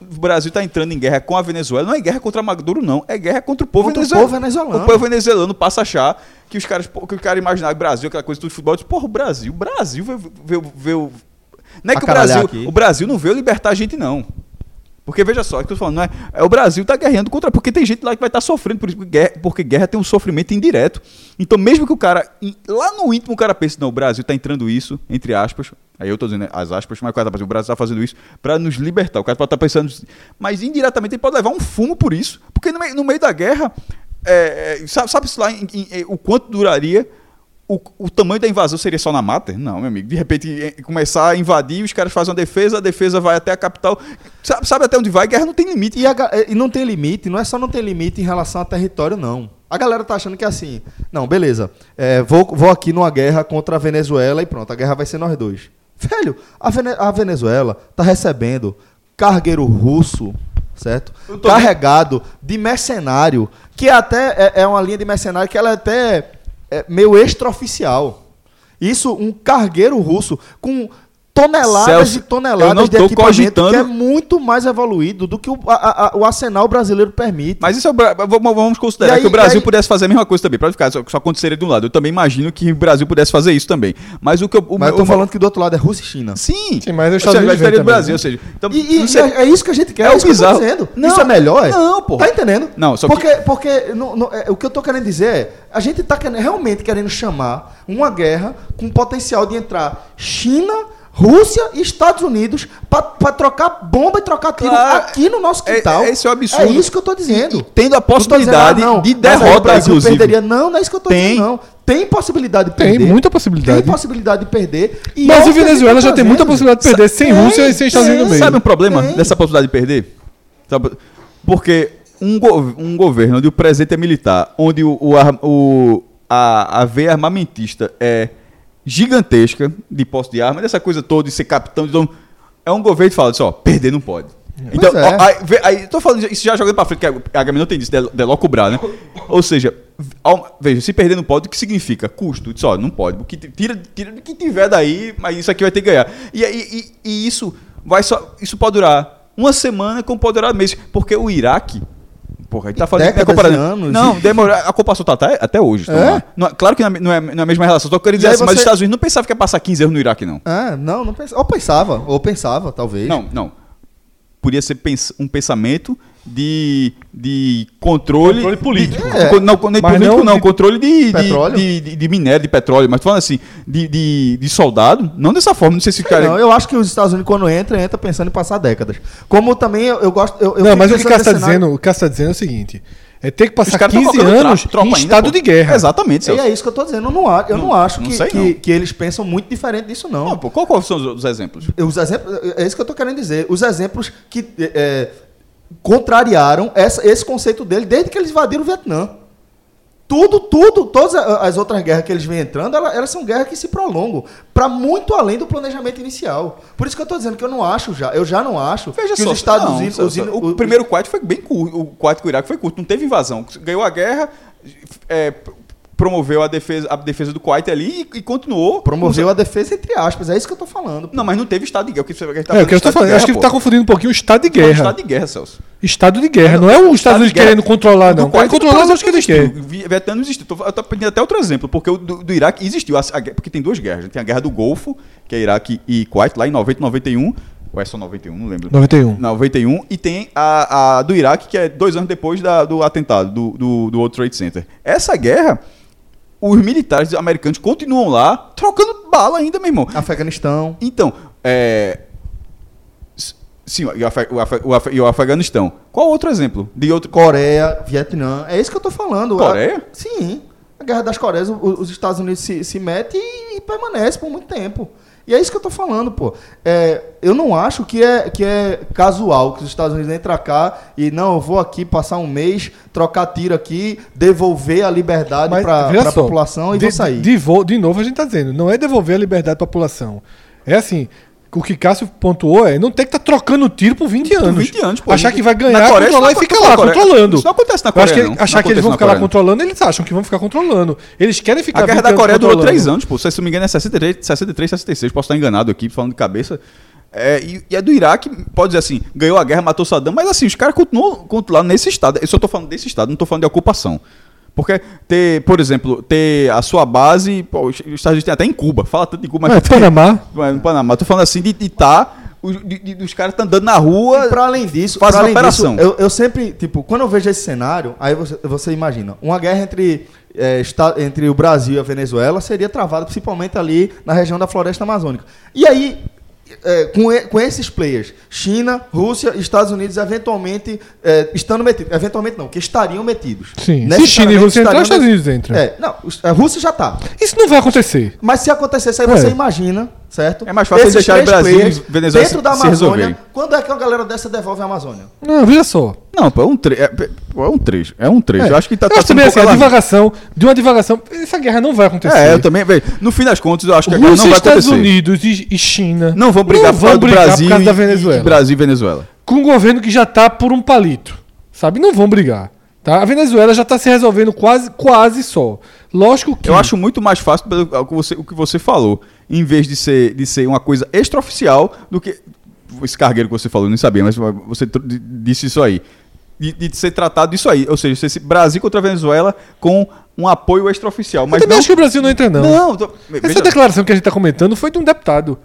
Speaker 5: o Brasil está entrando em guerra com a Venezuela. Não é guerra contra Maduro, não. É guerra contra o povo
Speaker 2: Contra o
Speaker 5: venezuelano.
Speaker 2: povo venezuelano.
Speaker 5: O povo venezuelano passa a achar que os caras. Que o cara imaginar o Brasil, aquela coisa tudo de futebol. Diz, Porra, o Brasil. O Brasil veio. veio, veio- não é que o Brasil.
Speaker 2: aqui.
Speaker 5: O Brasil não veio libertar a gente, não. Porque veja só, é que eu tô falando, não é, é o Brasil tá guerreando contra. Porque tem gente lá que vai estar sofrendo por isso, porque guerra, porque guerra tem um sofrimento indireto. Então, mesmo que o cara. Lá no íntimo o cara pense, não, o Brasil tá entrando isso, entre aspas. Aí eu tô dizendo né, as aspas, mas o tá Brasil tá fazendo isso pra nos libertar. O cara pode estar pensando. Mas indiretamente ele pode levar um fumo por isso. Porque no meio, no meio da guerra, é, é, sabe, sabe-se lá em- em- em- o quanto duraria o, o tamanho da invasão seria só na mata? Não, meu amigo. De repente começar a invadir, os caras fazem uma defesa, a defesa vai até a capital. Sabe, sabe até onde vai? Guerra não tem limite.
Speaker 2: E, a e não tem limite, não é só não ter limite em relação a território, não. A galera tá achando que é assim, não, beleza, é, vou, vou aqui numa guerra contra a Venezuela e pronto, a guerra vai ser nós dois. Velho, a, Vene- a Venezuela tá recebendo cargueiro russo, certo? Carregado de mercenário, que até é, é uma linha de mercenário que ela é até é, meio extraoficial. Isso, um cargueiro russo com toneladas
Speaker 5: Celso,
Speaker 2: e toneladas
Speaker 5: eu não
Speaker 2: de
Speaker 5: tô
Speaker 2: equipamento
Speaker 5: cogitando-
Speaker 2: que é muito mais evoluído do que o, a- a- o arsenal brasileiro permite.
Speaker 5: Mas isso é o Bra- vamos, considerar
Speaker 2: aí-
Speaker 5: que o Brasil
Speaker 2: aí-
Speaker 5: pudesse fazer a mesma coisa também. Pra ficar, só, só aconteceria de um lado. Eu também imagino que o Brasil pudesse fazer isso também. Mas o que eu. O,
Speaker 2: Mas eu tô
Speaker 5: o-
Speaker 2: falando que do outro lado é Rússia e China.
Speaker 5: Sim.
Speaker 3: Sim, mas os
Speaker 5: Ou
Speaker 3: Estados Unidos
Speaker 5: do Brasil.
Speaker 3: né?
Speaker 5: Ou seja, então,
Speaker 2: E, e- e é, é isso que a gente quer,
Speaker 5: É
Speaker 2: é,
Speaker 5: o
Speaker 2: isso que eu tô
Speaker 5: bizarro.
Speaker 2: dizendo.
Speaker 5: Não,
Speaker 2: isso é melhor, é?
Speaker 5: não, pô.
Speaker 2: Tá entendendo?
Speaker 5: Não, só que-
Speaker 2: porque, porque não- não- é, o que eu tô querendo dizer é, a gente tá querendo- realmente querendo chamar uma guerra com potencial de entrar China, Rússia e Estados Unidos pra, pra trocar bomba e trocar tiro
Speaker 5: Claro.
Speaker 2: aqui no nosso
Speaker 5: É-
Speaker 2: quintal.
Speaker 5: esse é o absurdo.
Speaker 2: É isso que eu tô dizendo.
Speaker 5: Tendo a
Speaker 2: Não tô dizendo,
Speaker 5: possibilidade
Speaker 2: ah, não,
Speaker 5: de
Speaker 2: aí o
Speaker 5: derrota,
Speaker 2: Brasil
Speaker 5: inclusive.
Speaker 2: Perderia. Não, não é isso que eu tô
Speaker 5: Tem.
Speaker 2: dizendo, não. Tem possibilidade de
Speaker 3: Tem
Speaker 2: perder.
Speaker 3: muita possibilidade.
Speaker 2: Tem possibilidade de perder. e é
Speaker 3: Mas
Speaker 2: o
Speaker 3: o Venezuela
Speaker 2: tá
Speaker 3: já tem muita possibilidade de perder sem
Speaker 2: Tem,
Speaker 3: Rússia e sem Estados Unidos meio.
Speaker 5: Sabe um problema
Speaker 2: Tem.
Speaker 5: dessa possibilidade de perder? Porque um, go- um governo onde o presidente é militar, onde o, o, o- a, a veia armamentista é gigantesca de posse de arma, dessa coisa toda de ser capitão, então, é um governo que fala assim, ó, perder não pode. Então,
Speaker 2: Pois é.
Speaker 5: ó, aí, aí, tô falando isso já jogando pra frente, que a, Gabi não tem disso, de, de locubrar, né? Ou seja, ao- veja, se perder não pode, o que significa? Custo. Diz, ó, não pode. Que tira, tira do que tiver daí, mas isso aqui vai ter que ganhar. E, aí- e, e isso vai só. Isso pode durar uma semana, como pode durar meses. Porque o Iraque. Porra, a gente tá falando
Speaker 2: Décadas
Speaker 5: tá comparando-
Speaker 2: anos.
Speaker 5: Não, demorou. A ocupação tá até, até hoje.
Speaker 2: É?
Speaker 5: Não- claro que não é, não é- não é a mesma relação. Só querendo dizer assim, mas os
Speaker 2: você-
Speaker 5: Estados Unidos não pensava que ia passar 15 anos no Iraque, não.
Speaker 2: Ah, não, não pensava. Ou pensava, ou pensava, talvez.
Speaker 5: Não, não. Podia ser um pensamento de, de controle.
Speaker 3: Controle político.
Speaker 5: de-
Speaker 2: É.
Speaker 5: não, nem
Speaker 3: Mas
Speaker 5: político,
Speaker 3: não
Speaker 5: não.
Speaker 3: de-
Speaker 5: controle de, de,
Speaker 2: Petróleo?
Speaker 5: de, de- de minério, de petróleo. Mas falando assim, de, de, de soldado, não dessa forma. Não sei se cara.
Speaker 2: Não, eu acho que os Estados Unidos, quando entra, entra pensando em passar décadas. Como também eu, eu gosto. Eu, eu
Speaker 3: Não, mas o que o está dizendo, o tá dizendo é o seguinte: É ter que passar
Speaker 5: caras tão
Speaker 3: 15
Speaker 5: colocando
Speaker 3: anos
Speaker 5: tropa- tropa
Speaker 3: em
Speaker 5: ainda,
Speaker 3: estado
Speaker 5: pô.
Speaker 3: de guerra.
Speaker 5: Exatamente,
Speaker 2: E é isso que eu tô dizendo. Eu não, eu não, acho
Speaker 5: não
Speaker 2: que,
Speaker 5: sei,
Speaker 2: que,
Speaker 5: não.
Speaker 2: que eles pensam muito diferente disso, não.
Speaker 5: Não, pô, qual, qual são os, os exemplos?
Speaker 2: Os exemplos, é isso que eu tô querendo dizer. Os exemplos que é, contrariaram essa- esse conceito dele desde que eles invadiram o Vietnã. Tudo, tudo, todas as outras guerras que eles vêm entrando, ela- elas, são guerras que se prolongam para muito além do planejamento inicial. Por isso que eu tô dizendo que eu não acho já, eu já não acho
Speaker 5: Veja
Speaker 2: que
Speaker 5: só,
Speaker 2: os Estados
Speaker 5: não,
Speaker 2: Unidos, os
Speaker 5: o,
Speaker 2: o-
Speaker 5: primeiro Kuwait foi bem curto, o Kuwait com o Iraque foi curto, não teve invasão, ganhou a guerra, é, promoveu a defesa, a defesa do Kuwait ali e, e continuou.
Speaker 2: promoveu a defesa entre aspas, é isso que eu tô falando.
Speaker 5: Não, mas não teve estado de guerra. O que você, tá
Speaker 3: É, o que eu
Speaker 5: de
Speaker 3: estou falando.
Speaker 5: estado de
Speaker 3: Acho que ele
Speaker 5: guerra,
Speaker 3: está confundindo um pouquinho o estado de
Speaker 5: pô. Não,
Speaker 3: guerra.
Speaker 5: Estado de guerra, Celso.
Speaker 3: Estado de guerra. Não é os Estados Unidos querendo controlar, não.
Speaker 5: Do
Speaker 3: Querem
Speaker 5: Kuwait,
Speaker 3: controlar
Speaker 5: por
Speaker 3: as que eles querem.
Speaker 5: Vietnã não existiu. Tô- Eu tô pedindo até outro exemplo, porque o do, do Iraque existiu. a- a guerra- porque tem duas guerras. né? Tem a guerra do Golfo, que é Iraque e Kuwait, lá em 90 91. Ou é só 91, não lembro.
Speaker 3: 91.
Speaker 5: 91. E tem a, a do Iraque, que é dois anos depois da- do atentado, do, do, do World Trade Center. Essa guerra, os militares americanos continuam lá trocando bala ainda, meu irmão.
Speaker 2: Afeganistão.
Speaker 5: Então, é. Sim, e o, Afe- o Afe- o e o Afeganistão. Qual outro exemplo? De outro.
Speaker 2: Coreia, Vietnã. É isso que eu tô falando.
Speaker 5: Coreia?
Speaker 2: A- sim. A Guerra das Coreias, os Estados Unidos se, se mete e, e permanece por muito tempo. E é isso que eu tô falando, pô. É, eu não acho que é, que é casual que os Estados Unidos entram cá e não, eu vou aqui passar um mês, trocar tiro aqui, devolver a liberdade para a população e
Speaker 3: de,
Speaker 2: vou sair.
Speaker 3: De, vo- de novo, a gente está dizendo, não é devolver a liberdade à população. É assim, o que Cássio pontuou é não ter que estar trocando tiro por 20
Speaker 5: Por
Speaker 3: anos.
Speaker 5: 20 anos, pô.
Speaker 3: Achar que vai ganhar,
Speaker 5: Coreia,
Speaker 3: controlar e fica lá,
Speaker 5: Coreia.
Speaker 3: controlando.
Speaker 5: Isso não acontece na
Speaker 3: acho que
Speaker 5: Coreia, não.
Speaker 3: Achar
Speaker 5: Não
Speaker 3: que eles vão ficar lá
Speaker 5: Coreia,
Speaker 3: controlando, eles acham que vão ficar controlando. Eles querem ficar
Speaker 5: A guerra
Speaker 3: 20
Speaker 5: da Coreia durou
Speaker 3: controlando.
Speaker 5: 3 anos, pô. Se eu não me engano, é 63, 63 66. Posso estar enganado aqui, falando de cabeça. É, e, e a do Iraque, pode dizer assim, ganhou a guerra, matou Saddam, mas assim, os caras continuam, continuam lá nesse estado. Eu só tô falando desse estado, não tô falando de ocupação. Porque ter, por exemplo, ter a sua base, pô, os Estados Unidos tem até em Cuba, fala tanto de Cuba, mas
Speaker 3: É,
Speaker 5: tem-
Speaker 3: Panamá.
Speaker 5: Mas no Panamá. Tô falando assim de estar. De, de- dos caras tá andando na rua.
Speaker 2: E pra além disso,
Speaker 5: faz uma
Speaker 2: além
Speaker 5: operação.
Speaker 2: disso, eu, eu sempre, tipo, quando eu vejo esse cenário, aí você, você imagina, uma guerra entre, é, esta- entre o Brasil e a Venezuela seria travada principalmente ali na região da floresta amazônica. E aí, é, com, com esses players, China, Rússia e Estados Unidos, eventualmente, é, estando metidos, eventualmente não, que estariam metidos.
Speaker 3: Sim. Se China e Rússia entrar, os Estados. Unidos entram.
Speaker 2: É, não, a Rússia já tá.
Speaker 3: Isso não vai acontecer.
Speaker 2: Mas se acontecesse, aí
Speaker 3: É.
Speaker 2: você imagina, certo?
Speaker 5: É mais fácil
Speaker 2: Esses
Speaker 5: deixar
Speaker 2: três
Speaker 5: Brasil e
Speaker 2: players
Speaker 5: Venezuela
Speaker 2: dentro
Speaker 5: se-
Speaker 2: da Amazônia.
Speaker 5: resolverem.
Speaker 2: Quando é que uma galera dessa devolve a Amazônia?
Speaker 3: Não, veja só.
Speaker 5: Não, pô, é um trecho. É, pô, é um trecho. É um trecho.
Speaker 3: É.
Speaker 5: Eu acho que tá,
Speaker 3: eu
Speaker 5: tá
Speaker 3: acho também
Speaker 5: um
Speaker 3: assim, a divagação, de uma divagação, essa guerra não vai acontecer.
Speaker 5: É, eu também. velho, No fim das contas, eu acho que a guerra
Speaker 3: Rússia,
Speaker 5: não vai
Speaker 3: Estados
Speaker 5: acontecer.
Speaker 3: Unidos e, e China
Speaker 5: Não vão brigar por
Speaker 3: vão brigar
Speaker 5: Brasil
Speaker 3: por causa da
Speaker 5: e-
Speaker 3: Venezuela.
Speaker 5: E, Brasil e Venezuela.
Speaker 3: com um governo que já tá por um palito. Sabe? Não vão brigar. Tá? A Venezuela já tá se resolvendo quase, quase só. Lógico que.
Speaker 5: Eu acho muito mais fácil o que você, o que você falou, em vez de ser, de ser uma coisa extraoficial do que. Esse cargueiro que você falou, eu nem sabia, mas você disse isso aí. De, de ser tratado disso aí. Ou seja, esse Brasil contra a Venezuela com um apoio extraoficial.
Speaker 3: Eu
Speaker 5: Mas
Speaker 3: também
Speaker 5: não,
Speaker 3: acho que o Brasil não entra, não.
Speaker 5: Não, tô-
Speaker 3: Essa
Speaker 5: veja,
Speaker 3: declaração que a gente tá comentando foi de um deputado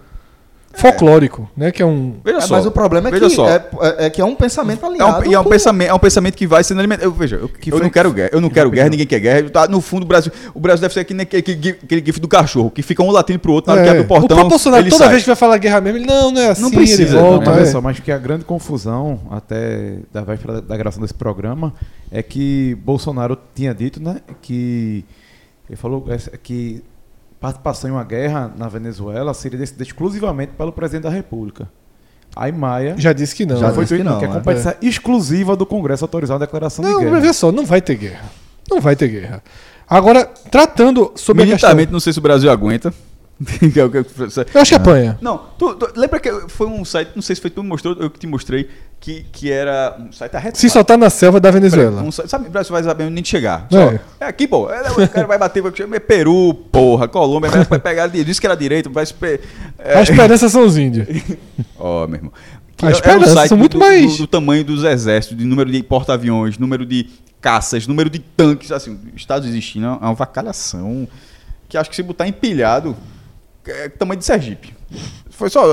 Speaker 3: folclórico, né? Que é um.
Speaker 5: veja
Speaker 2: É,
Speaker 5: só.
Speaker 2: mas o problema é que
Speaker 5: só.
Speaker 2: é, é- é que é um pensamento
Speaker 5: É
Speaker 2: alinhado.
Speaker 5: um, e é um
Speaker 2: com-
Speaker 5: pensamento, é um pensamento que vai sendo alimentado. Eu, veja, eu, eu
Speaker 4: foi-
Speaker 5: não quero guerra, eu não quero guerra, ninguém quer guerra. Tá, no fundo, o Brasil, o Brasil deve ser aquele, aquele, aquele gif do cachorro, que fica um latindo pro outro, na hora que
Speaker 3: É.
Speaker 5: abre o portão.
Speaker 3: o Bolsonaro, toda
Speaker 5: sai.
Speaker 3: vez que vai falar guerra mesmo, ele não, não é assim,
Speaker 5: precisa,
Speaker 3: ele
Speaker 5: não,
Speaker 3: volta.
Speaker 4: Mas, olha
Speaker 3: é.
Speaker 4: só, mas que a grande confusão, até da véspera da, da gravação desse programa, é que Bolsonaro tinha dito, né, que ele falou é, que participação em uma guerra na Venezuela seria decidida exclusivamente pelo presidente da República. Aí Maia
Speaker 3: Já disse que não.
Speaker 2: Já
Speaker 3: né?
Speaker 4: foi
Speaker 2: disse que não,
Speaker 4: que é
Speaker 2: é.
Speaker 4: competição exclusiva do Congresso autorizar a declaração
Speaker 3: Não,
Speaker 4: de
Speaker 3: mas
Speaker 4: guerra.
Speaker 3: veja só, não vai ter guerra. Não vai ter guerra. Agora, tratando sobre a questão...
Speaker 5: Militarmente, não sei se o Brasil aguenta. (laughs) É eu-
Speaker 3: acho que apanha.
Speaker 5: não, tu, tu- lembra que foi um site, não sei se foi tu que me mostrou, eu que te mostrei, que, que era um site arretado.
Speaker 3: Se só tá na selva da Venezuela.
Speaker 5: Um site- sabe, o Brasil vai saber nem chegar.
Speaker 3: É.
Speaker 5: Só, é. aqui, pô. É, o cara vai bater, vai é Peru, porra, Colômbia, vai, vai pegar, disse que era direito, vai É,
Speaker 3: A esperança são os índios. (laughs)
Speaker 5: Ó, meu irmão. Que
Speaker 3: A
Speaker 5: era um site
Speaker 3: são muito
Speaker 5: do,
Speaker 3: mais-
Speaker 5: Do, do tamanho dos exércitos, de número de porta-aviões, número de caças, número de tanques, assim, Estados existindo, é uma vacalhação que acho que se botar empilhado, é tamanho de Sergipe. Foi só,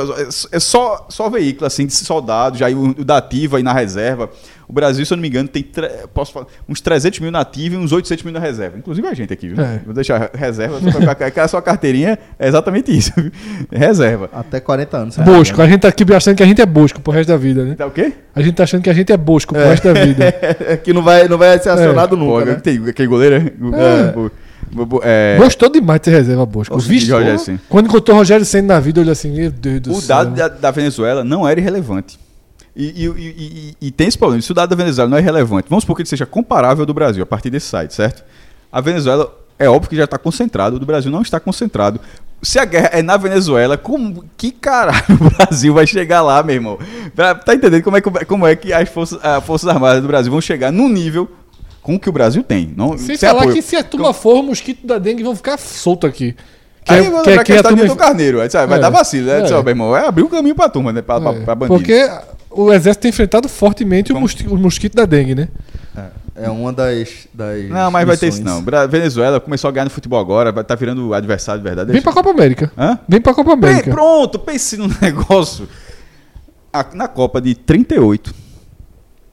Speaker 5: é só, só veículo, assim, de soldados, já o, o da ativa aí na reserva, O Brasil, se eu não me engano, tem tre- posso falar, uns 300 mil nativos e uns 800 mil na reserva. Inclusive a gente aqui, viu?
Speaker 3: É.
Speaker 5: Vou deixar reserva, aquela (laughs) sua carteirinha é exatamente isso. viu? reserva.
Speaker 2: Até 40 anos.
Speaker 3: Bosco. A gente tá aqui achando que a gente é Bosco pro resto da vida, né?
Speaker 5: Tá o quê?
Speaker 3: A gente tá achando que a gente é Bosco pro resto da vida. (laughs)
Speaker 2: que não vai, não vai ser acionado
Speaker 5: Pô,
Speaker 2: nunca, né?
Speaker 5: tem aquele goleiro, é?
Speaker 3: É.
Speaker 5: É,
Speaker 3: Gostou demais de ter reserva Bosco.
Speaker 5: De Rogério Ceni.
Speaker 3: quando encontrou o Rogério Senna na vida, eu olhei assim, meu Deus do
Speaker 5: o
Speaker 3: céu.
Speaker 5: dado da, da Venezuela não era irrelevante. E, e- e- e- tem esse problema. Se o dado da Venezuela não é relevante, vamos supor que ele seja comparável ao do Brasil, a partir desse site, certo? A Venezuela é óbvio que já está concentrado, o do Brasil não está concentrado. Se a guerra é na Venezuela, como que caralho (laughs) o Brasil vai chegar lá, meu irmão? Pra- Tá entendendo como é, que- como é que as forças, as forças Armadas do Brasil vão chegar num nível com o que o Brasil tem? Não,
Speaker 3: Sem
Speaker 5: sem
Speaker 3: falar
Speaker 5: apoio.
Speaker 3: que se a turma for, o mosquito da dengue vão ficar solto aqui. Que
Speaker 5: Aí
Speaker 3: é-
Speaker 5: vai
Speaker 3: que é
Speaker 5: que
Speaker 3: quem a turma-
Speaker 5: do carneiro. Aí, sabe, vai
Speaker 3: É.
Speaker 5: dar vacilo, né?
Speaker 3: É.
Speaker 5: Disse, ó, meu irmão, vai abrir o caminho pra turma, né? Pra, pra,
Speaker 3: É,
Speaker 5: pra bandido.
Speaker 3: Porque o exército tem enfrentado fortemente o,
Speaker 5: Como?
Speaker 3: mosqui- o mosquito da dengue, né?
Speaker 2: É, é uma das, das
Speaker 5: Não, mas vai ter isso
Speaker 2: missões.
Speaker 5: não. Bra- Venezuela começou a ganhar no futebol agora, vai tá virando adversário de verdade.
Speaker 3: Vem pra Copa América.
Speaker 5: Hã?
Speaker 3: Vem pra Copa América.
Speaker 5: pronto, pense num (laughs) negócio. A- na Copa de 38,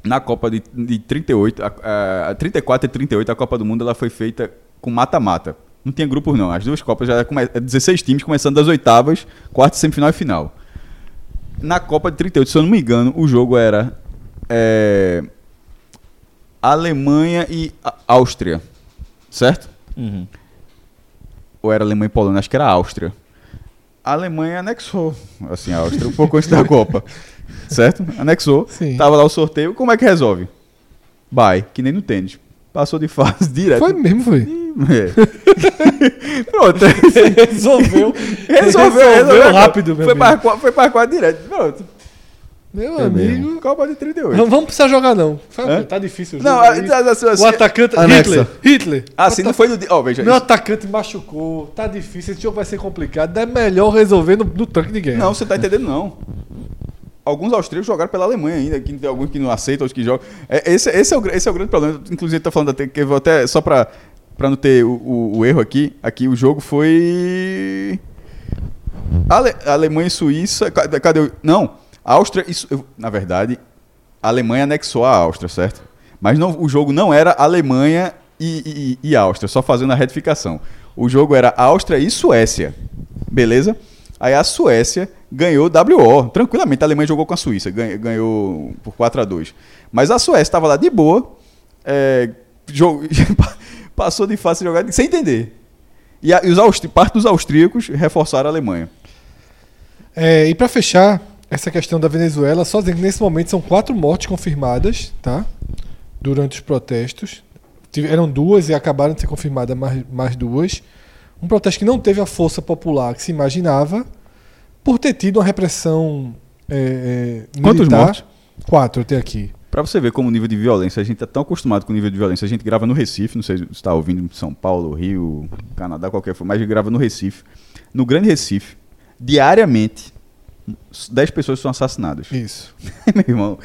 Speaker 5: na Copa de, de 38, a, a, 34 e 38, a Copa do Mundo ela foi feita com mata-mata. Não tinha grupos não, as duas Copas já come, 16 times começando das oitavas, quarta, semifinal e final. Na Copa de 38, se eu não me engano, o jogo era é, Alemanha e Áustria, certo?
Speaker 2: Uhum.
Speaker 5: ou era Alemanha e Polônia, acho que era Áustria. A Alemanha anexou, assim, a Áustria, um pouco antes da Copa. (laughs) Certo? Anexou.
Speaker 3: Sim.
Speaker 5: Tava lá o sorteio. Como é que resolve? Vai, que nem no tênis. Passou de fase (laughs) direto.
Speaker 3: Foi mesmo, foi. (laughs)
Speaker 5: É. Pronto.
Speaker 3: Resolveu.
Speaker 5: Resolveu, resolveu.
Speaker 3: rápido, meu
Speaker 5: Foi para, foi para quadra direto. Pronto.
Speaker 3: Meu
Speaker 2: É
Speaker 3: amigo.
Speaker 5: Copa de 38.
Speaker 3: Não vamos precisar jogar, não. Tá difícil. o
Speaker 5: Não,
Speaker 3: jogo
Speaker 5: a-
Speaker 3: aí.
Speaker 5: a- a- assim,
Speaker 3: o atacante.
Speaker 2: Anexa.
Speaker 3: Hitler. Hitler.
Speaker 5: assim, não foi no dia. Ó, veja.
Speaker 3: Meu
Speaker 5: isso-
Speaker 3: atacante machucou. Tá difícil. Esse jogo vai ser complicado. É melhor resolver no, no tanque de guerra.
Speaker 5: Não, você tá entendendo, não. Alguns austríacos jogaram pela Alemanha ainda, que tem alguns que não aceitam, outros que jogam. É, esse, esse, é o, esse é o grande problema. Inclusive, tá falando até, que eu vou até só pra, pra não ter o, o- o erro aqui. Aqui o jogo foi. Ale, Alemanha e Suíça. Cadê, cadê o. Não, Áustria. Su- eu- Na verdade, a Alemanha anexou a Áustria, certo? Mas não, o jogo não era Alemanha e, e- e Áustria, só fazendo a retificação. O jogo era Áustria e Suécia. Beleza? Aí a Suécia ganhou WO, tranquilamente. A Alemanha jogou com a Suíça, ganhou, ganhou por 4 a 2 Mas a Suécia estava lá de boa, é, jogo- (laughs) passou de de jogar sem entender. E, a- e os parte dos austríacos reforçaram a Alemanha.
Speaker 3: É, e pra fechar essa questão da Venezuela, só dizer que nesse momento são quatro mortes confirmadas, tá? Durante os protestos. Eram duas e acabaram de ser confirmadas mais, mais duas. Um protesto que não teve a força popular que se imaginava, por ter tido uma repressão é, é,
Speaker 5: Quantos
Speaker 3: militar.
Speaker 5: mortos?
Speaker 3: Quatro, tenho aqui.
Speaker 5: Pra você ver como o nível de violência, a gente é tão acostumado com o nível de violência. A gente grava no Recife, não sei se você está ouvindo em São Paulo, Rio, Canadá, qualquer for, mas a gente grava no Recife. No Grande Recife, diariamente, 10 pessoas são assassinadas.
Speaker 3: Isso. (laughs)
Speaker 5: Meu irmão.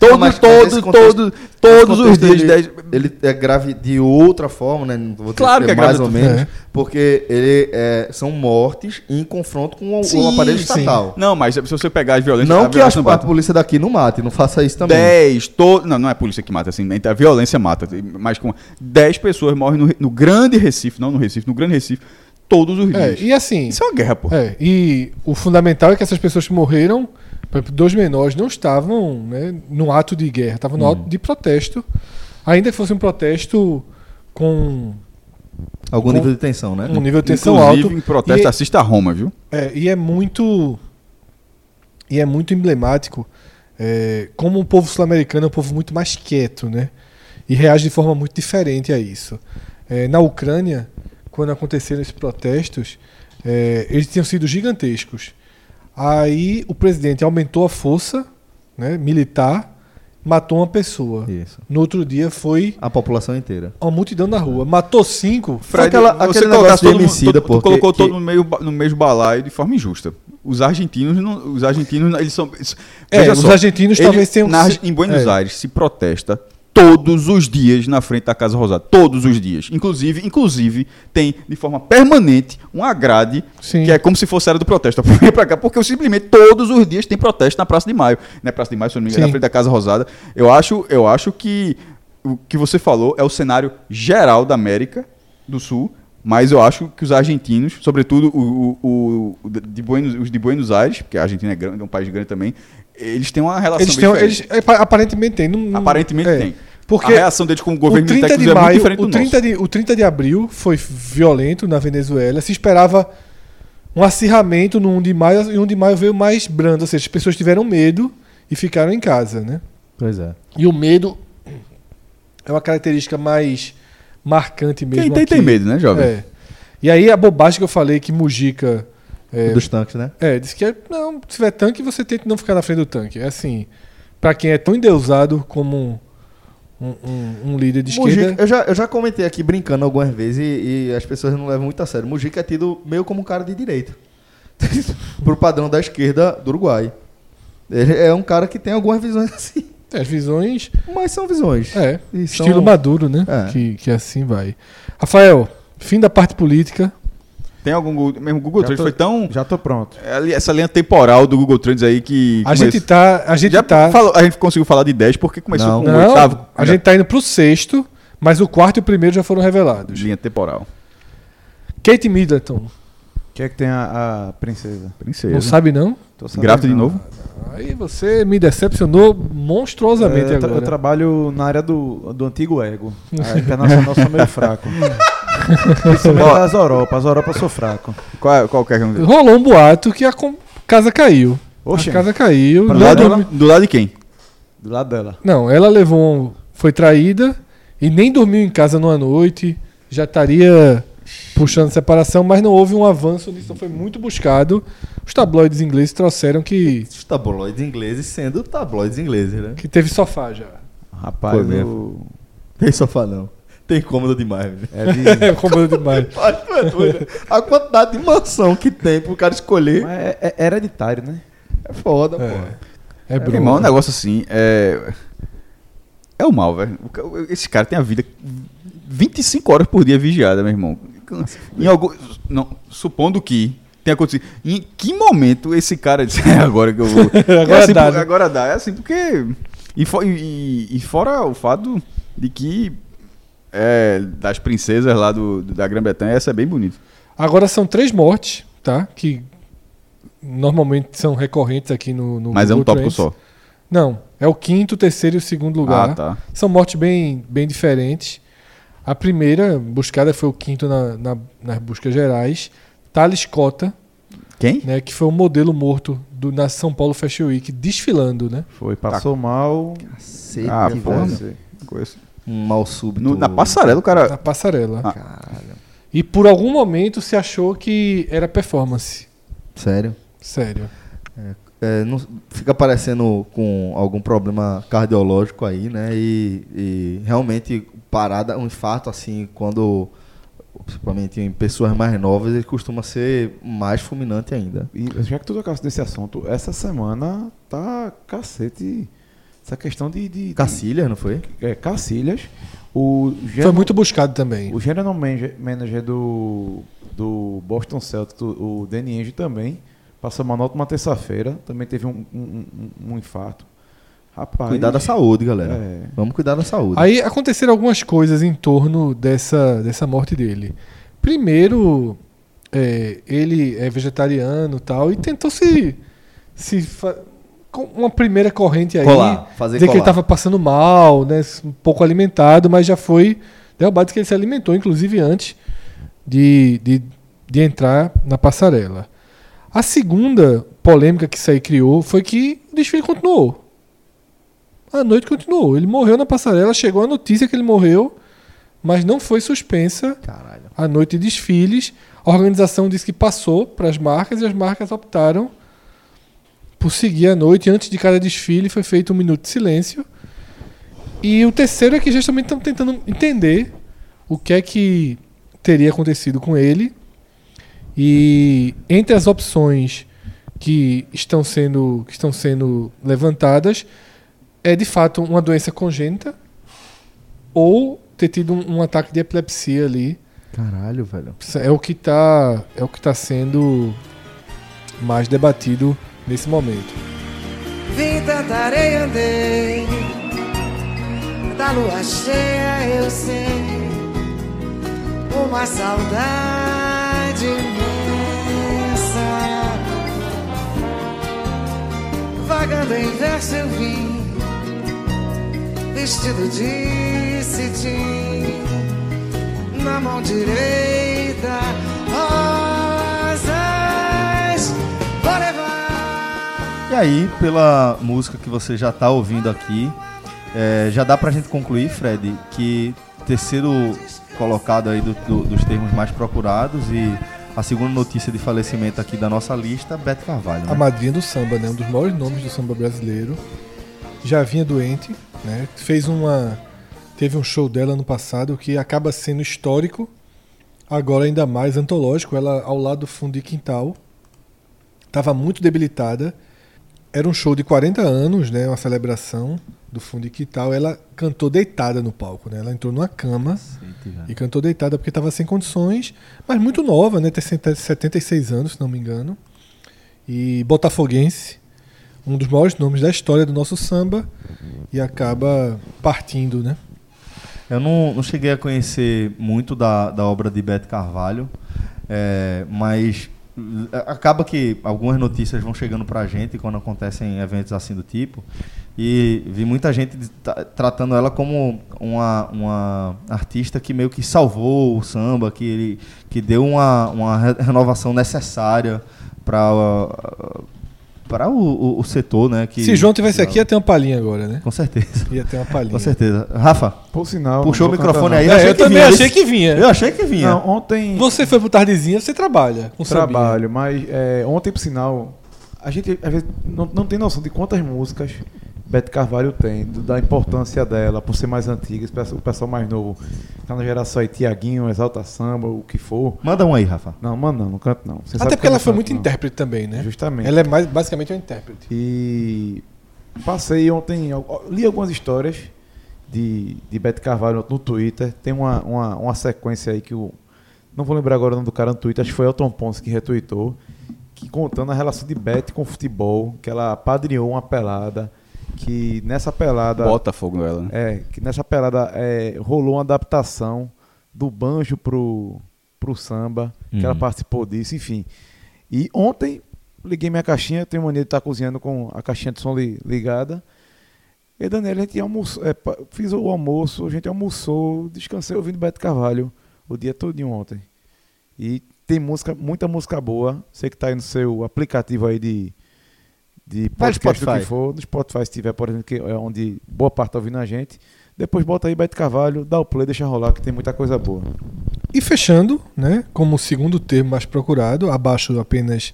Speaker 5: Todo,
Speaker 2: Não, mas- mas
Speaker 5: todo,
Speaker 2: esse contexto-
Speaker 5: todo, todos
Speaker 2: Esse
Speaker 5: os dias.
Speaker 2: ele,
Speaker 5: 10...
Speaker 2: ele é grave de outra forma, né? Vou
Speaker 5: Claro que é
Speaker 2: mais
Speaker 5: grave
Speaker 2: ou menos,
Speaker 3: É.
Speaker 2: porque ele é, são mortes em confronto com o,
Speaker 5: Sim,
Speaker 2: o aparelho
Speaker 3: sim.
Speaker 2: estatal.
Speaker 5: Não, mas se você pegar as violências.
Speaker 2: Não
Speaker 5: a
Speaker 2: que a,
Speaker 5: violência
Speaker 2: a
Speaker 5: bate.
Speaker 2: polícia daqui não mate, não faça isso também.
Speaker 5: 10, to... não, não é a polícia que mata, assim, a violência mata, mas com 10 pessoas morrem no, no grande Recife, não no Recife, no grande Recife, todos os
Speaker 3: É,
Speaker 5: dias.
Speaker 3: e assim.
Speaker 5: Isso é uma guerra, pô.
Speaker 3: É, e o fundamental é que essas pessoas que morreram, por exemplo, dois menores, não estavam né, no ato de guerra, estavam no ato de protesto. Ainda que fosse um protesto com
Speaker 2: Algum
Speaker 3: Com-
Speaker 2: nível de tensão, né?
Speaker 3: um nível de tensão
Speaker 5: Inclusive,
Speaker 3: alto.
Speaker 5: em protesto,
Speaker 3: E-
Speaker 5: assista a Roma, viu?
Speaker 3: É, e é muito. E é muito emblemático é, como o povo sul-americano é um povo muito mais quieto, né? E reage de forma muito diferente a isso. É, na Ucrânia, quando aconteceram esses protestos, é, eles tinham sido gigantescos. Aí o presidente aumentou a força né, militar, matou uma pessoa.
Speaker 2: Isso.
Speaker 3: No outro dia foi
Speaker 2: A população inteira.
Speaker 3: uma multidão na rua. Matou cinco.
Speaker 2: Fred, aquela-
Speaker 5: você
Speaker 2: aquele negócio de homicida, pô,
Speaker 5: colocou
Speaker 2: que-
Speaker 5: todo no, meio, no mesmo balaio de forma injusta. Os argentinos, não, os argentinos, eles são... eles-
Speaker 3: É, os
Speaker 5: só,
Speaker 3: argentinos talvez tenham
Speaker 5: na, Em Buenos
Speaker 3: é.
Speaker 5: Aires se protesta todos os dias na frente da Casa Rosada. Todos os dias. Inclusive, inclusive tem de forma permanente uma grade
Speaker 3: Sim.
Speaker 5: que é como se fosse a área do protesto. (laughs) Pra cá porque eu simplesmente todos os dias tem protesto na Praça de Maio. Na Praça de Maio, se eu não me engano,
Speaker 3: Sim.
Speaker 5: na frente da Casa Rosada. Eu acho, eu acho que o que você falou é o cenário geral da América do Sul. Mas eu acho que os argentinos, sobretudo o, o- o de Buenos, os de Buenos Aires, porque a Argentina é, grande, é um país grande também, eles têm uma relação
Speaker 3: Eles têm, eles, pa- aparentemente tem. não-
Speaker 5: Aparentemente
Speaker 3: é.
Speaker 5: tem.
Speaker 3: Porque
Speaker 5: a reação deles com o
Speaker 3: o
Speaker 5: governo
Speaker 3: 30
Speaker 5: militar
Speaker 3: de
Speaker 5: é muito
Speaker 3: maio,
Speaker 5: diferente
Speaker 3: o
Speaker 5: do
Speaker 3: 30
Speaker 5: nosso.
Speaker 3: de, o 30 de abril foi violento na Venezuela. Se esperava um acirramento no 1 de maio e o 1 de maio veio mais brando, ou seja, as pessoas tiveram medo e ficaram em casa, né?
Speaker 2: Pois é.
Speaker 3: E o medo é uma característica mais marcante mesmo.
Speaker 5: Quem tem,
Speaker 3: aqui.
Speaker 5: tem medo, né, jovem?
Speaker 3: É. E aí a bobagem que eu falei que Mujica é,
Speaker 2: Dos tanques, né?
Speaker 3: é, disse que é, não, se tiver tanque, você tenta não ficar na frente do tanque. É assim, pra quem é tão endeusado como um, um- um líder de
Speaker 2: Mujica,
Speaker 3: esquerda.
Speaker 2: eu, já, eu já comentei aqui brincando algumas vezes e, e as pessoas não levam muito a sério. Mujica é tido meio como um cara de direita. (laughs) Pro padrão da esquerda do Uruguai. Ele é um cara que tem algumas visões assim.
Speaker 3: é, As visões.
Speaker 2: Mas são visões.
Speaker 3: É,
Speaker 2: E são-
Speaker 3: estilo maduro, né?
Speaker 2: É.
Speaker 3: Que, que assim vai. Rafael, fim da parte política.
Speaker 5: Tem algum Google, mesmo o Google
Speaker 4: Já
Speaker 5: Trends
Speaker 4: tô-
Speaker 5: foi tão
Speaker 4: Já tô pronto.
Speaker 5: é essa linha temporal do Google Trends aí que
Speaker 3: A gente tá. A gente
Speaker 5: já
Speaker 3: tá.
Speaker 5: falou- a gente conseguiu falar de 10 porque começou
Speaker 2: Não.
Speaker 5: com o
Speaker 3: Não,
Speaker 5: oitavo.
Speaker 3: a
Speaker 5: Já-
Speaker 3: gente tá indo pro sexto, mas o quarto e o primeiro já foram revelados.
Speaker 5: linha temporal.
Speaker 3: Kate Middleton,
Speaker 4: O que é que tem a, a princesa?
Speaker 5: Princesa.
Speaker 3: não sabe não?
Speaker 5: Grávida de
Speaker 4: não.
Speaker 5: novo?
Speaker 3: Aí você me decepcionou monstruosamente
Speaker 4: É, eu,
Speaker 3: agora.
Speaker 4: eu trabalho na área do, do antigo ego. (laughs) A internacional sou meio fraco. (laughs) As Europa. As Europa eu sou fraco.
Speaker 5: Qual, é- qual que é que?
Speaker 3: Rolou um boato que a com- casa caiu.
Speaker 4: Oxe,
Speaker 3: a casa caiu.
Speaker 5: do,
Speaker 3: não
Speaker 5: lado,
Speaker 3: dormi-
Speaker 5: do lado de quem?
Speaker 4: do lado dela.
Speaker 3: Não, ela levou. um- Foi traída e nem dormiu em casa numa noite. Já estaria puxando separação, mas não houve um avanço nisso. Então foi muito buscado. Os tabloides ingleses trouxeram que,
Speaker 2: Os tabloides ingleses sendo tabloides ingleses, né?
Speaker 3: que teve sofá já.
Speaker 4: Rapaz,
Speaker 2: Foi. Tem sofá não. Tem cômodo demais, velho.
Speaker 4: é de. (laughs)
Speaker 3: É como demais. (laughs)
Speaker 2: É. A quantidade de mansão que tem pro cara escolher
Speaker 4: Mas é, é hereditário, né?
Speaker 2: é foda,
Speaker 3: É.
Speaker 2: pô.
Speaker 3: É
Speaker 5: Meu
Speaker 3: Bruno.
Speaker 5: irmão, um negócio assim é. É o mal, velho. Esse cara tem a vida 25 horas por dia vigiada, meu irmão. Em algum, não, supondo que tenha acontecido. Em que momento esse cara disse, é agora que eu vou. (laughs)
Speaker 3: Agora
Speaker 5: é assim,
Speaker 3: dá,
Speaker 5: por-
Speaker 3: né?
Speaker 5: Agora dá. É assim porque. E, fo- e- e fora o fato de que. É, das princesas lá do, da Grã-Bretanha, essa é bem bonita.
Speaker 3: Agora são três mortes, tá? Que normalmente são recorrentes aqui no, no
Speaker 5: Mas é um
Speaker 3: Google
Speaker 5: tópico
Speaker 3: Trends.
Speaker 5: só.
Speaker 3: Não, é o quinto, o terceiro e o segundo lugar.
Speaker 5: Ah, tá.
Speaker 3: São mortes bem, bem diferentes. A primeira buscada foi o quinto na, na- nas buscas gerais. Thales Cota,
Speaker 5: Quem?
Speaker 3: né, que foi o modelo morto do, na São Paulo Fashion Week, desfilando, né?
Speaker 4: Foi, passou mal.
Speaker 2: Cacete,
Speaker 5: Ah, porra.
Speaker 2: Um mal súbito.
Speaker 5: No- na passarela, o cara.
Speaker 3: Na passarela.
Speaker 5: Ah.
Speaker 2: Caralho.
Speaker 3: E por algum momento se achou que era performance.
Speaker 2: Sério?
Speaker 3: Sério.
Speaker 2: É, não- fica parecendo com algum problema cardiológico aí, né? E, e realmente parada, um infarto assim, quando principalmente em pessoas mais novas, ele costuma ser mais fulminante ainda.
Speaker 4: E já que tu tocasse nesse assunto, essa semana tá cacete. Essa questão de. de, de
Speaker 2: Cacilhas, não foi?
Speaker 4: é, Cacilhas. O
Speaker 3: Foi
Speaker 4: general-
Speaker 3: muito buscado também.
Speaker 4: O general manager, manager do, do Boston Celtics, o Danny Ainge também, passou uma nota uma terça-feira, também teve um, um, um- um infarto. Rapaz.
Speaker 2: Cuidar da saúde, galera.
Speaker 4: É.
Speaker 2: Vamos cuidar da saúde.
Speaker 3: Aí aconteceram algumas coisas em torno dessa, dessa morte dele. Primeiro, é, ele é vegetariano e tal, e tentou se. se uma primeira corrente aí.
Speaker 2: Colar, fazer
Speaker 3: dizer que ele estava passando mal, né, um pouco alimentado, mas já foi derrubado que ele se alimentou, inclusive antes de, de, de entrar na passarela. A segunda polêmica que isso aí criou foi que o desfile continuou. A noite continuou. Ele morreu na passarela, chegou a notícia que ele morreu, mas não foi suspensa
Speaker 2: Caralho.
Speaker 3: a noite de desfiles. A organização disse que passou para as marcas e as marcas optaram por seguir a noite. Antes de cada desfile foi feito um minuto de silêncio. E o terceiro é que justamente estão tentando entender o que é que teria acontecido com ele. E entre as opções que estão sendo, que estão sendo levantadas, é de fato uma doença congênita, ou ter tido um, um ataque de epilepsia ali.
Speaker 2: Caralho, velho.
Speaker 3: É o que tá, é o que tá sendo mais debatido nesse momento.
Speaker 1: Vim tanta areia andei Da lua cheia eu sei Uma saudade imensa Vagando em verso eu vim Vestido de cetim Na mão direita
Speaker 2: aí, pela música que você já tá ouvindo aqui, é, já dá pra gente concluir, Fred, que terceiro colocado aí do- do- dos termos mais procurados e a segunda notícia de falecimento aqui da nossa lista, Beto Carvalho.
Speaker 3: A
Speaker 2: Né?
Speaker 3: madrinha do samba, né? Um dos maiores nomes do samba brasileiro. Já vinha doente, né? Fez uma. Teve um show dela no passado que acaba sendo histórico, agora ainda mais antológico. Ela ao lado do fundo de quintal. Estava muito debilitada. Era um show de 40 anos, né? Uma celebração do fundo de quintal. Ela cantou deitada no palco, né? Ela entrou numa cama e cantou deitada porque estava sem condições, mas muito nova, né? Tem 76 anos, se não me engano. E botafoguense, um dos maiores nomes da história do nosso samba, e acaba partindo, né?
Speaker 2: Eu não, não cheguei a conhecer muito da, da obra de Beto Carvalho, é, mas acaba que algumas notícias vão chegando pra gente quando acontecem eventos assim do tipo. E vi muita gente tratando ela como uma, uma artista que meio que salvou o samba, que, que deu uma, uma re- renovação necessária para para o, o, o setor, né? Que,
Speaker 3: Se João tivesse aqui, ia ter uma palhinha agora, né?
Speaker 2: Com certeza.
Speaker 3: Ia ter uma palhinha.
Speaker 2: Com certeza. Rafa,
Speaker 4: Por sinal.
Speaker 2: Puxou o microfone aí.
Speaker 3: É,
Speaker 2: achei
Speaker 3: eu
Speaker 2: que
Speaker 3: também
Speaker 2: vinha.
Speaker 3: achei que vinha.
Speaker 2: eu achei que vinha.
Speaker 4: Não, ontem.
Speaker 3: Você foi pro Tardezinha, você trabalha com
Speaker 4: trabalho, mas é, ontem, por sinal, a gente às vezes não, não tem noção de quantas músicas Beto Carvalho tem, da importância dela, por ser mais antiga, o pessoal mais novo, tá na geração aí, Tiaguinho, Exalta Samba, o que for.
Speaker 2: Manda um aí, Rafa.
Speaker 4: Não, mano, não, não canto não. Você
Speaker 3: Até
Speaker 4: que
Speaker 3: porque ela foi
Speaker 4: canto,
Speaker 3: muito
Speaker 4: não.
Speaker 3: intérprete também, né?
Speaker 4: Justamente.
Speaker 3: Ela é mais, basicamente uma intérprete.
Speaker 4: E passei ontem, li algumas histórias de, de Beto Carvalho no Twitter. Tem uma, uma, uma sequência aí que o. Não vou lembrar agora o nome do cara no Twitter, acho que foi Elton Ponce que retweetou. Que contando a relação de Beto com o futebol, que ela apadrinhou uma pelada. Que nessa pelada.
Speaker 5: Bota fogo nela, né?
Speaker 4: É, que nessa pelada é, rolou uma adaptação do banjo pro, pro samba, que ela
Speaker 2: Uhum.
Speaker 4: participou disso, enfim. E ontem liguei minha caixinha, tenho mania de estar cozinhando com a caixinha de som li- ligada. E Daniela, a gente almoçou, é, fiz o almoço, a gente almoçou, descansei ouvindo Beto Carvalho o dia todo ontem. E tem música, muita música boa. Você que tá aí no seu aplicativo aí de, de podcast do que for. No Spotify, se tiver, por exemplo, que é onde boa parte tá ouvindo a gente. Depois bota aí Beto Carvalho, dá o play, deixa rolar, que tem muita coisa boa.
Speaker 3: E fechando, né, como o segundo termo mais procurado, abaixo apenas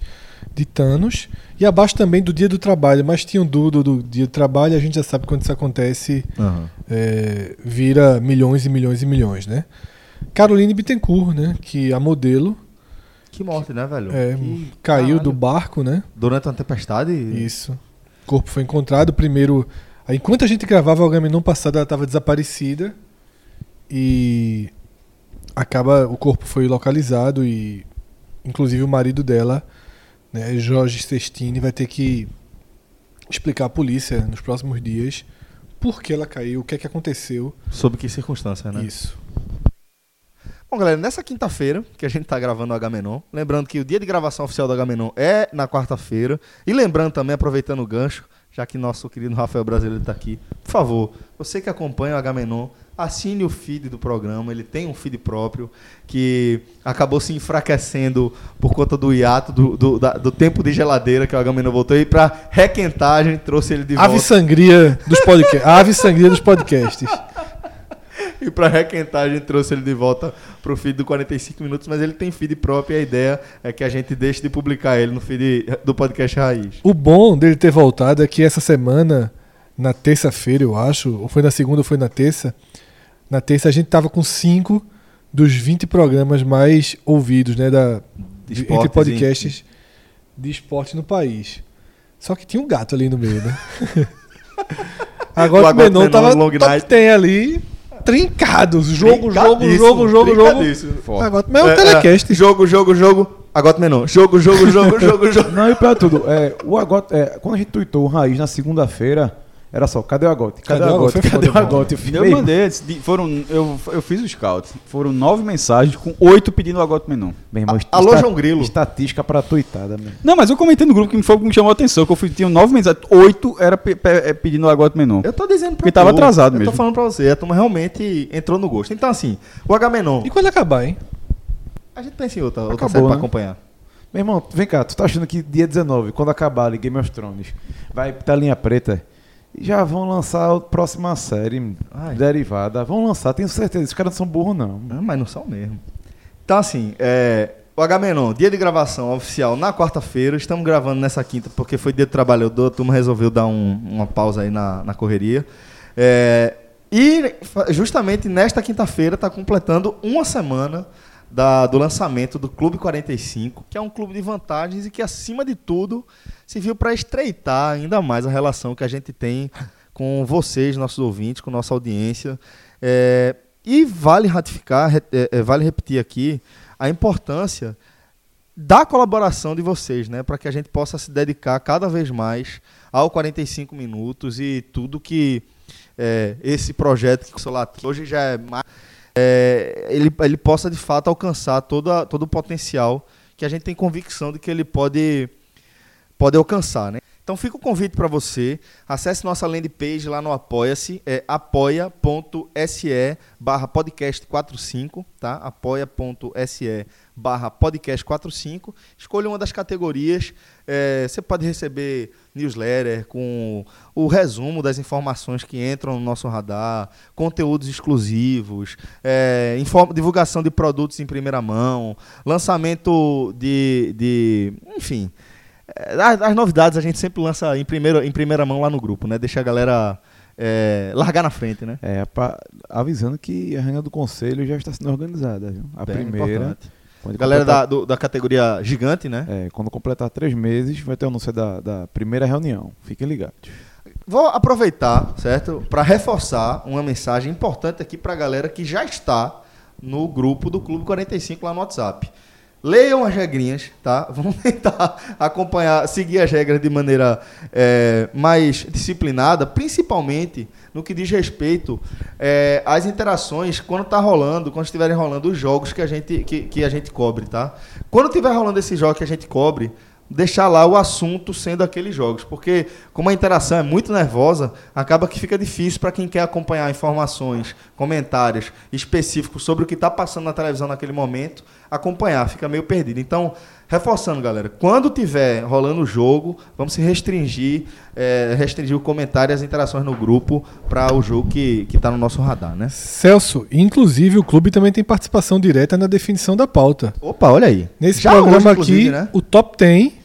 Speaker 3: de Thanos, e abaixo também do Dia do Trabalho, mas tinha um dúvida do Dia do Trabalho, a gente já sabe quando isso acontece, é, vira milhões e milhões e milhões, né? Caroline Bittencourt, né, que a modelo,
Speaker 2: Que morte, né, velho?
Speaker 3: é,
Speaker 2: Que-
Speaker 3: caiu
Speaker 2: caralho.
Speaker 3: do barco, né?
Speaker 2: Durante uma tempestade?
Speaker 3: Isso. O corpo foi encontrado primeiro. Enquanto a gente gravava o Agamenon passado, ela estava desaparecida. E acaba o corpo foi localizado e inclusive o marido dela, né, Jorge Sestini, vai ter que explicar à polícia nos próximos dias por que ela caiu, o que é que aconteceu.
Speaker 2: Sob que circunstância, né?
Speaker 3: Isso.
Speaker 2: Bom, galera, nessa quinta-feira que a gente tá gravando o Agamenon, lembrando que o dia de gravação oficial do Agamenon é na quarta-feira, e lembrando também, aproveitando o gancho, já que nosso querido Rafael Brasileiro tá aqui, por favor, você que acompanha o Agamenon, assine o feed do programa, ele tem um feed próprio, que acabou se enfraquecendo por conta do hiato, do, do, da- do tempo de geladeira que o Agamenon voltou, e pra requentagem trouxe ele de
Speaker 3: Ave
Speaker 2: volta.
Speaker 3: sangria dos podcasts. Ave sangria dos podcasts. (laughs)
Speaker 2: E pra requentagem trouxe ele de volta pro feed do 45 minutos, mas ele tem feed próprio e a ideia é que a gente deixe de publicar ele no feed do podcast Raiz.
Speaker 3: O bom dele ter voltado é que essa semana, na terça-feira, eu acho, ou foi na segunda ou foi na terça, na terça a gente tava com cinco dos 20 programas mais ouvidos, né, da,
Speaker 2: De esportes
Speaker 3: entre podcasts de esporte no país. Só que tinha um gato ali no meio, né? (laughs) Agora o Menon tava top
Speaker 2: Night.
Speaker 3: 10 ali, trincado. Jogo, jogo, jogo, jogo, jogo. Agora, mas é um telecast.
Speaker 2: jogo, jogo, jogo. Agora menor. Jogo, jogo, jogo, (laughs) jogo, jogo.
Speaker 4: Não, e pra tudo, é, o Agote, é, quando a gente tweetou o Raiz na segunda-feira, era só, cadê o Agote? Cadê,
Speaker 3: Cadê
Speaker 4: o Agote? Cadê o
Speaker 3: Foi
Speaker 4: Agote? Eu
Speaker 5: Eu
Speaker 4: "Meu
Speaker 5: mandei, foram, eu, eu fiz o scout. Foram nove mensagens com oito pedindo o Agote Menon.
Speaker 4: Meu irmão,
Speaker 2: A- alô, João Grilo.
Speaker 4: Estatística pra tuitada, meu.
Speaker 5: Não, mas eu comentei no grupo que foi o que me chamou a atenção, que eu fui, tinha nove mensagens, oito era pe- pe- é, pedindo o Agote Menon.
Speaker 2: Eu tô dizendo pra
Speaker 5: Porque tava
Speaker 2: tu.
Speaker 5: atrasado
Speaker 2: Eu
Speaker 5: mesmo.
Speaker 2: tô falando pra você. A turma realmente entrou no gosto. Então, assim, o Agamenon.
Speaker 3: E quando acabar, hein?
Speaker 2: A gente pensa em outra, outra
Speaker 4: Acabou,
Speaker 2: série pra
Speaker 4: né?
Speaker 2: acompanhar.
Speaker 4: Meu irmão, vem cá, tu tá achando que dia 19, quando acabar ali Game of Thrones, vai pra linha preta, já vão lançar a próxima série
Speaker 2: Ai.
Speaker 4: derivada. Vão lançar, tenho certeza. Esses caras não são burros, não.
Speaker 2: Ah, mas não são mesmo. Então, assim, é, o Agamenon, dia de gravação oficial na quarta-feira. Estamos gravando nessa quinta porque foi dia de trabalhador. A turma resolveu dar um- uma pausa aí na, na correria. É, e justamente nesta quinta-feira está completando uma semana da- do lançamento do Clube 45, que é um clube de vantagens e que, acima de tudo, se viu para estreitar ainda mais a relação que a gente tem com vocês, nossos ouvintes, com nossa audiência. É, e vale ratificar, é, é, vale repetir aqui a importância da colaboração de vocês, né, para que a gente possa se dedicar cada vez mais ao 45 minutos e tudo que é, esse projeto que o Solar hoje já é mais é, ele, ele possa de fato alcançar toda, todo o potencial que a gente tem convicção de que ele pode, pode alcançar. Né? Então fica o convite para você, acesse nossa landing page lá no Apoia-se, é apoia.se barra podcast 45, tá? apoia.se barra podcast 45, escolha uma das categorias, é, você pode receber newsletter com o resumo das informações que entram no nosso radar, conteúdos exclusivos, é, divulgação de produtos em primeira mão, lançamento de, de enfim, é, as, as novidades a gente sempre lança em, primeiro, em primeira mão lá no grupo, né? Deixa a galera é, largar na frente, né?
Speaker 4: É, pra- avisando que a reunião do conselho já está sendo organizada, viu? A
Speaker 2: Bem
Speaker 4: primeira.
Speaker 2: importante.
Speaker 4: Quando
Speaker 2: Galera da,
Speaker 4: completar,
Speaker 2: do- da categoria gigante, né?
Speaker 4: é, quando completar três meses, vai ter o anúncio da, da primeira reunião. Fiquem ligados.
Speaker 2: Vou aproveitar, certo? Para reforçar uma mensagem importante aqui para a galera que já está no grupo do Clube 45 lá no WhatsApp. Leiam as regrinhas, tá? (laughs) Vamos tentar acompanhar, seguir as regras de maneira é, mais disciplinada, principalmente no que diz respeito é, às interações quando tá rolando, quando estiverem rolando os jogos que a gente, que, que a gente cobre, tá? Quando estiver rolando esse jogo que a gente cobre, deixar lá o assunto sendo aqueles jogos, porque como a interação é muito nervosa, acaba que fica difícil para quem quer acompanhar informações, comentários específicos sobre o que está passando na televisão naquele momento, acompanhar, fica meio perdido. Então, reforçando, galera, quando tiver rolando o jogo, vamos se restringir, é, restringir o comentário e as interações no grupo para o jogo que está no nosso radar, né?
Speaker 3: Celso, inclusive o clube também tem participação direta na definição da pauta.
Speaker 2: Opa, olha aí.
Speaker 3: Nesse
Speaker 2: Já
Speaker 3: programa
Speaker 2: hoje,
Speaker 3: aqui,
Speaker 2: né?
Speaker 3: o top 10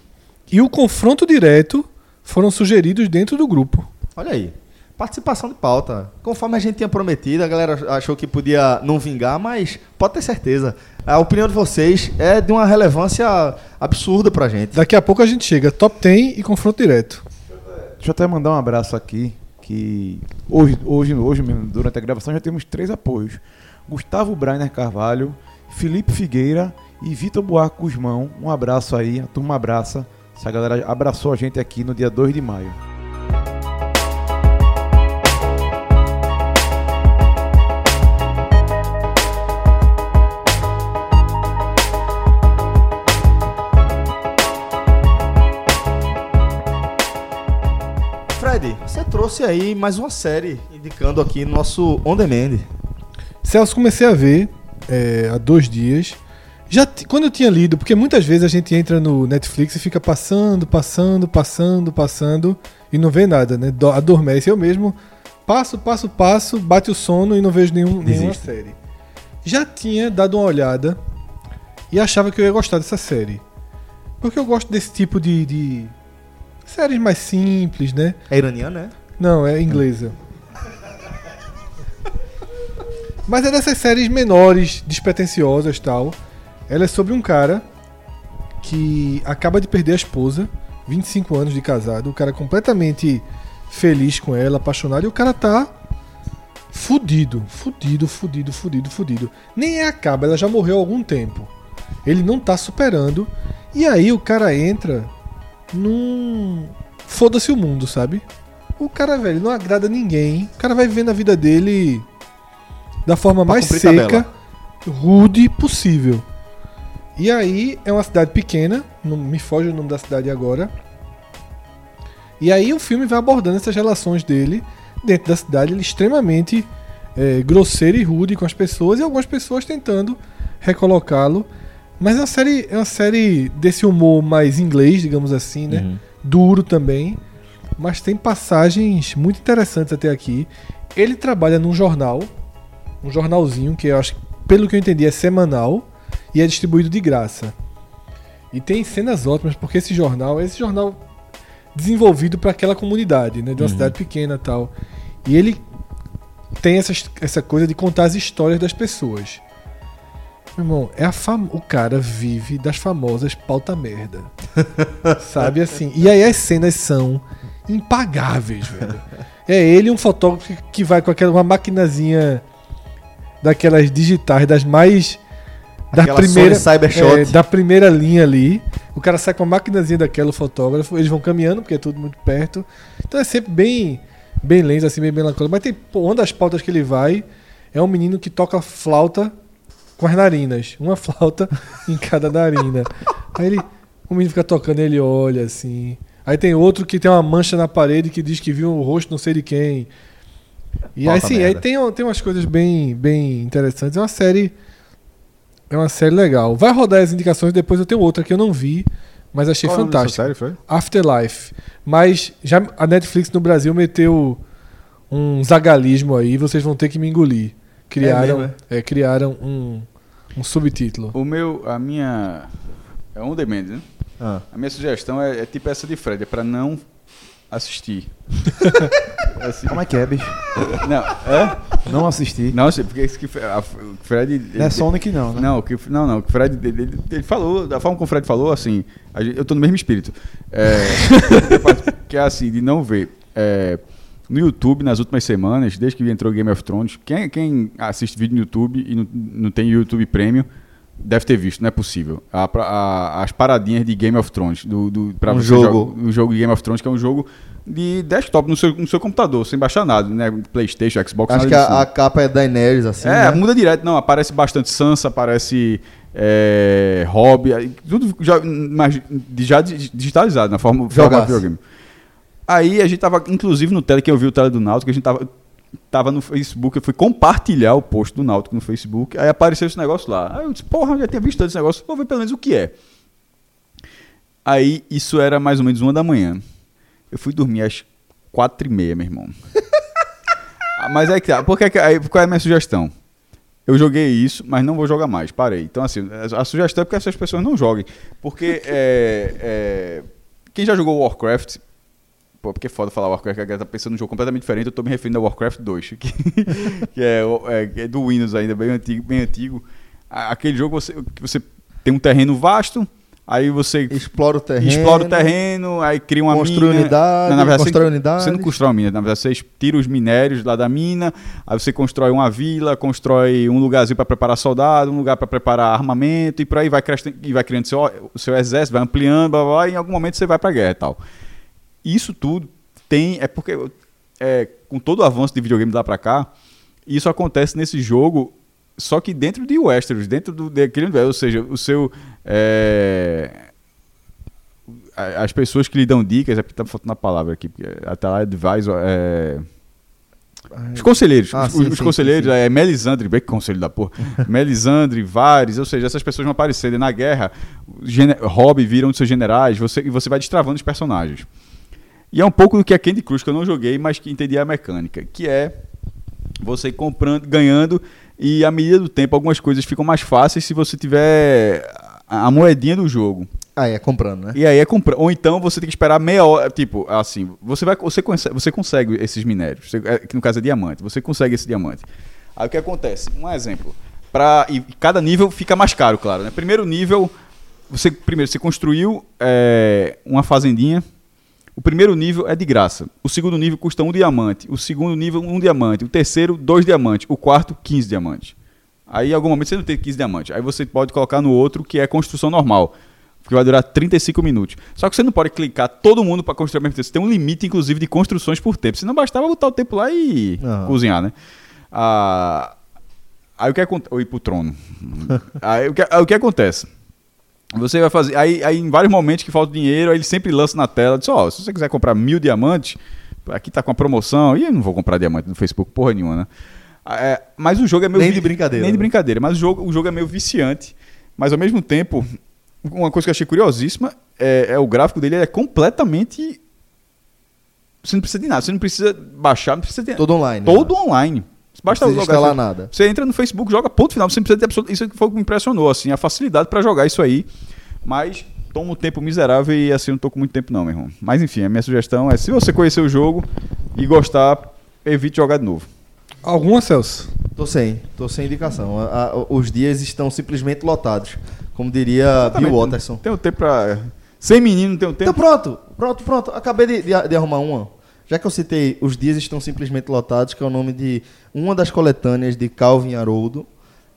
Speaker 3: e o confronto direto foram sugeridos dentro do grupo.
Speaker 2: Olha aí. Participação de pauta. Conforme a gente tinha prometido, a galera achou que podia não vingar, mas pode ter certeza. A opinião de vocês é de uma relevância absurda pra gente.
Speaker 3: Daqui a pouco a gente chega top 10 e confronto direto.
Speaker 4: Deixa eu até mandar um abraço aqui, que hoje, hoje, hoje mesmo, durante a gravação, já temos três apoios. Gustavo Brainer Carvalho, Felipe Figueira e Vitor Buarco Guzmão. Um abraço aí, a turma abraça. Essa galera abraçou a gente aqui no dia 2 de maio.
Speaker 2: Fred, você trouxe aí mais uma série indicando aqui nosso On Demand.
Speaker 3: Celso, comecei a ver é, há dois dias. Já quando eu tinha lido, porque muitas vezes a gente entra no Netflix e fica passando, passando, passando, passando e não vê nada, né? Do- Adormece. Eu mesmo passo, passo, passo, bate o sono e não vejo nenhum, nenhuma série. Já tinha dado uma olhada e achava que eu ia gostar dessa série. Porque eu gosto desse tipo de, de séries mais simples, né?
Speaker 2: É iraniana, né?
Speaker 3: Não, é inglesa. (laughs) Mas é dessas séries menores, despretensiosas tal. Ela é sobre um cara que acaba de perder a esposa, 25 anos de casado, o cara completamente feliz com ela, apaixonado, e o cara tá fudido, fudido, fudido, fudido, fudido. Nem é a Caba, ela já morreu há algum tempo. Ele não tá superando. E aí o cara entra num. Foda-se o mundo, sabe? O cara, velho, não agrada ninguém. O cara vai vivendo a vida dele da forma
Speaker 2: Pra
Speaker 3: mais seca,
Speaker 2: tabela.
Speaker 3: rude possível. E aí é uma cidade pequena, não me foge o nome da cidade agora. E aí o filme vai abordando essas relações dele dentro da cidade, ele é extremamente é, grosseiro e rude com as pessoas e algumas pessoas tentando recolocá-lo. Mas é uma série, é uma série desse humor mais inglês, digamos assim, né?
Speaker 2: Uhum.
Speaker 3: Duro também. Mas tem passagens muito interessantes até aqui. Ele trabalha num jornal, um jornalzinho que eu acho, que, pelo que eu entendi, é semanal e é distribuído de graça. E tem cenas ótimas, porque esse jornal, esse jornal desenvolvido para aquela comunidade, né, de uma cidade pequena e tal. E ele tem essa, essa coisa de contar as histórias das pessoas. Meu irmão, é a fam... o cara vive das famosas pauta merda. (laughs) Sabe assim? E aí as cenas são impagáveis, velho. É ele um fotógrafo que- que vai com aquela uma maquinazinha daquelas digitais das mais da
Speaker 2: Aquela
Speaker 3: primeira
Speaker 2: Cybershot.
Speaker 3: é, da primeira linha ali. O cara sai com a maquinazinha daquela, o fotógrafo, eles vão caminhando porque é tudo muito perto. Então é sempre bem bem lento assim, bem melancólico, mas tem uma das pautas que ele vai é um menino que toca flauta com as narinas, uma (laughs) flauta em cada narina. Aí ele o menino fica tocando, ele olha assim. Aí tem outro que tem uma mancha na parede que diz que viu o rosto não sei de quem. E aí
Speaker 2: Pauta
Speaker 3: sim, aí tem, tem umas coisas bem, bem interessantes. É uma série. É uma série legal. Vai rodar as indicações, depois eu tenho outra que eu não vi, mas achei
Speaker 5: Qual é
Speaker 3: fantástica.
Speaker 5: série, foi?
Speaker 3: Afterlife. Mas já a Netflix no Brasil meteu um zagalismo aí, vocês vão ter que me engolir. Criaram,
Speaker 2: mesmo,
Speaker 3: é, criaram um, um subtítulo.
Speaker 5: O meu, a minha. É on demand, né?
Speaker 2: Ah.
Speaker 5: A minha sugestão é, é tipo essa de Fred, é pra não assistir. (laughs) Assim,
Speaker 4: Como é que é, bicho?
Speaker 5: não?
Speaker 4: Não assisti.
Speaker 5: Não, assim, porque isso que a- o Fred.
Speaker 4: Não é
Speaker 5: ele-
Speaker 4: Sonic, não, né?
Speaker 5: Não, o que, não, não. o que o Fred, ele, ele- ele falou, da forma como o Fred falou, assim, a gente- eu tô no mesmo espírito. É, (laughs) que é assim, de não ver. é, no YouTube, nas últimas semanas, desde que entrou Game of Thrones, quem, quem assiste vídeo no YouTube e não, não tem YouTube Premium, deve ter visto, não é possível. A- a- as paradinhas de Game of Thrones, do, do, pra
Speaker 2: Um jogo.
Speaker 5: jogar- o jogo de Game of Thrones, que é um jogo de desktop no seu, no seu computador, sem baixar nada, né? Playstation, Xbox,
Speaker 2: Acho que a, a capa é Daenerys, assim.
Speaker 5: É,
Speaker 2: né?
Speaker 5: muda direto. Não, aparece bastante Sansa, aparece é, Hobby, tudo já, mas já di- digitalizado, na forma
Speaker 2: Jogaço.
Speaker 5: formato videogame. Aí a gente tava, inclusive no tele, que eu vi o tele do Náutico, a gente tava, tava no Facebook, eu fui compartilhar o post do Náutico no Facebook, aí apareceu esse negócio lá. Aí eu disse, porra, eu já tinha visto esse negócio, vou ver pelo menos o que é. Aí isso era mais ou menos uma da manhã. Eu fui dormir às quatro e meia, meu irmão. (laughs) Ah, Mas é que tá. Por que que- aí, qual é a minha sugestão? Eu joguei isso, mas não vou jogar mais. Parei. Então, assim, a sugestão é que essas pessoas não joguem. Porque (laughs) é, é, quem já jogou Warcraft. Pô, porque é foda falar Warcraft, que a galera tá pensando num jogo completamente diferente. Eu tô me referindo a Warcraft 2, (laughs) que, que é, é- que é do Windows ainda, bem antigo. Bem antigo. Aquele jogo você, que você tem um terreno vasto, aí você
Speaker 2: Explora o terreno.
Speaker 5: explora o terreno, aí cria uma
Speaker 2: Constrói
Speaker 5: mina.
Speaker 2: unidade,
Speaker 5: na verdade,
Speaker 2: constrói
Speaker 5: você,
Speaker 2: unidades.
Speaker 5: Você não constrói uma mina, na verdade, você tira os minérios lá da mina, aí você constrói uma vila, constrói um lugarzinho para preparar soldado, um lugar para preparar armamento, e por aí vai, crescendo, e vai criando seu, o seu exército, vai ampliando, blá, blá, blá, e em algum momento você vai pra guerra e tal. Isso tudo tem. É porque, é, com todo o avanço de videogame lá pra cá, isso acontece nesse jogo, só que dentro de Westeros, dentro do, daquele universo, ou seja, o seu. é, as pessoas que lhe dão dicas, é porque tá faltando a palavra aqui, porque até lá advisor. É, os conselheiros,
Speaker 2: Ah,
Speaker 5: os,
Speaker 2: sim,
Speaker 5: os
Speaker 2: sim,
Speaker 5: conselheiros,
Speaker 2: sim,
Speaker 5: é Melisandre, bem que conselho da porra. (laughs) Melisandre, Vares, ou seja, essas pessoas vão aparecendo na guerra, Hobby viram seus generais, você, e você vai destravando os personagens. E é um pouco do que é Candy Crush, que eu não joguei, mas que entendi a mecânica, que é você comprando, ganhando, e à medida do tempo algumas coisas ficam mais fáceis se você tiver a, moedinha do jogo.
Speaker 2: Ah, é, comprando, né?
Speaker 5: E aí é comprar. Ou então você tem que esperar meia hora. Tipo, assim, você vai. Você consegue, você consegue esses minérios. Você- é, que no caso é diamante. Você consegue esse diamante. Aí o que acontece? Um exemplo. Pra, e cada nível fica mais caro, claro. Né? Primeiro nível, você primeiro você construiu é, uma fazendinha. O primeiro nível é de graça. O segundo nível custa um diamante. O segundo nível, um diamante. O terceiro, dois diamantes. O quarto, 15 diamantes. Aí, em algum momento, você não tem 15 diamantes. Aí você pode colocar no outro, que é construção normal. Que vai durar 35 minutos. Só que você não pode clicar todo mundo para construir ao mesmo tempo. Você tem um limite, inclusive, de construções por tempo. Se não bastava botar o tempo lá e
Speaker 2: Aham.
Speaker 5: cozinhar, né? Ah, aí o que acontece. Ou ir pro trono. (laughs) aí, o que, aí o que acontece? Você vai fazer. Aí, aí em vários momentos que falta dinheiro, aí ele sempre lança na tela, diz, ó, se você quiser comprar mil diamantes, aqui tá com a promoção. E eu não vou comprar diamante no Facebook, porra nenhuma, né? Ah, é, mas o jogo é meio.
Speaker 2: Nem de brincadeira,
Speaker 5: Nem de
Speaker 2: né?
Speaker 5: brincadeira. Mas o jogo, o jogo é meio viciante. Mas ao mesmo tempo, uma coisa que eu achei curiosíssima é, é o gráfico dele é completamente. Você não precisa de nada, você não precisa baixar, não precisa de
Speaker 2: Todo online.
Speaker 5: Todo
Speaker 2: né?
Speaker 5: online. Basta
Speaker 2: Não
Speaker 5: jogar
Speaker 2: instalar nada.
Speaker 5: Você entra no Facebook, joga ponto final. Você precisa ter absoluto. Isso foi o que me impressionou, assim, a facilidade pra jogar isso aí. Mas toma um tempo miserável e assim não tô com muito tempo, não, meu irmão. Mas enfim, a minha sugestão é: se você conhecer o jogo e gostar, evite jogar de novo.
Speaker 3: Alguma, Celso?
Speaker 2: Tô sem, tô sem indicação. A- a- os dias estão simplesmente lotados. Como diria Bill Watterson.
Speaker 5: Tem um tempo pra. Sem menino, não tem um tempo.
Speaker 2: Então pronto, pronto, pronto. Acabei de, de- de arrumar uma. Já que eu citei Os Dias Estão Simplesmente Lotados, que é o nome de uma das coletâneas de Calvin Haroldo,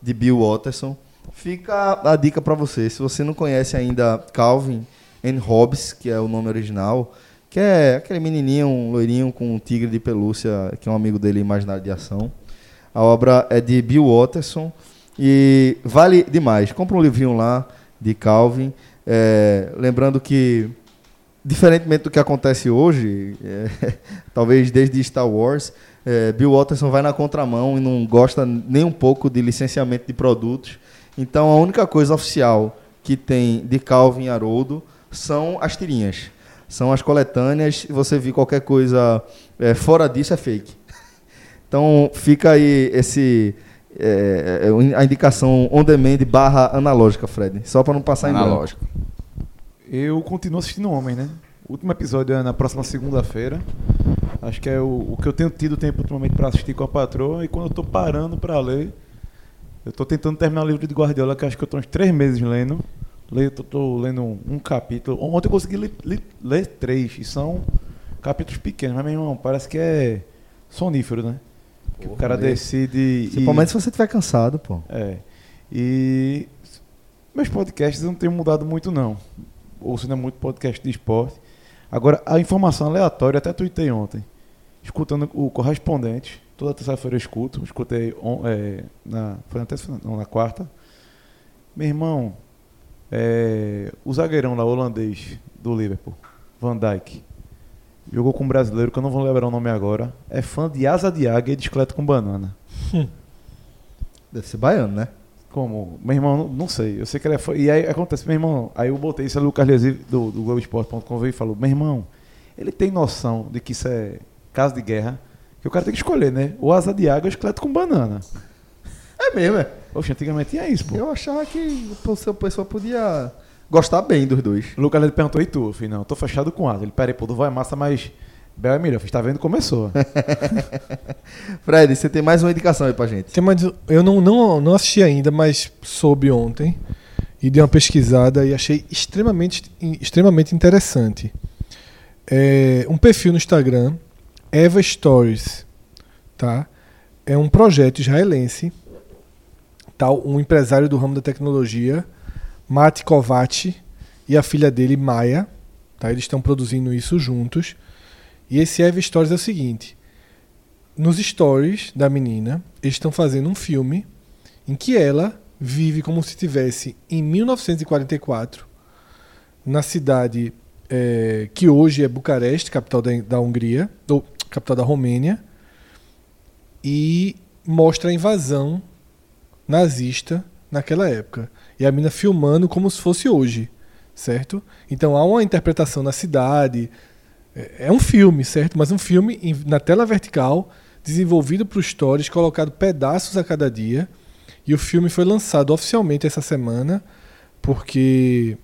Speaker 2: de Bill Watterson. Fica a dica pra você. Se você não conhece ainda Calvin and Hobbes, que é o nome original, que é aquele menininho, um loirinho com um tigre de pelúcia, que é um amigo dele imaginário de ação. A obra é de Bill Watterson e vale demais. Compra um livrinho lá de Calvin. É, lembrando que, diferentemente do que acontece hoje, é, (laughs) talvez desde Star Wars, é, Bill Watterson vai na contramão e não gosta nem um pouco de licenciamento de produtos. Então a única coisa oficial que tem de Calvin e Haroldo são as tirinhas. São as coletâneas. Você vir qualquer coisa é, fora disso, é fake. (laughs) Então fica aí esse é, é, a indicação on demand barra analógica, Fred. Só para não passar em branco.
Speaker 4: Eu continuo assistindo Homem, né? O último episódio é na próxima segunda-feira. Acho que é o, o que eu tenho tido tempo ultimamente para assistir com a patroa. E quando eu tô parando para ler, eu tô tentando terminar o livro de Guardiola, que acho que eu tô uns três meses lendo. Leio, tô, tô lendo um, um capítulo. Ontem eu consegui ler, ler- ler três, e são capítulos pequenos, mas meu irmão, parece que é sonífero, né? Que o cara
Speaker 2: lê.
Speaker 4: decide.
Speaker 2: Principalmente se você estiver cansado, pô.
Speaker 4: é. E meus podcasts não tenho mudado muito não. Ouço muito podcast de esporte. Agora, a informação aleatória, até tuitei ontem. Escutando o correspondente. Toda terça-feira eu escuto. Escutei on- é, na, foi na terça não, na quarta. Meu irmão, é, o zagueirão lá, holandês do Liverpool, Van Dijk, jogou com um brasileiro que eu não vou lembrar o nome agora. É fã de asa de águia e esqueleto com banana.
Speaker 2: Deve ser baiano, né?
Speaker 4: Como? Meu irmão, não, não sei. Eu sei que ele é fã. E aí acontece, meu irmão. Aí eu botei isso ali, o Lucas Lesive do, do Globoesporte.com veio e falou: Meu irmão, ele tem noção de que isso é caso de guerra. Que o cara tem que escolher, né? Ou asa de água ou esqueleto com banana.
Speaker 2: É mesmo, é.
Speaker 4: Oxe, antigamente tinha isso, pô.
Speaker 2: Eu achava que a pessoa podia gostar bem dos dois.
Speaker 4: O Lucas Lesive perguntou: E tu? Eu falei: Não, tô fechado com asa. Ele, peraí, pô, do vai massa, mas. Bel é melhor. Eu falei: Tá vendo? Começou. (laughs)
Speaker 2: Fred, você tem mais uma indicação aí pra gente.
Speaker 3: Tem mais, eu não, não, não assisti ainda, mas soube ontem e dei uma pesquisada e achei extremamente, extremamente interessante. É um perfil no Instagram, Eva Stories, tá? É um projeto israelense, tal, um empresário do ramo da tecnologia, Mati Kovac e a filha dele, Maia, tá? Eles estão produzindo isso juntos. E esse Eva Stories é o seguinte: nos stories da menina, eles estão fazendo um filme em que ela vive como se estivesse em 1944, na cidade eh, que hoje é Bucareste, capital da, da Hungria, ou capital da Romênia, e mostra a invasão nazista naquela época. E a menina filmando como se fosse hoje, certo? Então há uma interpretação na cidade, é é um filme, certo? Mas um filme na tela vertical, desenvolvido para os stories, colocado pedaços a cada dia. E o filme foi lançado oficialmente essa semana, porque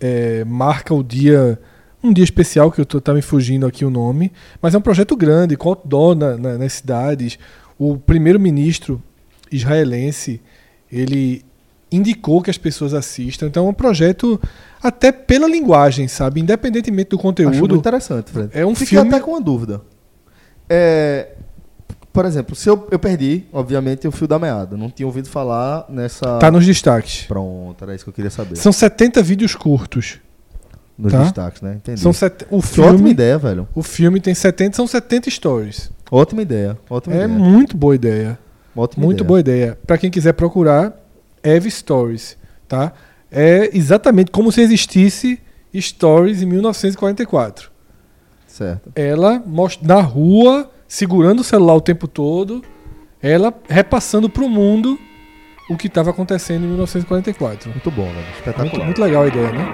Speaker 3: é, marca o dia. Um dia especial, que eu tô, tá me fugindo aqui o nome. Mas é um projeto grande, com outdoor na, na, nas cidades. O primeiro-ministro israelense, ele indicou que as pessoas assistam. Então é um projeto até pela linguagem, sabe? Independentemente do
Speaker 2: Acho muito
Speaker 3: conteúdo.
Speaker 2: interessante, Fred.
Speaker 3: É um
Speaker 2: Fiquei
Speaker 3: filme-
Speaker 2: até com uma dúvida. É, por exemplo, se eu, eu perdi, obviamente, o fio da meada. Não tinha ouvido falar nessa.
Speaker 3: Tá nos destaques.
Speaker 2: Pronto, era isso que eu queria saber.
Speaker 3: São 70 vídeos curtos.
Speaker 2: Nos
Speaker 3: tá.
Speaker 2: destaques, né? Entendi.
Speaker 3: São set... o
Speaker 2: Que ótima
Speaker 3: filme,
Speaker 2: ideia, velho.
Speaker 3: o filme tem 70, são 70 stories.
Speaker 2: Ótima ideia. Ótima
Speaker 3: É
Speaker 2: ideia.
Speaker 3: muito boa ideia.
Speaker 2: Ótima
Speaker 3: Muito
Speaker 2: ideia.
Speaker 3: boa ideia. Pra quem quiser procurar, Eve Stories, tá? É exatamente como se existisse Stories em 1944.
Speaker 2: Certo.
Speaker 3: Ela na rua, segurando o celular o tempo todo, ela repassando pro mundo o que estava acontecendo em 1944.
Speaker 2: Muito bom, velho. Espetacular.
Speaker 3: Muito, muito legal a ideia, né?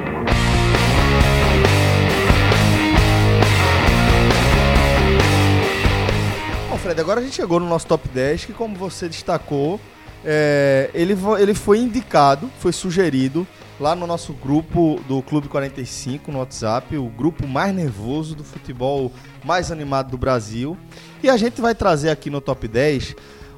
Speaker 2: Bom, Fred, agora a gente chegou no nosso top 10, que como você destacou, é, ele, ele foi indicado, foi sugerido lá no nosso grupo do Clube 45 no WhatsApp, o grupo mais nervoso do futebol mais animado do Brasil. E a gente vai trazer aqui no top 10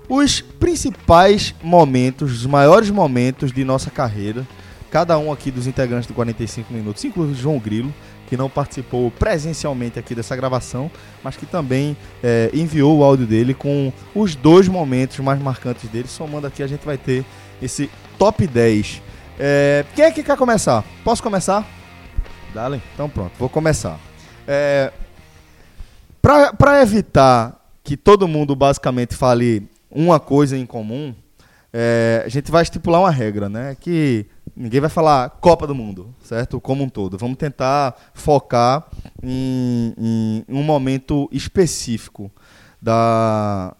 Speaker 2: os principais momentos, os maiores momentos de nossa carreira. Cada um aqui dos integrantes do 45 Minutos, inclusive João Grilo, que não participou presencialmente aqui dessa gravação, mas que também é, enviou o áudio dele com os dois momentos mais marcantes dele. Somando aqui, a gente vai ter esse top 10. É, quem é que quer começar? Posso começar?
Speaker 5: Dale.
Speaker 2: Então pronto, vou começar. É, Para evitar que todo mundo basicamente fale uma coisa em comum, é, a gente vai estipular uma regra, né? Que ninguém vai falar Copa do Mundo, certo? Como um todo. Vamos tentar focar em, em um momento específico da,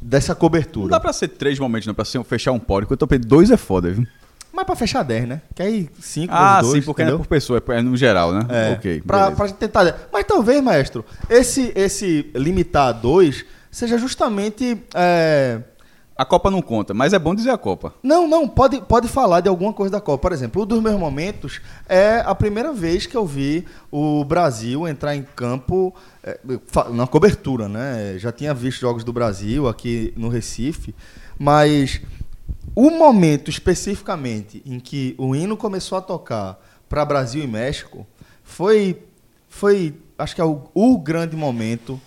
Speaker 2: dessa
Speaker 5: Não
Speaker 2: cobertura.
Speaker 5: dá pra ser três momentos, não, pra ser, fechar um pódio. Quando eu tô dois é foda, viu?
Speaker 2: Mas para fechar 10, né? Que aí 5
Speaker 5: Ah,
Speaker 2: dois,
Speaker 5: sim, porque não é
Speaker 2: entendeu?
Speaker 5: por pessoa, é no geral, né?
Speaker 2: É,
Speaker 5: ok.
Speaker 2: pra, pra gente tentar. Mas talvez, maestro, esse, esse limitar a dois seja justamente. é,
Speaker 5: A Copa não conta, mas é bom dizer a Copa.
Speaker 2: Não, não, pode, pode falar de alguma coisa da Copa. Por exemplo, um dos meus momentos é a primeira vez que eu vi o Brasil entrar em campo é, na cobertura, né? Já tinha visto jogos do Brasil aqui no Recife, mas o momento especificamente em que o hino começou a tocar para Brasil e México foi, foi acho que é o, o grande momento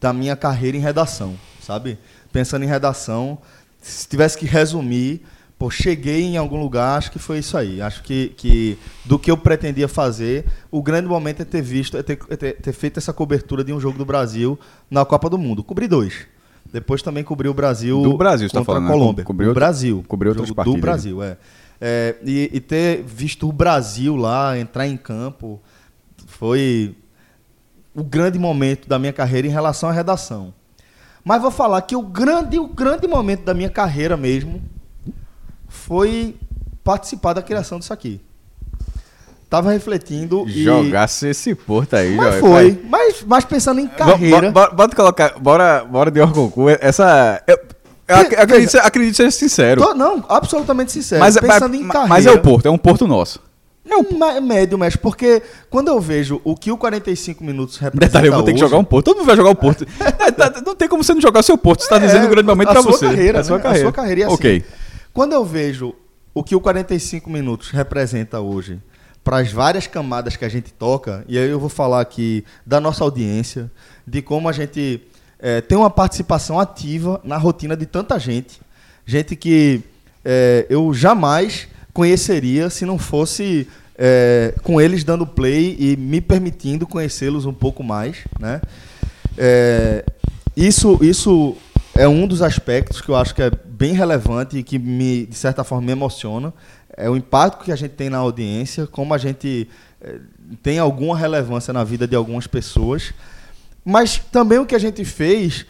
Speaker 2: da minha carreira em redação, sabe? Pensando em redação, se tivesse que resumir, pô, cheguei em algum lugar, acho que foi isso aí. Acho que, que do que eu pretendia fazer, o grande momento é ter visto, é ter, é ter, ter feito essa cobertura de um jogo do Brasil na Copa do Mundo. Cobri dois. Depois também cobri o Brasil
Speaker 5: Do Brasil, você tá
Speaker 2: contra
Speaker 5: falando,
Speaker 2: a
Speaker 5: né?
Speaker 2: Colômbia.
Speaker 5: Cobriu
Speaker 2: o Brasil.
Speaker 5: cobriu outras partidas,
Speaker 2: Do Brasil, é. É, e, e ter visto o Brasil lá entrar em campo foi o grande momento da minha carreira em relação à redação. Mas vou falar que o grande, o grande momento da minha carreira mesmo foi participar da criação disso aqui. Tava refletindo e...
Speaker 5: Jogasse esse porto aí,
Speaker 2: Mas foi. Mas, mas pensando em carreira...
Speaker 5: bo- bo- Bota colocar. Bora, bora de Orconcu. Essa. Eu, eu ac- acredito, acredito ser sincero.
Speaker 2: Tô- não, absolutamente sincero.
Speaker 5: mas,
Speaker 2: pensando
Speaker 5: mas,
Speaker 2: em carreira...
Speaker 5: mas é o Porto, é um Porto nosso.
Speaker 2: É um médio, mestre, porque quando eu vejo o que o 45 minutos representa
Speaker 5: Detalhe, eu vou ter que
Speaker 2: hoje-
Speaker 5: jogar um Porto. Todo mundo vai jogar um Porto. (laughs) É, tá- não tem como você não jogar o seu Porto. Você tá dizendo
Speaker 2: É,
Speaker 5: um grande momento
Speaker 2: a
Speaker 5: pra
Speaker 2: sua
Speaker 5: você.
Speaker 2: Carreira,
Speaker 5: a sua
Speaker 2: né?
Speaker 5: carreira.
Speaker 2: A sua carreira e assim,
Speaker 5: Ok.
Speaker 2: Quando eu vejo o que o 45 minutos representa hoje para as várias camadas que a gente toca, e aí eu vou falar aqui da nossa audiência, de como a gente eh, tem uma participação ativa na rotina de tanta gente, gente que eu jamais conheceria se não fosse eh, com eles dando play e me permitindo conhecê-los um pouco mais, né? É, isso, isso é um dos aspectos que eu acho que é bem relevante e que me, de certa forma, me emociona. É o impacto que a gente tem na audiência, como a gente eh, tem alguma relevância na vida de algumas pessoas, mas também o que a gente fez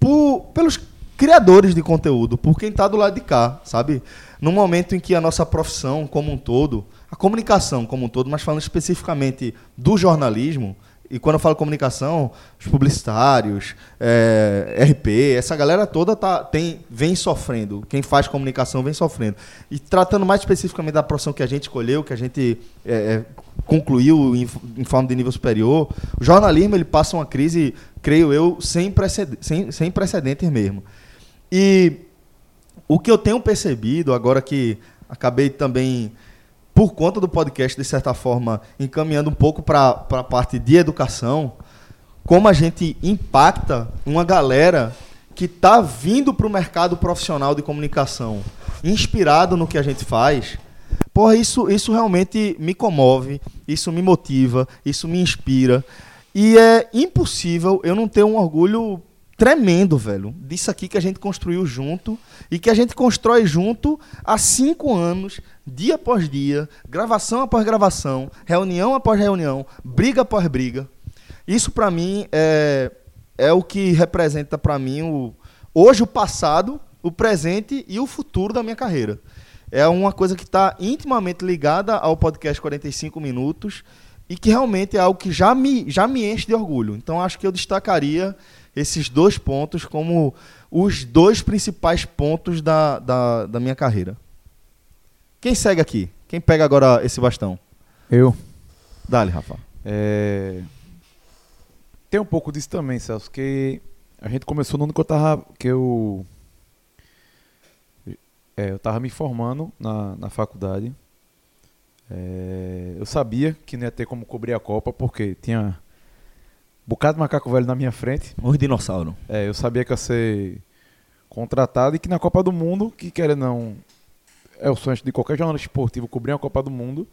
Speaker 2: por- pelos criadores de conteúdo, por quem está do lado de cá, sabe? No momento em que a nossa profissão como um todo, a comunicação como um todo, mas falando especificamente do jornalismo, e quando eu falo comunicação, os publicitários, é, RP, essa galera toda tá, tem, vem sofrendo. Quem faz comunicação vem sofrendo. E tratando mais especificamente da profissão que a gente escolheu, que a gente é, concluiu em, em forma de nível superior, o jornalismo ele passa uma crise, creio eu, sem, preced sem, sem precedentes mesmo. E o que eu tenho percebido agora que Acabei também, por conta do podcast, de certa forma, encaminhando um pouco para a parte de educação, como a gente impacta uma galera que está vindo para o mercado profissional de comunicação, inspirado no que a gente faz. Porra, isso, isso realmente me comove, isso me motiva, isso me inspira. E é impossível eu não ter um orgulho tremendo, velho, disso aqui que a gente construiu junto e que a gente constrói junto há cinco anos, dia após dia, gravação após gravação, reunião após reunião, briga após briga. Isso para mim é, é o que representa para mim o, hoje o passado, o presente e o futuro da minha carreira. É uma coisa que está intimamente ligada ao podcast 45 minutos e que realmente é algo que já me, já me enche de orgulho. Então acho que eu destacaria esses dois pontos como os dois principais pontos da, da, da minha carreira. Quem segue aqui? Quem pega agora esse bastão?
Speaker 4: Eu.
Speaker 2: Dale, Rafa.
Speaker 4: É... Tem um pouco disso também, Celso, que a gente começou no ano que eu tava. Que eu. É, eu tava me formando na, na faculdade. É, eu sabia que não ia ter como cobrir a Copa, porque tinha bocado de macaco velho na minha frente.
Speaker 2: Um dinossauro.
Speaker 4: É, eu sabia que ia ser contratado e que na Copa do Mundo, que querer não é o sonho de qualquer jornalista esportivo cobrir a Copa do Mundo,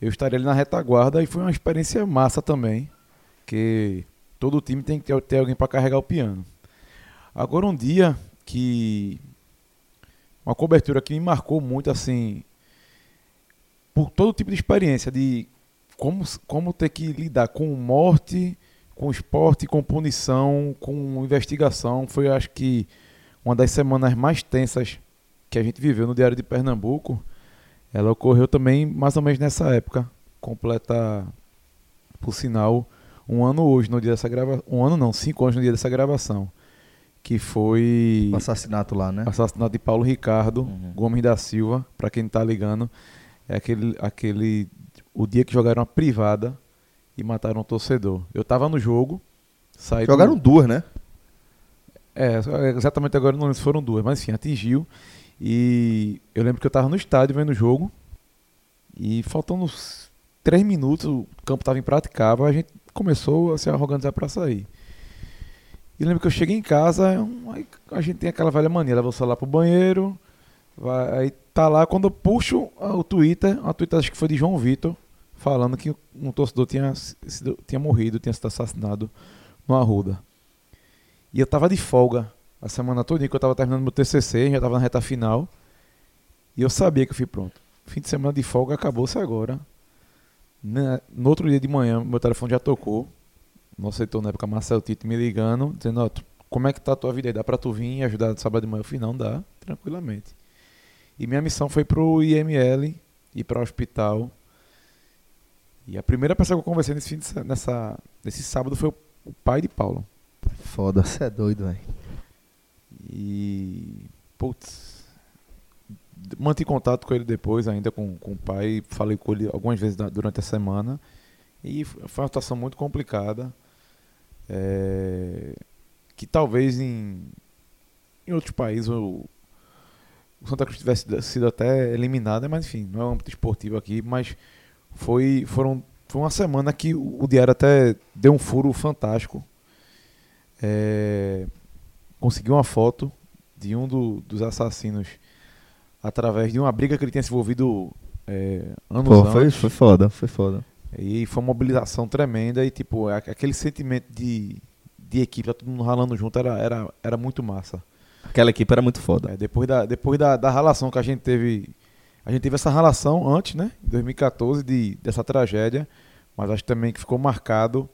Speaker 4: eu estaria ali na retaguarda e foi uma experiência massa também, que todo time tem que ter, ter alguém para carregar o piano. Agora um dia que uma cobertura que me marcou muito assim por todo tipo de experiência de como, como ter que lidar com morte, com esporte, com punição, com investigação. Foi, acho que, uma das semanas mais tensas que a gente viveu no Diário de Pernambuco. Ela ocorreu também mais ou menos nessa época. Completa, por sinal, um ano hoje, no dia dessa gravação. Um ano não, cinco anos no dia dessa gravação. Que foi.
Speaker 2: O assassinato lá, né?
Speaker 4: O assassinato de Paulo Ricardo
Speaker 2: Uhum.
Speaker 4: Gomes da Silva, para quem não tá ligando. É aquele, aquele. O dia que jogaram a privada e mataram um torcedor. Eu tava no jogo. Saí do-
Speaker 2: Jogaram duas, né?
Speaker 4: é, exatamente agora não lembro se foram duas, mas enfim, atingiu. E eu lembro que eu tava no estádio vendo o jogo. E faltando uns três minutos, o campo tava impraticável, a gente começou a se organizar para sair. E lembro que eu cheguei em casa, aí a gente tem aquela velha mania, leva o celular pro banheiro, vai, aí tá lá, quando eu puxo o Twitter, a Twitter acho que foi de João Vitor, falando que um torcedor tinha, tinha morrido, tinha sido assassinado no Arruda. E eu tava de folga a semana toda, que eu tava terminando meu TCC, já tava na reta final. E eu sabia que eu fui pronto. Fim de semana de folga acabou-se agora. No outro dia de manhã, meu telefone já tocou. Nosso editor na época, Marcelo Tito, me ligando, dizendo, como é que tá a tua vida aí? Dá pra tu vir e ajudar sábado de manhã? Eu falei, não, dá, tranquilamente. E minha missão foi pro IML, ir para o hospital. E a primeira pessoa que eu conversei nesse, fim de, nessa, nesse sábado foi o, pai de Paulo.
Speaker 2: Foda, você é doido, velho.
Speaker 4: E. Putz. Mantive contato com ele depois, ainda com, com o pai. Falei com ele algumas vezes durante a semana. E foi uma situação muito complicada. é, que talvez em, em outros países o, o Santa Cruz tivesse sido até eliminado, mas enfim, não é um âmbito esportivo aqui. Mas foi, foram, foi uma semana que o, o Diário até deu um furo fantástico. É, conseguiu uma foto de um do- dos assassinos através de uma briga que ele tinha se envolvido é, anos
Speaker 2: Pô, foi,
Speaker 4: antes.
Speaker 2: foi foda, foi foda.
Speaker 4: E foi uma mobilização tremenda e tipo, aquele sentimento de, de equipe, tá todo mundo ralando junto, era, era, era muito massa.
Speaker 2: Aquela equipe era muito foda.
Speaker 4: É, depois da, depois da, da ralação que a gente teve. A gente teve essa ralação antes, né? Em 2014, de, dessa tragédia. Mas acho também que ficou marcado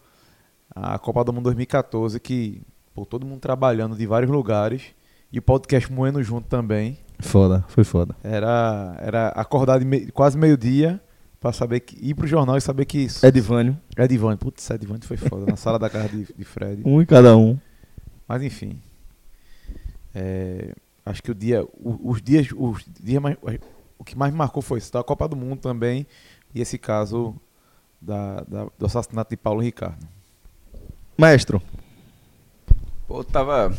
Speaker 4: a Copa do Mundo 2014, que pô, todo mundo trabalhando de vários lugares. E o podcast moendo junto também.
Speaker 2: Foda, foi foda.
Speaker 4: Era, era acordar de me- quase meio-dia pra saber que. ir pro jornal e saber que isso.
Speaker 2: Edivânio,
Speaker 4: Edivane. Putz, Edivane foi foda. na sala da casa de, de Fred.
Speaker 2: um em cada um.
Speaker 4: Mas enfim. É, acho que o dia. o- os dias. Os dias mais, o que mais me marcou foi isso, da Copa do Mundo também. E esse caso da, da- do assassinato de Paulo Ricardo.
Speaker 2: Maestro,
Speaker 5: Pô, eu tava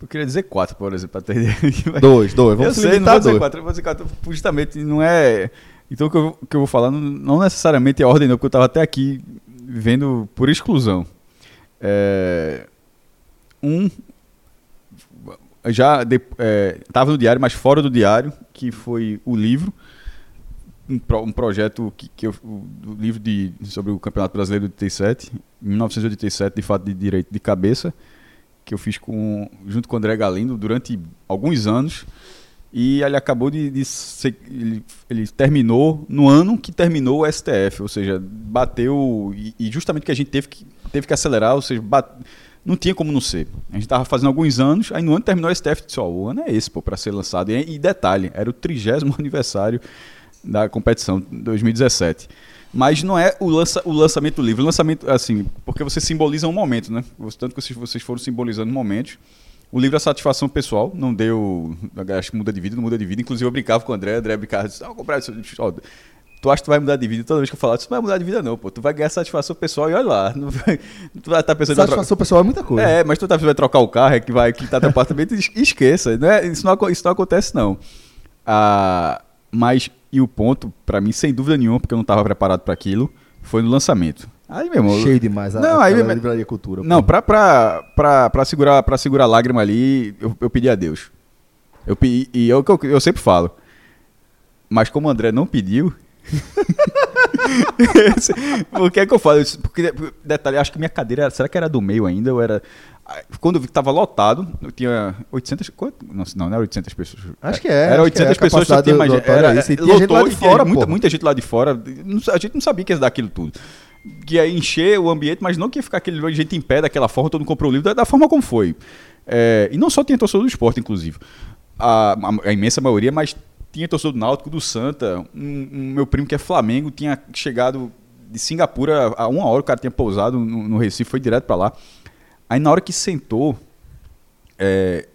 Speaker 5: Eu queria dizer quatro, por exemplo, ideia. (laughs)
Speaker 2: Dois, dois.
Speaker 5: Eu
Speaker 2: Vamos
Speaker 5: sei, não
Speaker 2: limitar
Speaker 5: vou dizer
Speaker 2: dois.
Speaker 5: quatro, eu vou dizer quatro. Justamente, não é. Então o que eu, o que eu vou falar não, não necessariamente é ordem, não, porque eu tava até aqui vendo por exclusão. É, um. Já de, é, no diário, mas fora do diário, que foi o livro. Um, pro- um projeto que, que eu, o, livro de, sobre o Campeonato Brasileiro de 87, em 1987, de fato de direito de cabeça, que eu fiz com, junto com o André Galindo durante alguns anos. E ele acabou de, de ser, ele, ele terminou no ano que terminou o STF, ou seja, bateu e, e justamente que a gente teve que, teve que acelerar, ou seja, bat- não tinha como não ser. A gente estava fazendo alguns anos, aí no ano terminou o STF, disse, ó, o ano é esse, pô, para ser lançado. E, e detalhe, era o trigésimo (laughs) aniversário da competição, 2017. Mas não é o, lança, o lançamento do livro, o lançamento, assim, porque você simboliza um momento, né? Tanto que vocês, foram simbolizando momentos. O livro é satisfação pessoal, não deu. Acho que muda de vida, não muda de vida. Inclusive eu brincava com o André, o André brincava, disse, vou comprar isso. Tu acha que tu vai mudar de vida? Toda vez que eu falar, isso não vai mudar de vida, não, pô. Tu vai ganhar satisfação pessoal e olha lá. Não (laughs) vai, tu vai estar pensando
Speaker 2: Satisfação pessoal é muita coisa.
Speaker 5: é, mas tu tá, vai trocar o carro, é que vai quitar teu apartamento, es- (laughs) esqueça. Não é, isso, não, isso não acontece, não. Ah, mas, e o ponto, pra mim, sem dúvida nenhuma, porque eu não tava preparado pra aquilo, foi no lançamento. Aí, meu irmão.
Speaker 2: Cheio demais a,
Speaker 5: Não,
Speaker 2: a,
Speaker 5: aí-
Speaker 2: a livraria cultura.
Speaker 5: Não, pra, pra, pra, pra, segurar, pra segurar a lágrima ali, eu, eu pedi a Deus. Eu pedi, e eu, eu, eu sempre falo. Mas como o André não pediu. Por que é que eu falo isso? Porque, detalhe, acho que minha cadeira, era- será que era do meio ainda? Ou era. Quando eu vi que tava lotado, eu tinha 800. quanto? Não, não, não era 800 pessoas.
Speaker 2: Acho que é,
Speaker 5: Era
Speaker 2: acho que
Speaker 5: 800
Speaker 2: é,
Speaker 5: pessoas, só tinha mais gente. Era,
Speaker 2: é isso, tinha gente lá de
Speaker 5: lotou
Speaker 2: fora,
Speaker 5: muita, muita gente lá de fora. A gente não sabia que ia dar aquilo tudo. Que ia encher o ambiente, mas não que ia ficar aquele gente em pé daquela forma, todo mundo comprou o livro, da, da forma como foi. É, e não só tinha torcedor do esporte, inclusive. A, a- a imensa maioria, mas tinha torcedor do Náutico, do Santa. Um, um meu primo que é Flamengo tinha chegado de Singapura a uma hora, o cara tinha pousado no, no Recife, foi direto pra lá. Aí na hora que sentou, é,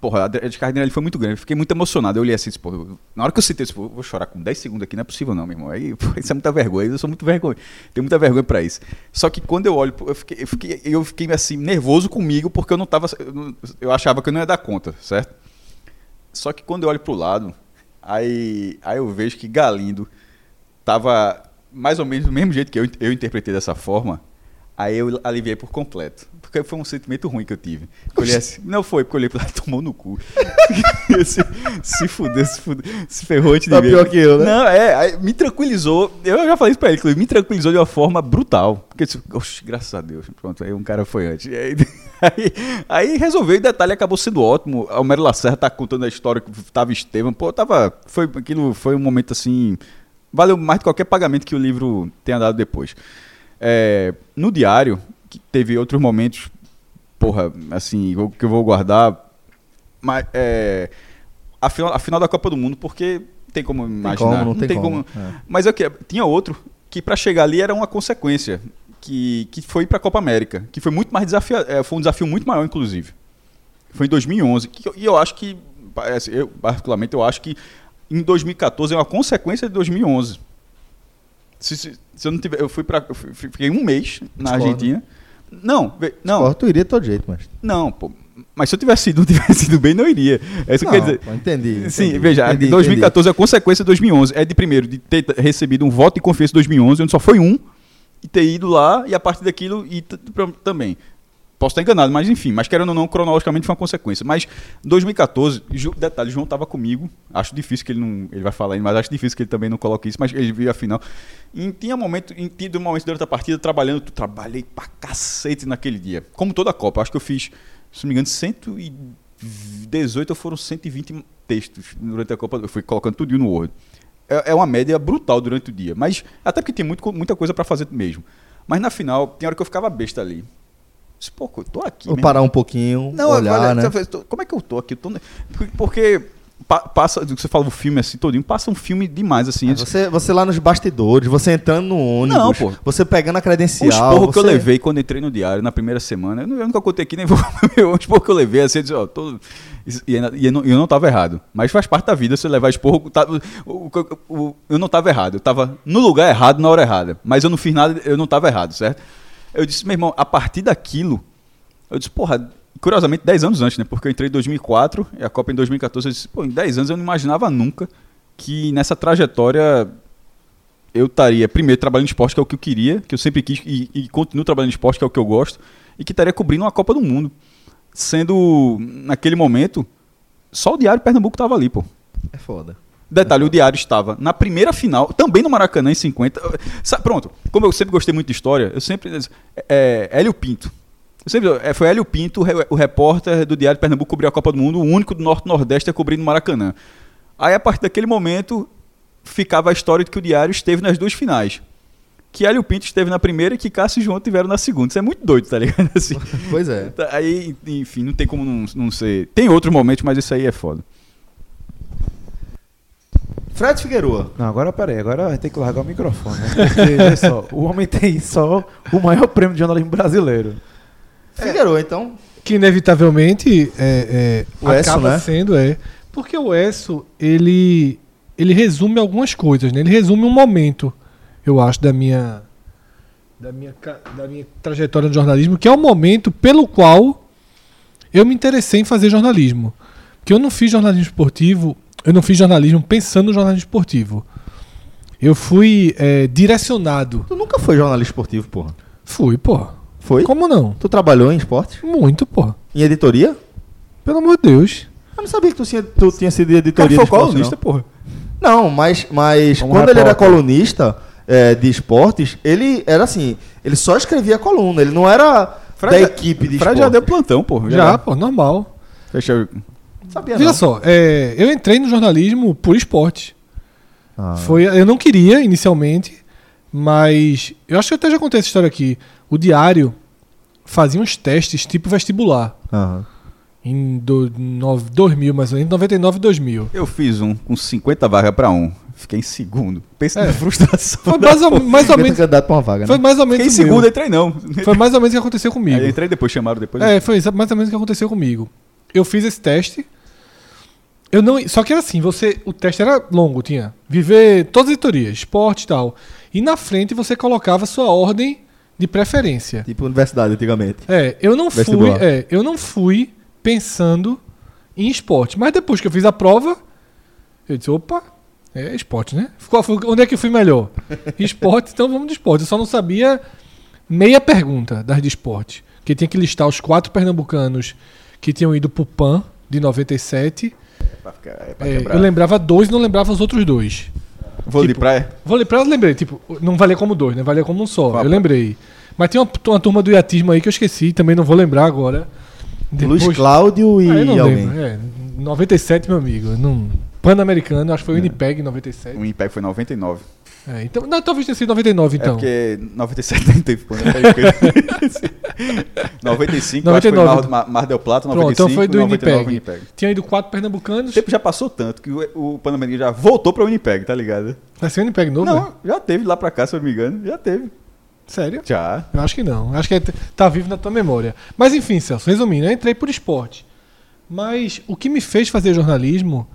Speaker 5: porra, a descarga foi muito grande, fiquei muito emocionado. Eu olhei assim, pô, na hora que eu disse, pô, eu vou chorar com 10 segundos aqui, não é possível não, meu irmão. Aí, (laughs) pô, isso é muita vergonha, eu sou muito vergonha, tenho muita vergonha pra isso. Só que quando eu olho, eu fiquei, eu fiquei, eu fiquei assim, nervoso comigo, porque eu não tava, eu, não- eu achava que eu não ia dar conta, certo? Só que quando eu olho pro lado, aí, aí eu vejo que Galindo tava mais ou menos do mesmo jeito que eu, eu interpretei dessa forma, aí eu aliviei por completo. Porque foi um sentimento ruim que eu tive. Eu assim, não foi, porque eu olhei pra lá e tomou no cu. (laughs) se, se fudeu, se fudeu, se ferrou antes de
Speaker 2: Tá
Speaker 5: mim.
Speaker 2: pior que eu, né?
Speaker 5: Não, é, me tranquilizou. Eu já falei isso pra ele, inclusive, me tranquilizou de uma forma brutal. Porque, eu disse, oxe, graças a Deus. Pronto, aí um cara foi antes. (laughs) Aí, aí, aí resolveu e o detalhe acabou sendo ótimo. O Homero Lacerda tá contando a história que tava Estevam. Pô, tava. Foi, aquilo foi um momento assim. Valeu mais de qualquer pagamento que o livro tenha dado depois. É, no diário, que teve outros momentos, porra, assim, que eu vou guardar. Mas, é, a, final, a final da Copa do Mundo, porque tem como imaginar.
Speaker 2: como, não tem como, é.
Speaker 5: Mas é que tinha outro que pra chegar ali era uma consequência, que, que foi pra Copa América, que foi muito mais desafiador, foi um desafio muito maior inclusive. Foi em 2011, que e eu acho que eu particularmente eu acho que em 2014 é uma consequência de 2011. Se, se, se eu não tiver, eu fui para fiquei um mês na
Speaker 2: Discordo.
Speaker 5: Argentina. Não, não,
Speaker 2: Ó, tu iria de todo jeito, mas.
Speaker 5: não, pô. Mas se eu tivesse ido, não (laughs) tivesse ido bem, não iria. É isso que eu
Speaker 2: Não,
Speaker 5: quero dizer.
Speaker 2: pô, entendi,
Speaker 5: Sim,
Speaker 2: entendi,
Speaker 5: veja,
Speaker 2: entendi,
Speaker 5: 2014 é a consequência de 2011. É de primeiro, de ter recebido um voto de confiança em 2011, onde só foi um, e ter ido lá, e a partir daquilo, e também. Posso estar enganado, mas enfim, mas querendo ou não, cronologicamente foi uma consequência. Mas 2014, Ju- detalhe, João estava comigo. Acho difícil que ele não. Ele vai falar ainda, mas acho difícil que ele também não coloque isso, mas ele viu a final. E tinha momento, em tido um momento durante a partida, trabalhando, trabalhei pra cacete naquele dia. Como toda a Copa. Acho que eu fiz, se não me engano, 118 ou foram 120 textos durante a Copa. Eu fui colocando tudo no Word. É, é uma média brutal durante o dia. Mas, até porque tem muito, muita coisa pra fazer mesmo. Mas na final, tem hora que eu ficava besta ali. Disse, Pô, eu tô aqui.
Speaker 2: Vou
Speaker 5: mesmo.
Speaker 2: parar um pouquinho,
Speaker 5: Não,
Speaker 2: olhar,
Speaker 5: olha,
Speaker 2: né?
Speaker 5: você como é que eu tô aqui? Eu tô porque, pa- passa, você fala o filme assim todinho, passa um filme demais assim.
Speaker 2: É, Você, você lá nos bastidores, você entrando no ônibus,
Speaker 5: Não, pô.
Speaker 2: você pegando a
Speaker 5: o
Speaker 2: credencial.
Speaker 5: esporro que eu
Speaker 2: você-
Speaker 5: levei quando entrei no diário na primeira semana, eu, não- eu nunca contei aqui nem vou. (laughs) o esporro que eu levei, assim, eu disse, ó, tô, e, e eu, não, eu não tava errado. Mas faz parte da vida você levar esporro. Tá, o, o- o- eu não tava errado, eu tava no lugar errado na hora errada. Mas eu não fiz nada, eu não tava errado, certo? Eu disse, meu irmão, a partir daquilo, eu disse, porra, curiosamente, 10 anos antes, né? Porque eu entrei em 2004 e a Copa em 2014. Eu disse, pô, em 10 anos eu não imaginava nunca que nessa trajetória eu estaria, primeiro, trabalhando em esporte, que é o que eu queria, que eu sempre quis, e, e continuo trabalhando em esporte, que é o que eu gosto, e que estaria cobrindo uma Copa do Mundo. Sendo, naquele momento, só o Diário Pernambuco estava ali, pô.
Speaker 2: É foda.
Speaker 5: Detalhe, o Diário estava na primeira final, também no Maracanã em 50. Sa- Pronto, como eu sempre gostei muito de história, eu sempre. É, Hélio Pinto. Eu sempre, é, foi Hélio Pinto, o repórter do Diário de Pernambuco, cobriu a Copa do Mundo, o único do Norte-Nordeste a cobrir no Maracanã. Aí, a partir daquele momento, ficava a história de que o Diário esteve nas duas finais. Que Hélio Pinto esteve na primeira e que Cássio e João tiveram na segunda. Isso é muito doido, tá ligado? Assim,
Speaker 2: Pois é.
Speaker 5: tá- aí, enfim, não tem como não, não ser. Tem outros momentos, mas isso aí é foda.
Speaker 2: Fred Figueroa.
Speaker 4: Não, agora peraí, agora vai ter que largar o microfone, né? Porque, olha só, o homem tem só o maior prêmio de jornalismo brasileiro.
Speaker 2: Figueroa, então.
Speaker 3: Que inevitavelmente é, é,
Speaker 2: O Esso,
Speaker 3: acaba
Speaker 2: né?
Speaker 3: sendo, é. Porque o Esso, ele, ele resume algumas coisas, né? Ele resume um momento, eu acho, da minha, da minha, da minha trajetória no jornalismo, que é o momento pelo qual eu me interessei em fazer jornalismo. Porque eu não fiz jornalismo esportivo, eu não fiz jornalismo pensando no jornalismo esportivo. Eu fui é, direcionado.
Speaker 2: Tu nunca foi jornalista esportivo, porra.
Speaker 3: Fui, porra.
Speaker 2: Foi?
Speaker 3: Como não?
Speaker 2: Tu trabalhou em esporte?
Speaker 3: Muito, porra.
Speaker 2: Em editoria?
Speaker 3: Pelo amor de Deus.
Speaker 2: Eu não sabia que tu tinha, tu tinha sido de
Speaker 5: Cara,
Speaker 2: editoria
Speaker 5: foi
Speaker 2: de esporte,
Speaker 5: colunista, porra.
Speaker 2: Não, não mas, mas quando ele era colunista é, de esportes, ele era assim, ele só escrevia coluna, ele não era
Speaker 5: Fred
Speaker 2: da
Speaker 5: já-
Speaker 2: equipe de
Speaker 5: Fred
Speaker 2: esporte.
Speaker 5: já deu plantão, porra.
Speaker 3: Já, pô, normal.
Speaker 5: Fecha.
Speaker 2: Sabia
Speaker 3: Veja
Speaker 2: não.
Speaker 3: só, é, eu entrei no jornalismo por esporte.
Speaker 2: Ah.
Speaker 3: Foi, eu não queria inicialmente, mas eu acho que eu até já contei essa história aqui. O diário fazia uns testes tipo vestibular
Speaker 2: Aham.
Speaker 3: em do, no, 2000, mais ou menos, 99 e 2000.
Speaker 5: Eu fiz um com 50 vagas pra um. Fiquei em segundo. Pensa
Speaker 3: É.
Speaker 5: na frustração.
Speaker 3: Foi mais ou, mais ou menos,
Speaker 2: candidato pra uma vaga,
Speaker 3: foi
Speaker 2: né?
Speaker 3: mais ou menos
Speaker 5: Fiquei em
Speaker 3: o meu.
Speaker 5: segundo, entrei não.
Speaker 3: Foi mais ou menos o que aconteceu comigo.
Speaker 5: Aí eu entrei depois, chamaram depois.
Speaker 3: É, foi mais ou menos o que aconteceu comigo. Eu fiz esse teste. Eu não, só que era assim, você, o teste era longo, tinha viver todas as editorias, esporte e tal. E na frente você colocava sua ordem de preferência.
Speaker 2: Tipo universidade antigamente.
Speaker 3: É, eu não fui,
Speaker 2: Vestibular.
Speaker 3: é, eu não fui pensando em esporte, mas depois que eu fiz a prova, eu disse, opa, é esporte, né? Foi- onde é que eu fui melhor? (laughs) esporte, então vamos de esporte. Eu só não sabia meia pergunta das de esporte, que tinha que listar os quatro pernambucanos que tinham ido pro PAN de 97.
Speaker 5: Pra ficar- é pra
Speaker 3: É, eu lembrava dois, não lembrava os outros dois.
Speaker 5: Vou de
Speaker 3: tipo,
Speaker 5: praia.
Speaker 3: Vou lembrar, eu lembrei, tipo, não valia como dois, né? Valia como um só.
Speaker 5: Papo.
Speaker 3: Eu lembrei. Mas tem uma, uma turma do iatismo aí que eu esqueci, também não vou lembrar agora.
Speaker 2: Luiz Cláudio e
Speaker 3: Ah, não
Speaker 2: alguém.
Speaker 3: lembro. É, 97, meu amigo. Não... Pan-Americano, acho que foi o Winnipeg em 97.
Speaker 5: O Impeg foi 99.
Speaker 3: É, então, não, talvez tenha sido 99,
Speaker 5: É
Speaker 3: então.
Speaker 5: porque 97 não teve ponto. 95, acho que foi
Speaker 3: 99.
Speaker 5: Mar, Mar, Mar del Plata,
Speaker 3: Pronto,
Speaker 5: 95,
Speaker 3: então foi do
Speaker 5: 99,
Speaker 3: Winnipeg. Tinha ido quatro pernambucanos.
Speaker 5: O tempo já passou tanto que o, o Pan-Americano já voltou pra Winnipeg, tá ligado?
Speaker 3: Vai ser o Winnipeg novo? né?
Speaker 5: Não, já teve lá pra cá, se eu não me engano. Já teve.
Speaker 3: Sério?
Speaker 5: Já.
Speaker 3: Eu acho que não. Acho que é- tá vivo na tua memória. Mas enfim, Celso, resumindo, eu entrei por esporte. Mas o que me fez fazer jornalismo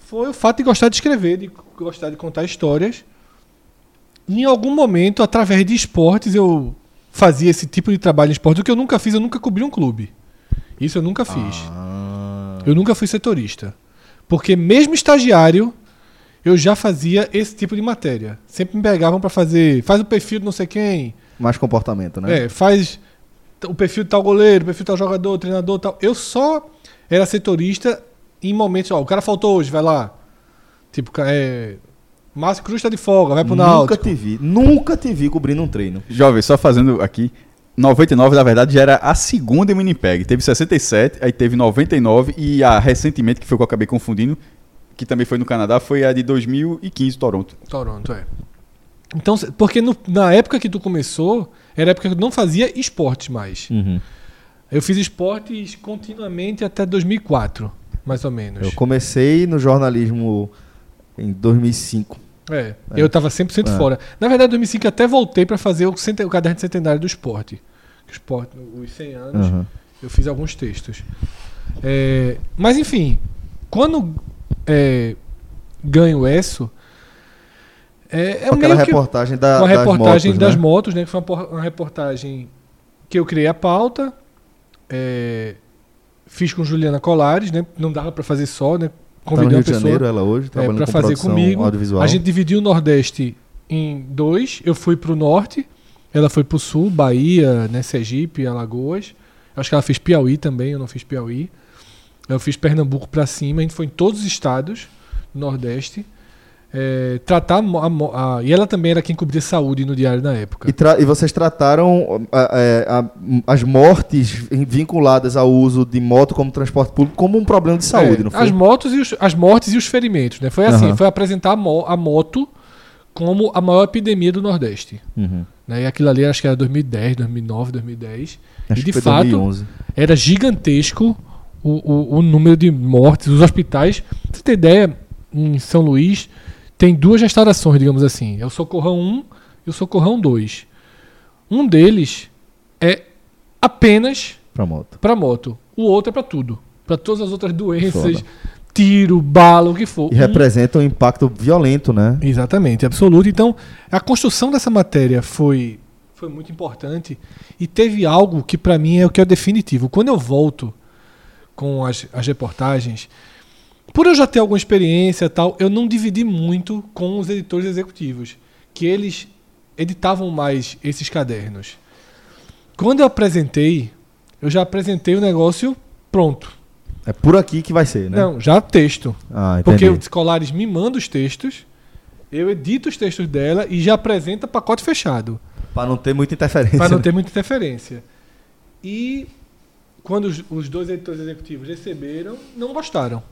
Speaker 3: foi o fato de gostar de escrever, de gostar de contar histórias. Em algum momento, através de esportes, eu fazia esse tipo de trabalho em esporte. O que eu nunca fiz, eu nunca cobri um clube. Isso eu nunca fiz.
Speaker 2: Ah.
Speaker 3: Eu nunca fui setorista. Porque mesmo estagiário, eu já fazia esse tipo de matéria. Sempre me pegavam para fazer, faz o perfil de não sei quem,
Speaker 2: Mais comportamento, né?
Speaker 3: é, faz o perfil de tal goleiro, o perfil de tal jogador, treinador tal. Eu só era setorista em momentos, ó, o cara faltou hoje, vai lá. Tipo, é, Márcio Cruz tá de folga, vai pro
Speaker 2: Nunca
Speaker 3: Náutico.
Speaker 2: te vi. Nunca te vi cobrindo um treino.
Speaker 5: Jovem, só fazendo aqui. 99, na verdade, já era a segunda em Winnipeg. Teve 67, aí teve 99 e a recentemente, que foi o que eu acabei confundindo, que também foi no Canadá, foi a de 2015, Toronto.
Speaker 3: Toronto, é. Então, porque no- na época que tu começou, era a época que eu não fazia esportes mais.
Speaker 2: Uhum.
Speaker 3: Eu fiz esportes continuamente até 2004, mais ou menos.
Speaker 2: Eu comecei no jornalismo em 2005.
Speaker 3: É, eu tava 100%
Speaker 2: É.
Speaker 3: fora. Na verdade, em 2005 eu até voltei pra fazer o, centen- o caderno de centenário do esporte. Esporte, os 100 anos,
Speaker 2: Uhum.
Speaker 3: eu fiz alguns textos. É, mas enfim, quando é, ganho o ESSO, é, é
Speaker 2: aquela
Speaker 3: meio que
Speaker 2: reportagem da,
Speaker 3: uma
Speaker 2: das
Speaker 3: reportagem
Speaker 2: motos,
Speaker 3: das
Speaker 2: né?
Speaker 3: motos, né? Que foi uma, uma reportagem que eu criei a pauta. É, fiz com Juliana Colares, né? Não dava pra fazer só, né?
Speaker 2: Tá no
Speaker 3: Convidei
Speaker 2: Rio
Speaker 3: uma
Speaker 2: de
Speaker 3: pessoa
Speaker 2: Janeiro, ela hoje,
Speaker 3: é,
Speaker 2: trabalhando
Speaker 3: para
Speaker 2: com
Speaker 3: fazer comigo.
Speaker 2: audiovisual.
Speaker 3: A gente dividiu o Nordeste em dois. Eu fui pro Norte, ela foi pro Sul, Bahia, né? Sergipe, Alagoas. Acho que ela fez Piauí também, eu não fiz Piauí. Eu fiz Pernambuco pra cima, a gente foi em todos os estados do Nordeste. É, tratar a a e ela também era quem cobria saúde no diário na época.
Speaker 2: E, e vocês trataram a- as mortes vinculadas ao uso de moto como transporte público como um problema de saúde,
Speaker 3: É,
Speaker 2: não foi?
Speaker 3: As motos e os, as mortes e os ferimentos, né? Foi assim,
Speaker 2: Aham.
Speaker 3: foi apresentar a, mo- a moto como a maior epidemia do Nordeste.
Speaker 2: Uhum.
Speaker 3: Né? E aquilo ali acho que era 2010, 2009, 2010.
Speaker 2: Acho
Speaker 3: e de fato
Speaker 2: 2011.
Speaker 3: era gigantesco o, o, o número de mortes, os hospitais. Pra você ter ideia, em São Luís tem duas restaurações, digamos assim. É o Socorrão 1 e o Socorrão 2. Um deles é apenas
Speaker 2: Pra moto.
Speaker 3: para moto. O outro é para tudo. Para todas as outras doenças,
Speaker 2: Foda.
Speaker 3: tiro, bala, o que for.
Speaker 2: E
Speaker 3: Um-
Speaker 2: representa um impacto violento, né?
Speaker 3: Exatamente, absoluto. Então, a construção dessa matéria foi, foi muito importante e teve algo que para mim é o que é definitivo. Quando eu volto com as, as reportagens, por eu já ter alguma experiência e tal, eu não dividi muito com os editores executivos, que eles editavam mais esses cadernos. Quando eu apresentei, eu já apresentei o negócio pronto.
Speaker 2: É por aqui que vai ser, né?
Speaker 3: Não, já texto.
Speaker 2: Ah,
Speaker 3: Porque
Speaker 2: entendi.
Speaker 3: os Colares me mandam os textos, eu edito os textos dela e já apresenta pacote fechado,
Speaker 2: Pra não ter muita interferência.
Speaker 3: para não
Speaker 2: né?
Speaker 3: ter muita interferência. E quando os, os dois editores executivos receberam, não gostaram.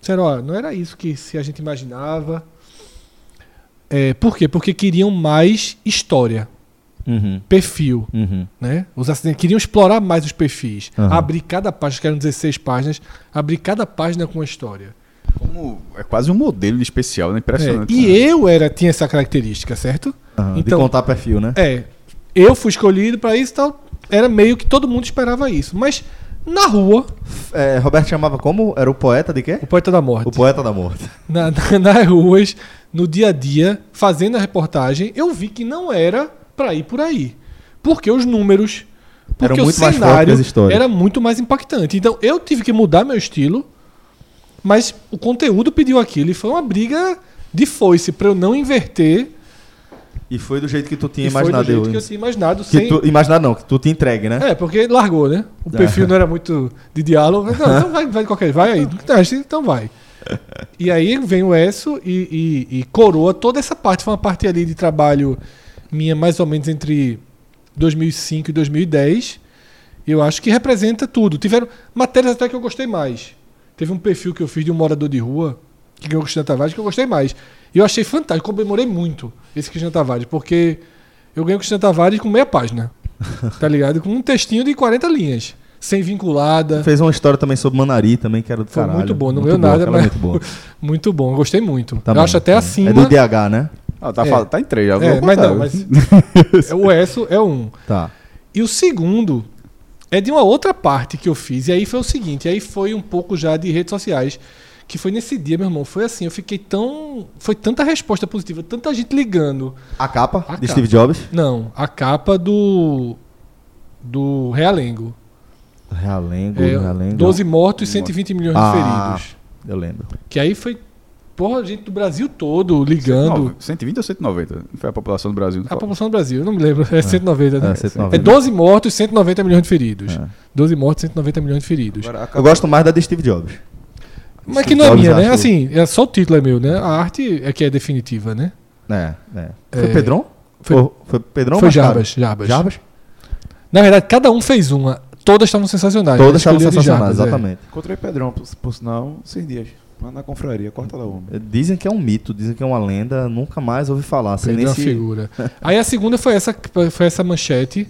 Speaker 3: Disseram, ó, não era isso que se a gente imaginava. É, por quê? Porque queriam mais história,
Speaker 2: Uhum,
Speaker 3: perfil.
Speaker 2: uhum.
Speaker 3: Né? Os acidentes queriam explorar mais os perfis.
Speaker 2: Aham.
Speaker 3: Abrir cada página, que eram 16 páginas, abrir cada página com uma história.
Speaker 5: Como, é quase um modelo de especial, né? Impressionante.
Speaker 3: É, e eu era, tinha essa característica, certo? Então-
Speaker 2: de contar perfil, né?
Speaker 3: É. Eu fui escolhido pra isso e tal. Era meio que todo mundo esperava isso. Mas na rua,
Speaker 2: É, Roberto chamava como? Era o poeta de quê?
Speaker 3: o poeta da morte.
Speaker 2: O poeta da morte.
Speaker 3: Na- na- (laughs) nas ruas, no dia a dia, fazendo a reportagem, eu vi que não era pra ir por aí. Porque os números. Porque
Speaker 2: Eram
Speaker 3: o
Speaker 2: muito mais que
Speaker 3: cenário
Speaker 2: as histórias.
Speaker 3: era muito mais impactante. Então eu tive que mudar meu estilo, mas o conteúdo pediu aquilo e foi uma briga de foice pra eu não inverter.
Speaker 2: E foi do jeito que tu tinha
Speaker 3: e foi do
Speaker 2: imaginado.
Speaker 3: jeito
Speaker 2: eu-
Speaker 3: que eu tinha imaginado,
Speaker 2: que
Speaker 3: sem,
Speaker 2: tu, imaginado não, que tu te entregue, né?
Speaker 3: É, porque largou, né? O perfil não era muito de diálogo. Não, então vai, vai de qualquer vai aí. Então vai. E aí vem o ESSO e, e- e coroa toda essa parte. Foi uma parte ali de trabalho minha mais ou menos entre 2005 e 2010. E eu acho que representa tudo. Tiveram matérias até que eu gostei mais. Teve um perfil que eu fiz de um morador de rua, que ganhou o Cristiano Tavares, que eu gostei mais. E eu achei fantástico, comemorei muito esse Cristiano Tavares, porque eu ganhei o Cristiano Tavares com meia página. Tá ligado? Com um textinho de 40 linhas. Sem vinculada.
Speaker 2: Fez uma história também sobre Manari também, que era do
Speaker 3: Foi
Speaker 2: caralho.
Speaker 3: muito bom, não ganhou nada,
Speaker 2: é
Speaker 3: mas-
Speaker 2: muito boa. (laughs)
Speaker 3: Muito bom, gostei muito.
Speaker 2: Tá
Speaker 3: eu
Speaker 2: bom,
Speaker 3: acho até
Speaker 2: tá.
Speaker 3: acima.
Speaker 2: É do DH, né?
Speaker 5: Ah, tá,
Speaker 3: É.
Speaker 5: fal- tá em três, já
Speaker 3: É, mas não, mas. (laughs) o ESSO é um.
Speaker 2: Tá.
Speaker 3: E o segundo é de uma outra parte que eu fiz. E aí foi o seguinte, aí foi um pouco já de redes sociais. Que foi nesse dia, meu irmão. Foi assim, eu fiquei tão. Foi tanta resposta positiva, tanta gente ligando.
Speaker 2: A capa
Speaker 3: A
Speaker 2: de
Speaker 3: capa.
Speaker 2: Steve Jobs.
Speaker 3: Não, a capa do. Do Realengo.
Speaker 2: Realengo,
Speaker 3: É,
Speaker 2: Realengo.
Speaker 3: 12 mortos e 120 milhões de
Speaker 2: Ah.
Speaker 3: feridos.
Speaker 2: Eu lembro.
Speaker 3: Que aí foi. Porra, gente do Brasil todo ligando.
Speaker 5: 120 ou 190? Foi a população do Brasil.
Speaker 3: A população do Brasil, eu não me lembro. É 190, né?
Speaker 2: É, 190.
Speaker 3: É 12 mortos e 190 milhões de feridos.
Speaker 2: É.
Speaker 3: 12 mortos e 190 milhões de feridos.
Speaker 4: Agora,
Speaker 2: Eu gosto mais da de Steve Jobs.
Speaker 3: Mas que não é minha, né?
Speaker 2: acho-
Speaker 3: Assim, é só o título é meu, né? A arte é que é definitiva, né?
Speaker 2: É, é. Foi
Speaker 3: É.
Speaker 2: Pedron?
Speaker 3: Foi-
Speaker 2: foi Pedron ou
Speaker 3: Foi? Jarbas, Jarbas.
Speaker 2: Jarbas?
Speaker 3: Na verdade, cada um fez uma. Todas estavam sensacionais.
Speaker 2: Todas
Speaker 3: Eu
Speaker 2: estavam sensacionais,
Speaker 3: Jarbas, é.
Speaker 2: exatamente.
Speaker 4: Encontrei Pedrão, por, por sinal, esses dias. Lá na confraria, corta lá uma.
Speaker 2: Dizem que é um mito, dizem que é uma lenda, nunca mais ouvi falar. Sei
Speaker 3: Perdeu
Speaker 2: nem se...
Speaker 3: figura. Aí a segunda foi essa, foi essa manchete.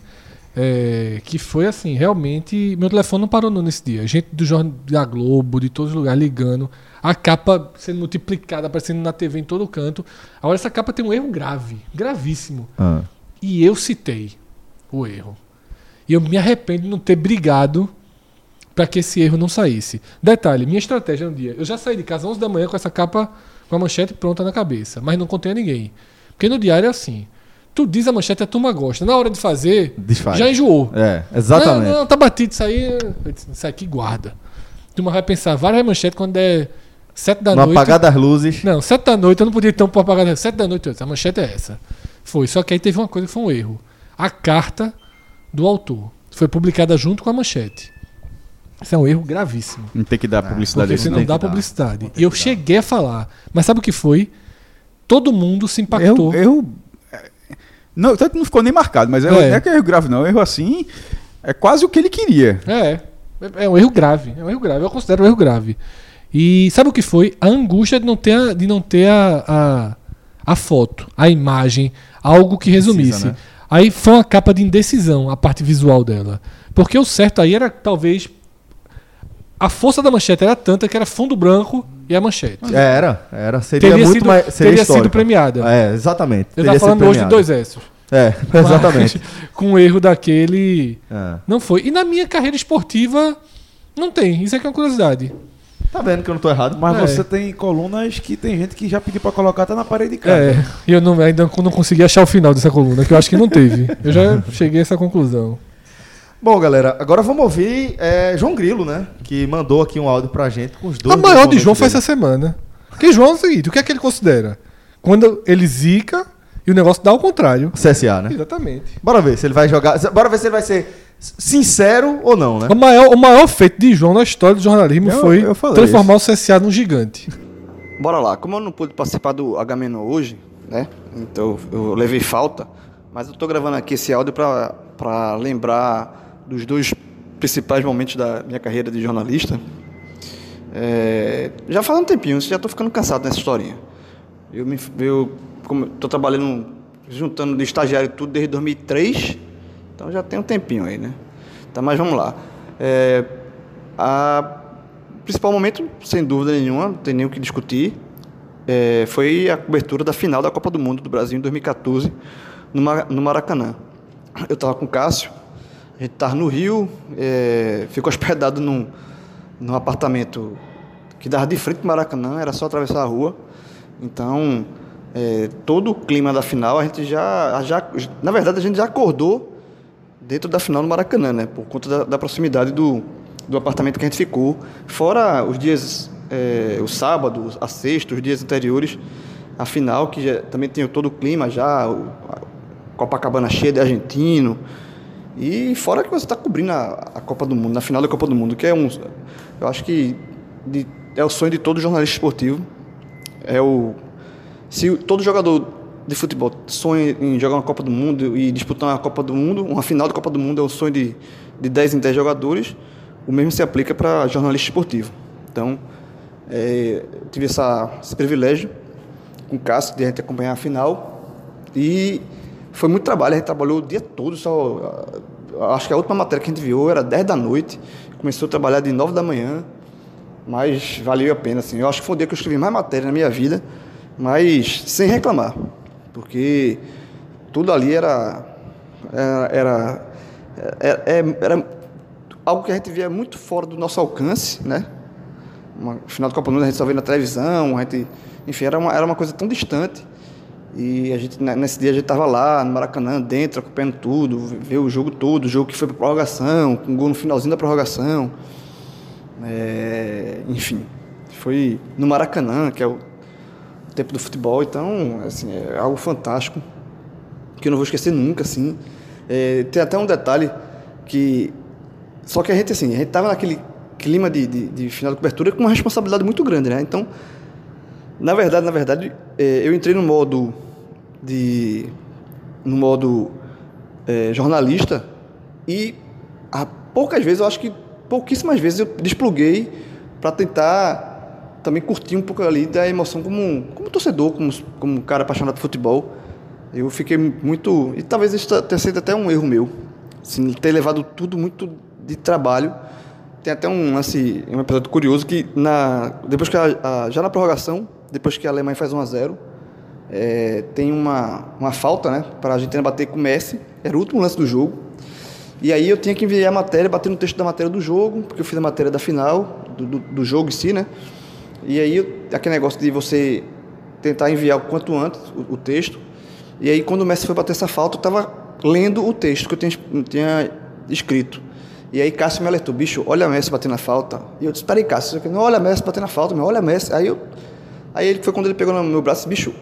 Speaker 3: É, que foi assim, realmente. Meu telefone não parou não nesse dia. Gente do jornal da Globo, de todos os lugares ligando. A capa sendo multiplicada, aparecendo na TV em todo canto. Agora, essa capa tem um erro grave, gravíssimo.
Speaker 2: Ah,
Speaker 3: E eu citei o erro. E eu me arrependo de não ter brigado para que esse erro não saísse. Detalhe, minha estratégia no dia. Eu já saí de casa às 11 da manhã com essa capa, com a manchete pronta na cabeça, mas não contei a ninguém. Porque no diário é assim. Tu diz a manchete, a turma gosta. Na hora de fazer,
Speaker 2: Desfaz.
Speaker 3: já enjoou.
Speaker 2: É, exatamente.
Speaker 3: Não, não, tá batido isso aí. eu Isso aqui guarda. A turma vai pensar várias manchetes quando é sete da
Speaker 2: no
Speaker 3: noite.
Speaker 2: apagar das luzes.
Speaker 3: Não, sete da noite, eu não podia então por apagar das sete da noite. eu A manchete é essa. Foi. Só que aí teve uma coisa que foi um erro. A carta do autor foi publicada junto com a manchete. Isso é um erro gravíssimo.
Speaker 5: Não tem que dar publicidade
Speaker 3: Porque você não
Speaker 5: tem
Speaker 3: dá publicidade. E eu cheguei a falar. Mas sabe o que foi? Todo mundo se impactou.
Speaker 5: Erro, erro é, não, tanto não ficou nem marcado, mas erro,
Speaker 3: É.
Speaker 5: não é que é erro grave, não. Erro assim é quase o que ele queria.
Speaker 3: É, é um erro grave. É um erro grave. Eu considero um erro grave. E sabe o que foi? A angústia de não ter a, de não ter a, a, a foto, a imagem, algo que resumisse.
Speaker 2: né?
Speaker 3: Aí foi uma capa de indecisão, a parte visual dela. Porque o certo aí era talvez. A força da manchete era tanta que era fundo branco e a manchete.
Speaker 2: É, era, era. Seria
Speaker 3: Teria
Speaker 2: muito
Speaker 3: sido-
Speaker 2: mais. Seria
Speaker 3: teria sido premiada.
Speaker 2: É, exatamente.
Speaker 3: Eu
Speaker 2: teria
Speaker 3: tava
Speaker 2: sido
Speaker 3: falando hoje de dois S's.
Speaker 2: É, (laughs) exatamente.
Speaker 3: Mas, (laughs) com o erro daquele.
Speaker 2: É.
Speaker 3: Não foi. E na minha carreira esportiva, não tem. Isso aqui é uma curiosidade.
Speaker 2: Tá vendo que eu não tô errado?
Speaker 4: Mas
Speaker 3: É.
Speaker 4: você tem colunas que tem gente que já pediu pra colocar até na parede de casa.
Speaker 3: É, e eu não, ainda não consegui achar o final dessa coluna, que eu acho que não teve. Eu já (laughs) cheguei a essa conclusão.
Speaker 2: Bom, galera, agora vamos ouvir é, João Grilo, né? Que mandou aqui um áudio pra gente com os dois.
Speaker 3: a maior de João foi
Speaker 2: dele.
Speaker 3: essa semana. Porque João é o seguinte: o que é que ele considera? Quando ele zica e o negócio dá ao contrário.
Speaker 2: CSA, né?
Speaker 3: Exatamente.
Speaker 2: Bora ver se ele vai jogar. Bora ver se ele vai ser sincero ou não, né?
Speaker 3: O maior, o maior feito de João na história do jornalismo
Speaker 5: Eu-
Speaker 3: foi
Speaker 5: eu
Speaker 3: transformar o CSA num gigante.
Speaker 6: Bora lá. Como eu não pude participar do H-Menor hoje, né? Então eu levei falta, mas eu tô gravando aqui esse áudio para para lembrar dos dois principais momentos da minha carreira de jornalista. É, já faz um tempinho, já tô ficando cansado nessa historinha. Eu me eu como tô trabalhando juntando de estagiário tudo desde 2003, então já tem um tempinho aí, né? Tá, mas vamos lá. É, a principal momento, sem dúvida nenhuma, não tem nem o que discutir, é, foi a cobertura da final da Copa do Mundo do Brasil em 2014, no, Mara- no Maracanã. Eu estava com o Cássio, a gente estava no Rio, é, ficou hospedado num, num apartamento que dava de frente para o Maracanã, era só atravessar a rua. Então, é, todo o clima da final, a gente já, já. Na verdade, a gente já acordou dentro da final no Maracanã, né? Por conta da, da proximidade do, do apartamento que a gente ficou. Fora os dias, é, o sábado, a sexta, os dias anteriores, a final, que já, também tem todo o clima já, o, Copacabana cheia de argentino. E fora que você está cobrindo a, a Copa do Mundo, na final da Copa do Mundo, que é um. Eu acho que de- é o sonho de todo jornalista esportivo. É o. Se todo jogador de futebol sonha em jogar uma Copa do Mundo e disputar uma Copa do Mundo, uma final da Copa do Mundo é o sonho de, de 10 em 10 jogadores, o mesmo se aplica para jornalista esportivo. Então, é, tive essa, esse privilégio com o Cássio de a gente acompanhar a final e foi muito trabalho, a gente trabalhou o dia todo, só, acho que a última matéria que a gente viu era 10 da noite, começou a trabalhar de 9 da manhã, mas valeu a pena, assim. Eu acho que foi o dia que eu escrevi mais matéria na minha vida, mas sem reclamar, porque tudo ali era era, era, era, era- era algo que a gente via muito fora do nosso alcance, né? Uma final do Copa do Mundo a gente só vê na televisão, a gente, enfim, era uma, era uma coisa tão distante. E a gente, né, nesse dia a gente estava lá no Maracanã, dentro, acompanhando tudo, ver o jogo todo, o jogo que foi para prorrogação, com gol no finalzinho da prorrogação. É, enfim, foi no Maracanã, que é o tempo do futebol, então, assim, é algo fantástico, que eu não vou esquecer nunca, assim. É, tem até um detalhe que... Só que a gente, assim, a gente estava naquele clima de, de, de final de cobertura com uma responsabilidade muito grande, né? Então, na verdade, na verdade, é, eu entrei no modo de... no modo é, jornalista e há poucas vezes, eu acho que pouquíssimas vezes eu despluguei para tentar também curtir um pouco ali da emoção como, como torcedor, como, como cara apaixonado por futebol. Eu fiquei muito. E talvez isso tenha sido até um erro meu. Assim, ter levado tudo muito de trabalho. Tem até um lance, um episódio curioso que na, depois que a, a- já na prorrogação, depois que a Alemanha faz 1 a 0 é, tem uma, uma falta, né, para a Argentina bater com o Messi. Era o último lance do jogo. E aí eu tinha que enviar a matéria, bater no texto da matéria do jogo, porque eu fiz a matéria da final, do, do, do jogo em si, né? E aí aquele negócio de você tentar enviar o quanto antes o, o texto. E aí, quando o Messi foi bater essa falta, eu estava lendo o texto que eu tinha, tinha escrito. E aí, Cássio me alertou, bicho, olha o Messi batendo a falta. E eu disse, peraí, Cássio, não olha o Messi batendo a falta, meu, olha o Messi. Aí, eu, aí ele, foi quando ele pegou no meu braço bicho,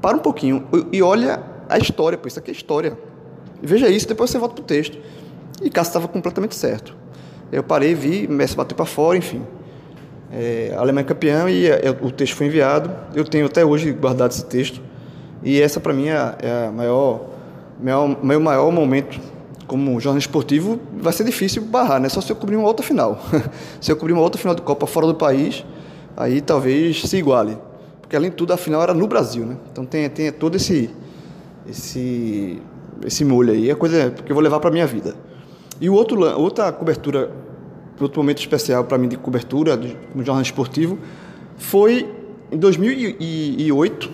Speaker 6: para um pouquinho e- olha a história, pô, isso aqui é história. Veja isso, depois você volta pro texto. E Cássio estava completamente certo. Eu parei, vi, Messi bateu para fora, enfim. É, a Alemanha é campeã e é, o texto foi enviado. Eu tenho até hoje guardado esse texto. E essa, para mim, é, é a maior, maior, meu maior momento como jornalista esportivo. Vai ser difícil barrar, né? Só se eu cobrir uma outra final. (laughs) se eu cobrir uma outra final de Copa fora do país, aí talvez se iguale. Porque, além de tudo, a final era no Brasil, né? Então tem, tem todo esse, esse, esse molho aí. É coisa que eu vou levar para minha vida. E o outro, outra cobertura, outro momento especial para mim de cobertura de, como jornal esportivo foi em 2008,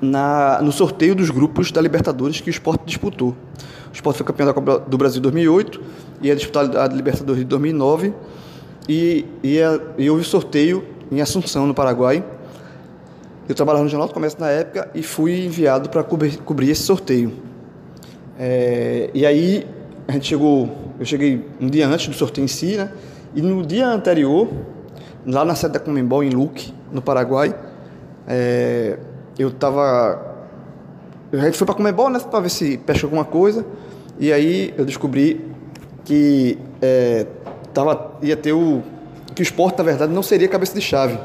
Speaker 6: na, no sorteio dos grupos da Libertadores que o Sport disputou. O Sport foi campeão da Copa do Brasil em 2008 e ia disputar a Libertadores de 2009 e, e, a- e houve sorteio em Assunção, no Paraguai. Eu trabalhava no Jornal do Comércio na época e fui enviado para cobrir, cobrir esse sorteio. É, e aí a gente chegou, eu cheguei um dia antes do sorteio em si, né? E no dia anterior, lá na sede da Comembol em Luque, no Paraguai, é, eu tava a gente foi para Comembol, né, para ver se pesca alguma coisa. E aí eu descobri que é, tava ia ter o que o esporte na verdade não seria cabeça de chave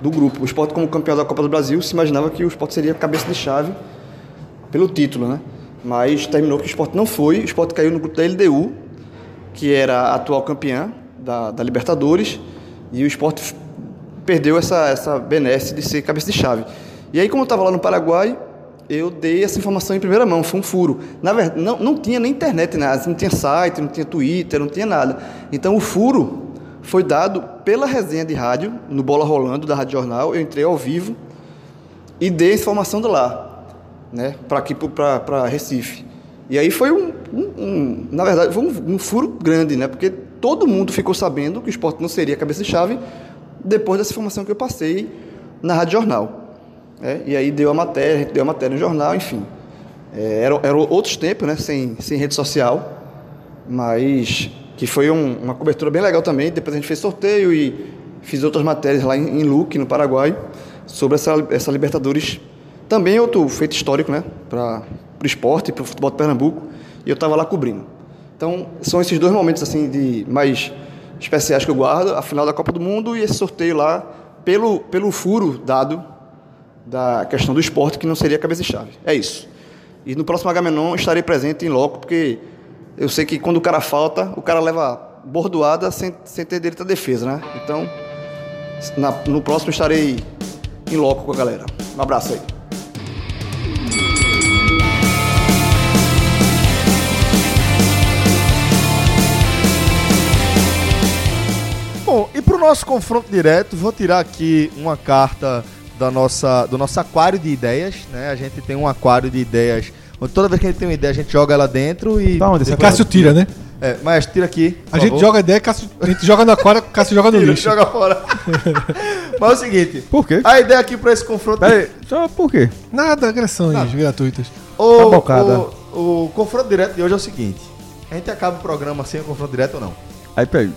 Speaker 6: do grupo. O esporte como campeão da Copa do Brasil se imaginava que o esporte seria cabeça de chave pelo título, né? Mas terminou que o esporte não foi, o esporte caiu no grupo da LDU, que era a atual campeã da, da Libertadores, e o esporte perdeu essa, essa benesse de ser cabeça de chave. E aí, como eu estava lá no Paraguai, eu dei essa informação em primeira mão, foi um furo. Na verdade, não, não tinha nem internet, né? não tinha site, não tinha Twitter, não tinha nada. Então, o furo foi dado pela resenha de rádio, no Bola Rolando, da Rádio Jornal, eu entrei ao vivo, e dei a informação de lá, né, para aqui para Recife. E aí foi um, um- um- na verdade, foi um, um furo grande, né, porque todo mundo ficou sabendo que o esporte não seria cabeça de chave depois dessa informação que eu passei na Rádio Jornal. né, e aí deu a matéria, a gente deu a matéria no jornal, enfim. É, eram, eram outros tempos, né, sem, sem rede social, mas que foi um- uma cobertura bem legal também. Depois a gente fez sorteio e fiz outras matérias lá em, em Luque, no Paraguai, sobre essa, essa Libertadores. Também outro feito histórico, né? Para o esporte, para o futebol de Pernambuco. E eu estava lá cobrindo. Então, são esses dois momentos assim de mais especiais que eu guardo, a final da Copa do Mundo e esse sorteio lá pelo, pelo furo dado da questão do esporte que não seria cabeça de chave. É isso. E no próximo Agamenon estarei presente em loco, porque eu sei que quando o cara falta, o cara leva bordoada sem, sem ter direito à defesa, né? Então, na- no próximo estarei em loco com a galera. Um abraço aí.
Speaker 2: Nosso confronto direto, vou tirar aqui uma carta da nossa, do nosso aquário de ideias, né? A gente tem um aquário de ideias, onde toda vez que a gente tem uma ideia, a gente joga ela dentro e...
Speaker 4: Da onde
Speaker 3: Cássio tira, né?
Speaker 2: É, mas tira aqui.
Speaker 3: A gente
Speaker 2: favor.
Speaker 3: joga a ideia, Cássio, a gente joga no aquário, Cássio joga no
Speaker 2: Tira,
Speaker 3: lixo.
Speaker 2: joga fora. (laughs) mas é o seguinte,
Speaker 5: Por quê?
Speaker 2: a ideia aqui pra esse confronto...
Speaker 5: Pera aí, só por quê?
Speaker 3: Nada, agressões gratuitas.
Speaker 2: O,
Speaker 4: Tá bocada.
Speaker 2: o, o confronto direto de hoje é o seguinte, a gente acaba o programa sem o confronto direto ou não?
Speaker 5: Aí, peraí.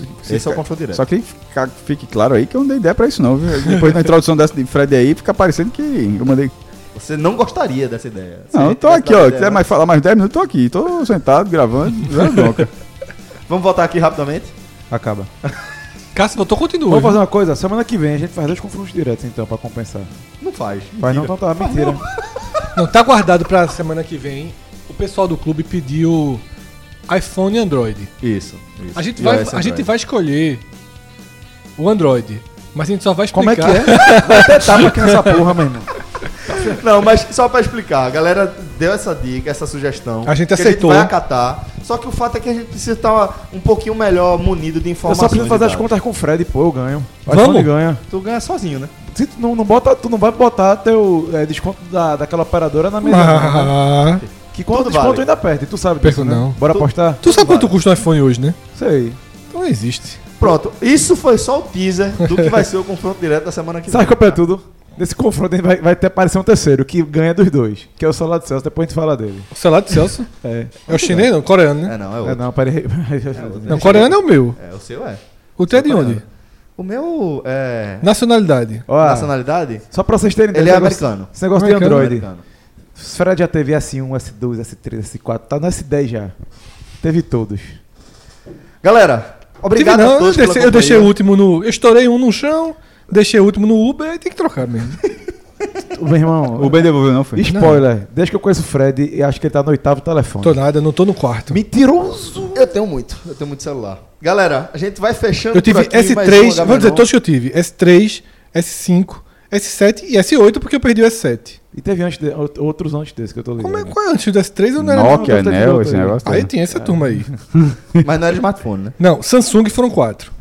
Speaker 5: Se- se
Speaker 2: Esse é o confronto direto.
Speaker 5: Só que fica- fique claro aí que eu não dei ideia pra isso, não. viu? Depois da introdução dessa de Fred aí, fica parecendo que eu mandei.
Speaker 2: Você não gostaria dessa ideia.
Speaker 5: Não, eu tô aqui, ó.
Speaker 2: ideia,
Speaker 5: Quiser mais falar mais 10 minutos, eu tô aqui. Tô sentado, gravando, bronca. (laughs)
Speaker 2: Vamos voltar aqui rapidamente?
Speaker 4: Acaba. (laughs)
Speaker 3: Cássio voltou, continua.
Speaker 4: Vamos fazer uma coisa, semana que vem a gente faz dois confrontos diretos então, pra compensar.
Speaker 2: Não faz.
Speaker 4: Faz não,
Speaker 2: mentira.
Speaker 4: então tá, mentira.
Speaker 3: Não, tá guardado pra semana que vem. O pessoal do clube pediu iPhone e Android.
Speaker 2: Isso, isso.
Speaker 3: A gente, vai, a gente vai escolher o Android. Mas a gente só vai
Speaker 4: Como é
Speaker 3: explicar.
Speaker 4: que é? (laughs) Vai tapa aqui nessa porra, meu irmão. (laughs)
Speaker 2: Não, mas só pra explicar, a galera deu essa dica, essa sugestão.
Speaker 3: A gente
Speaker 2: que
Speaker 3: aceitou.
Speaker 2: A gente vai acatar. Só que o fato é que a gente precisa estar um pouquinho melhor munido de
Speaker 4: Eu
Speaker 2: informações.
Speaker 4: só preciso fazer as contas com o Fred, pô, eu ganho. O
Speaker 3: Vamos?
Speaker 4: ganha.
Speaker 2: Tu ganha sozinho, né?
Speaker 4: Se tu não, não bota, tu não vai botar teu é, desconto da, daquela operadora na (laughs) mesa. não, né? Que quanto
Speaker 2: Tudo
Speaker 4: desconto
Speaker 2: vale.
Speaker 4: ainda perde, tu sabe
Speaker 3: Perco
Speaker 4: disso, né?
Speaker 3: não.
Speaker 4: Bora apostar?
Speaker 3: tu sabe quanto custa um iPhone hoje, né?
Speaker 4: Sei.
Speaker 3: Então não existe.
Speaker 2: Pronto, isso foi só o teaser do que vai ser o confronto direto da semana que
Speaker 4: Sabe
Speaker 2: vem.
Speaker 4: qual é tudo? Nesse confronto vai, vai ter aparecer um terceiro, que ganha dos dois, que é o Solar de Celso, depois a gente fala dele.
Speaker 3: O celular de Celso. (laughs)
Speaker 4: É.
Speaker 3: É o chinês, não? Coreano, né?
Speaker 2: É, não, é
Speaker 4: É,
Speaker 2: outro.
Speaker 4: não, peraí. (laughs)
Speaker 3: Não, coreano é o meu.
Speaker 2: É, o seu é.
Speaker 3: O teu é de onde?
Speaker 2: O meu é.
Speaker 3: Nacionalidade.
Speaker 4: Ó,
Speaker 2: Nacionalidade?
Speaker 4: só pra vocês terem
Speaker 2: Ele é
Speaker 4: esse negócio-
Speaker 2: americano.
Speaker 4: Esse negócio de. Android.
Speaker 2: Americano.
Speaker 4: O Fred já teve S1, S2, S3, S4, tá no S10 já. Teve todos.
Speaker 2: Galera, obrigado
Speaker 3: Tive não,
Speaker 2: a todos
Speaker 3: eu, deixei,
Speaker 2: pela
Speaker 3: eu deixei o último no. Eu estourei um no chão, deixei o último no Uber, aí tem que trocar mesmo.
Speaker 4: O (laughs) meu irmão.
Speaker 5: O Ben devolveu, não foi?
Speaker 4: Spoiler, desde que eu conheço o Fred, eu acho que ele tá no oitavo telefone.
Speaker 3: tô nada, não tô no quarto.
Speaker 4: Mentiroso!
Speaker 2: Eu tenho muito, eu tenho muito celular. Galera, a gente vai fechando
Speaker 3: Eu tive
Speaker 2: por aqui mais
Speaker 3: S3,
Speaker 2: um
Speaker 3: vou dizer todos que eu tive: S3, S5, S7 e S8 porque eu perdi o S7.
Speaker 4: E teve antes de- out- outros antes desse que eu tô ligado.
Speaker 3: Como é, qual é antes do S3? Eu não era.
Speaker 5: Nokia,
Speaker 4: não, de
Speaker 5: Nel,
Speaker 4: volta
Speaker 5: esse
Speaker 4: aí.
Speaker 5: negócio.
Speaker 3: Aí
Speaker 5: todo.
Speaker 3: tinha essa turma aí. (laughs)
Speaker 2: Mas não era smartphone, né?
Speaker 3: Não, Samsung foram quatro.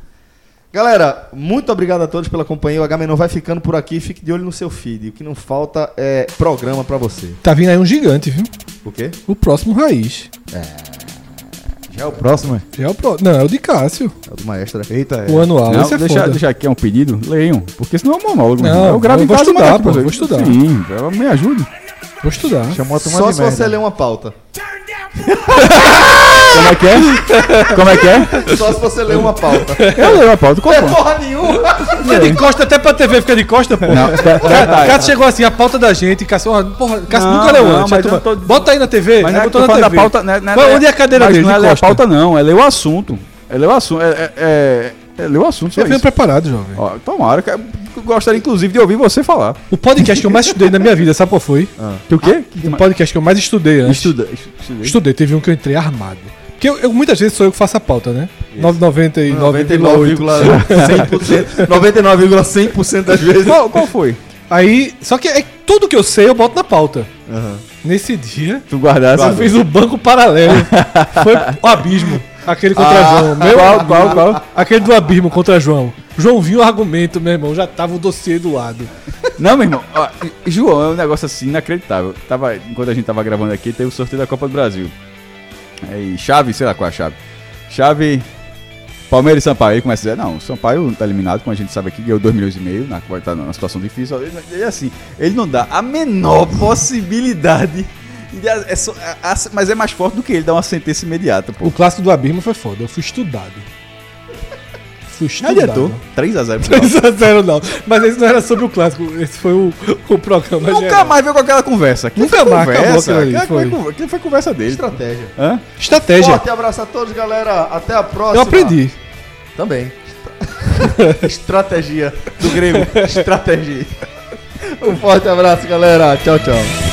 Speaker 2: Galera, muito obrigado a todos pela companhia. O Agamenon vai ficando por aqui. Fique de olho no seu feed. O que não falta é programa pra você.
Speaker 3: Tá vindo aí um gigante, viu?
Speaker 2: O quê?
Speaker 3: O próximo Raiz.
Speaker 4: Já é o próximo, é?
Speaker 3: É o pro... Não, é o de Cássio.
Speaker 2: É o do maestro. né?
Speaker 4: Eita, é.
Speaker 3: O anual.
Speaker 5: Não,
Speaker 3: esse é
Speaker 5: deixa,
Speaker 3: foda.
Speaker 5: deixa aqui é um pedido, leiam. Porque senão é um monólogo.
Speaker 3: Não,
Speaker 5: eu gravo
Speaker 3: eu
Speaker 5: em
Speaker 3: vou
Speaker 5: casa,
Speaker 3: estudar, pô, vou estudar.
Speaker 5: Sim, ela me ajude.
Speaker 3: Vou estudar.
Speaker 4: Chamou a turma
Speaker 2: Só
Speaker 4: de
Speaker 2: se
Speaker 4: merda.
Speaker 2: você ler uma pauta.
Speaker 5: Como é que é? Como é que é?
Speaker 2: Só se você ler uma pauta.
Speaker 5: Eu leio a pauta. Qual
Speaker 2: É
Speaker 5: foi?
Speaker 2: porra nenhuma.
Speaker 3: Fica de costa até pra TV, fica de costa, pô.
Speaker 5: Não,
Speaker 3: Cássio Cássio chegou assim, a pauta da gente, Cássio, porra, Cássio nunca leu antes.
Speaker 5: mas
Speaker 3: a
Speaker 5: tô-
Speaker 3: Bota aí na TV,
Speaker 5: Mas não é
Speaker 3: botou na TV.
Speaker 5: pauta, né? não é-
Speaker 3: Qual- onde é a cadeira
Speaker 5: mas
Speaker 3: dele,
Speaker 5: Não é
Speaker 3: de
Speaker 5: ler a
Speaker 3: costa?
Speaker 5: pauta, não. É ler o assunto. É ler o assunto. É, é, é ler o assunto, só
Speaker 3: Eu venho
Speaker 5: isso.
Speaker 3: preparado, jovem.
Speaker 5: Ó, tomara, que eu gostaria inclusive de ouvir você falar.
Speaker 3: O podcast que eu mais estudei na minha vida, sabe qual foi?
Speaker 5: Que o quê?
Speaker 3: O podcast que eu mais estudei antes.
Speaker 5: Estuda. Estudei.
Speaker 3: Estudei, teve um que eu entrei armado. Porque eu, eu- muitas vezes sou eu que faço a pauta, né? 99,8%.
Speaker 2: 99,100%. 99,100% das vezes.
Speaker 5: Qual, qual foi?
Speaker 3: Aí, só que é, tudo que eu sei eu boto na pauta. Nesse dia,
Speaker 5: Tu guardasse.
Speaker 3: eu fiz o banco paralelo. (laughs) Foi o abismo. Aquele contra João. Meu
Speaker 5: qual, qual, qual?
Speaker 3: Aquele do abismo contra João. João viu o argumento, meu irmão. Já tava o dossiê do lado.
Speaker 5: Não, meu irmão. ó, João, é um negócio assim inacreditável. Tava, enquanto a gente tava gravando aqui, teve o sorteio da Copa do Brasil. Aí, chave, sei lá qual é a chave. Chave. Palmeiras e Sampaio. Aí começa a dizer, não, o Sampaio tá eliminado, como a gente sabe aqui, ganhou 2 milhões e meio, na, vai estar numa situação difícil. Ele, ele, assim, ele não dá a menor possibilidade. de- é só- a- a- mas é mais forte do que ele dar uma sentença imediata, pô.
Speaker 3: O clássico do abismo foi foda. Eu fui estudado.
Speaker 5: Não adiantou. 3x0
Speaker 3: 3x0 (laughs) não. Mas esse não era sobre o clássico. Esse foi o, o programa
Speaker 5: Nunca
Speaker 3: geral.
Speaker 5: mais veio com aquela conversa. Aquilo
Speaker 3: Nunca
Speaker 5: foi
Speaker 3: mais acabou
Speaker 5: conversa.
Speaker 3: ali,
Speaker 5: Aquilo
Speaker 3: foi.
Speaker 5: foi, aquilo foi conversa dele.
Speaker 2: Estratégia.
Speaker 5: Hã?
Speaker 3: Estratégia.
Speaker 2: Forte abraço a todos, galera. Até a próxima.
Speaker 3: Eu aprendi.
Speaker 2: Também. (laughs) Estratégia do grego. (laughs) Estratégia. Um forte abraço, galera. Tchau, tchau.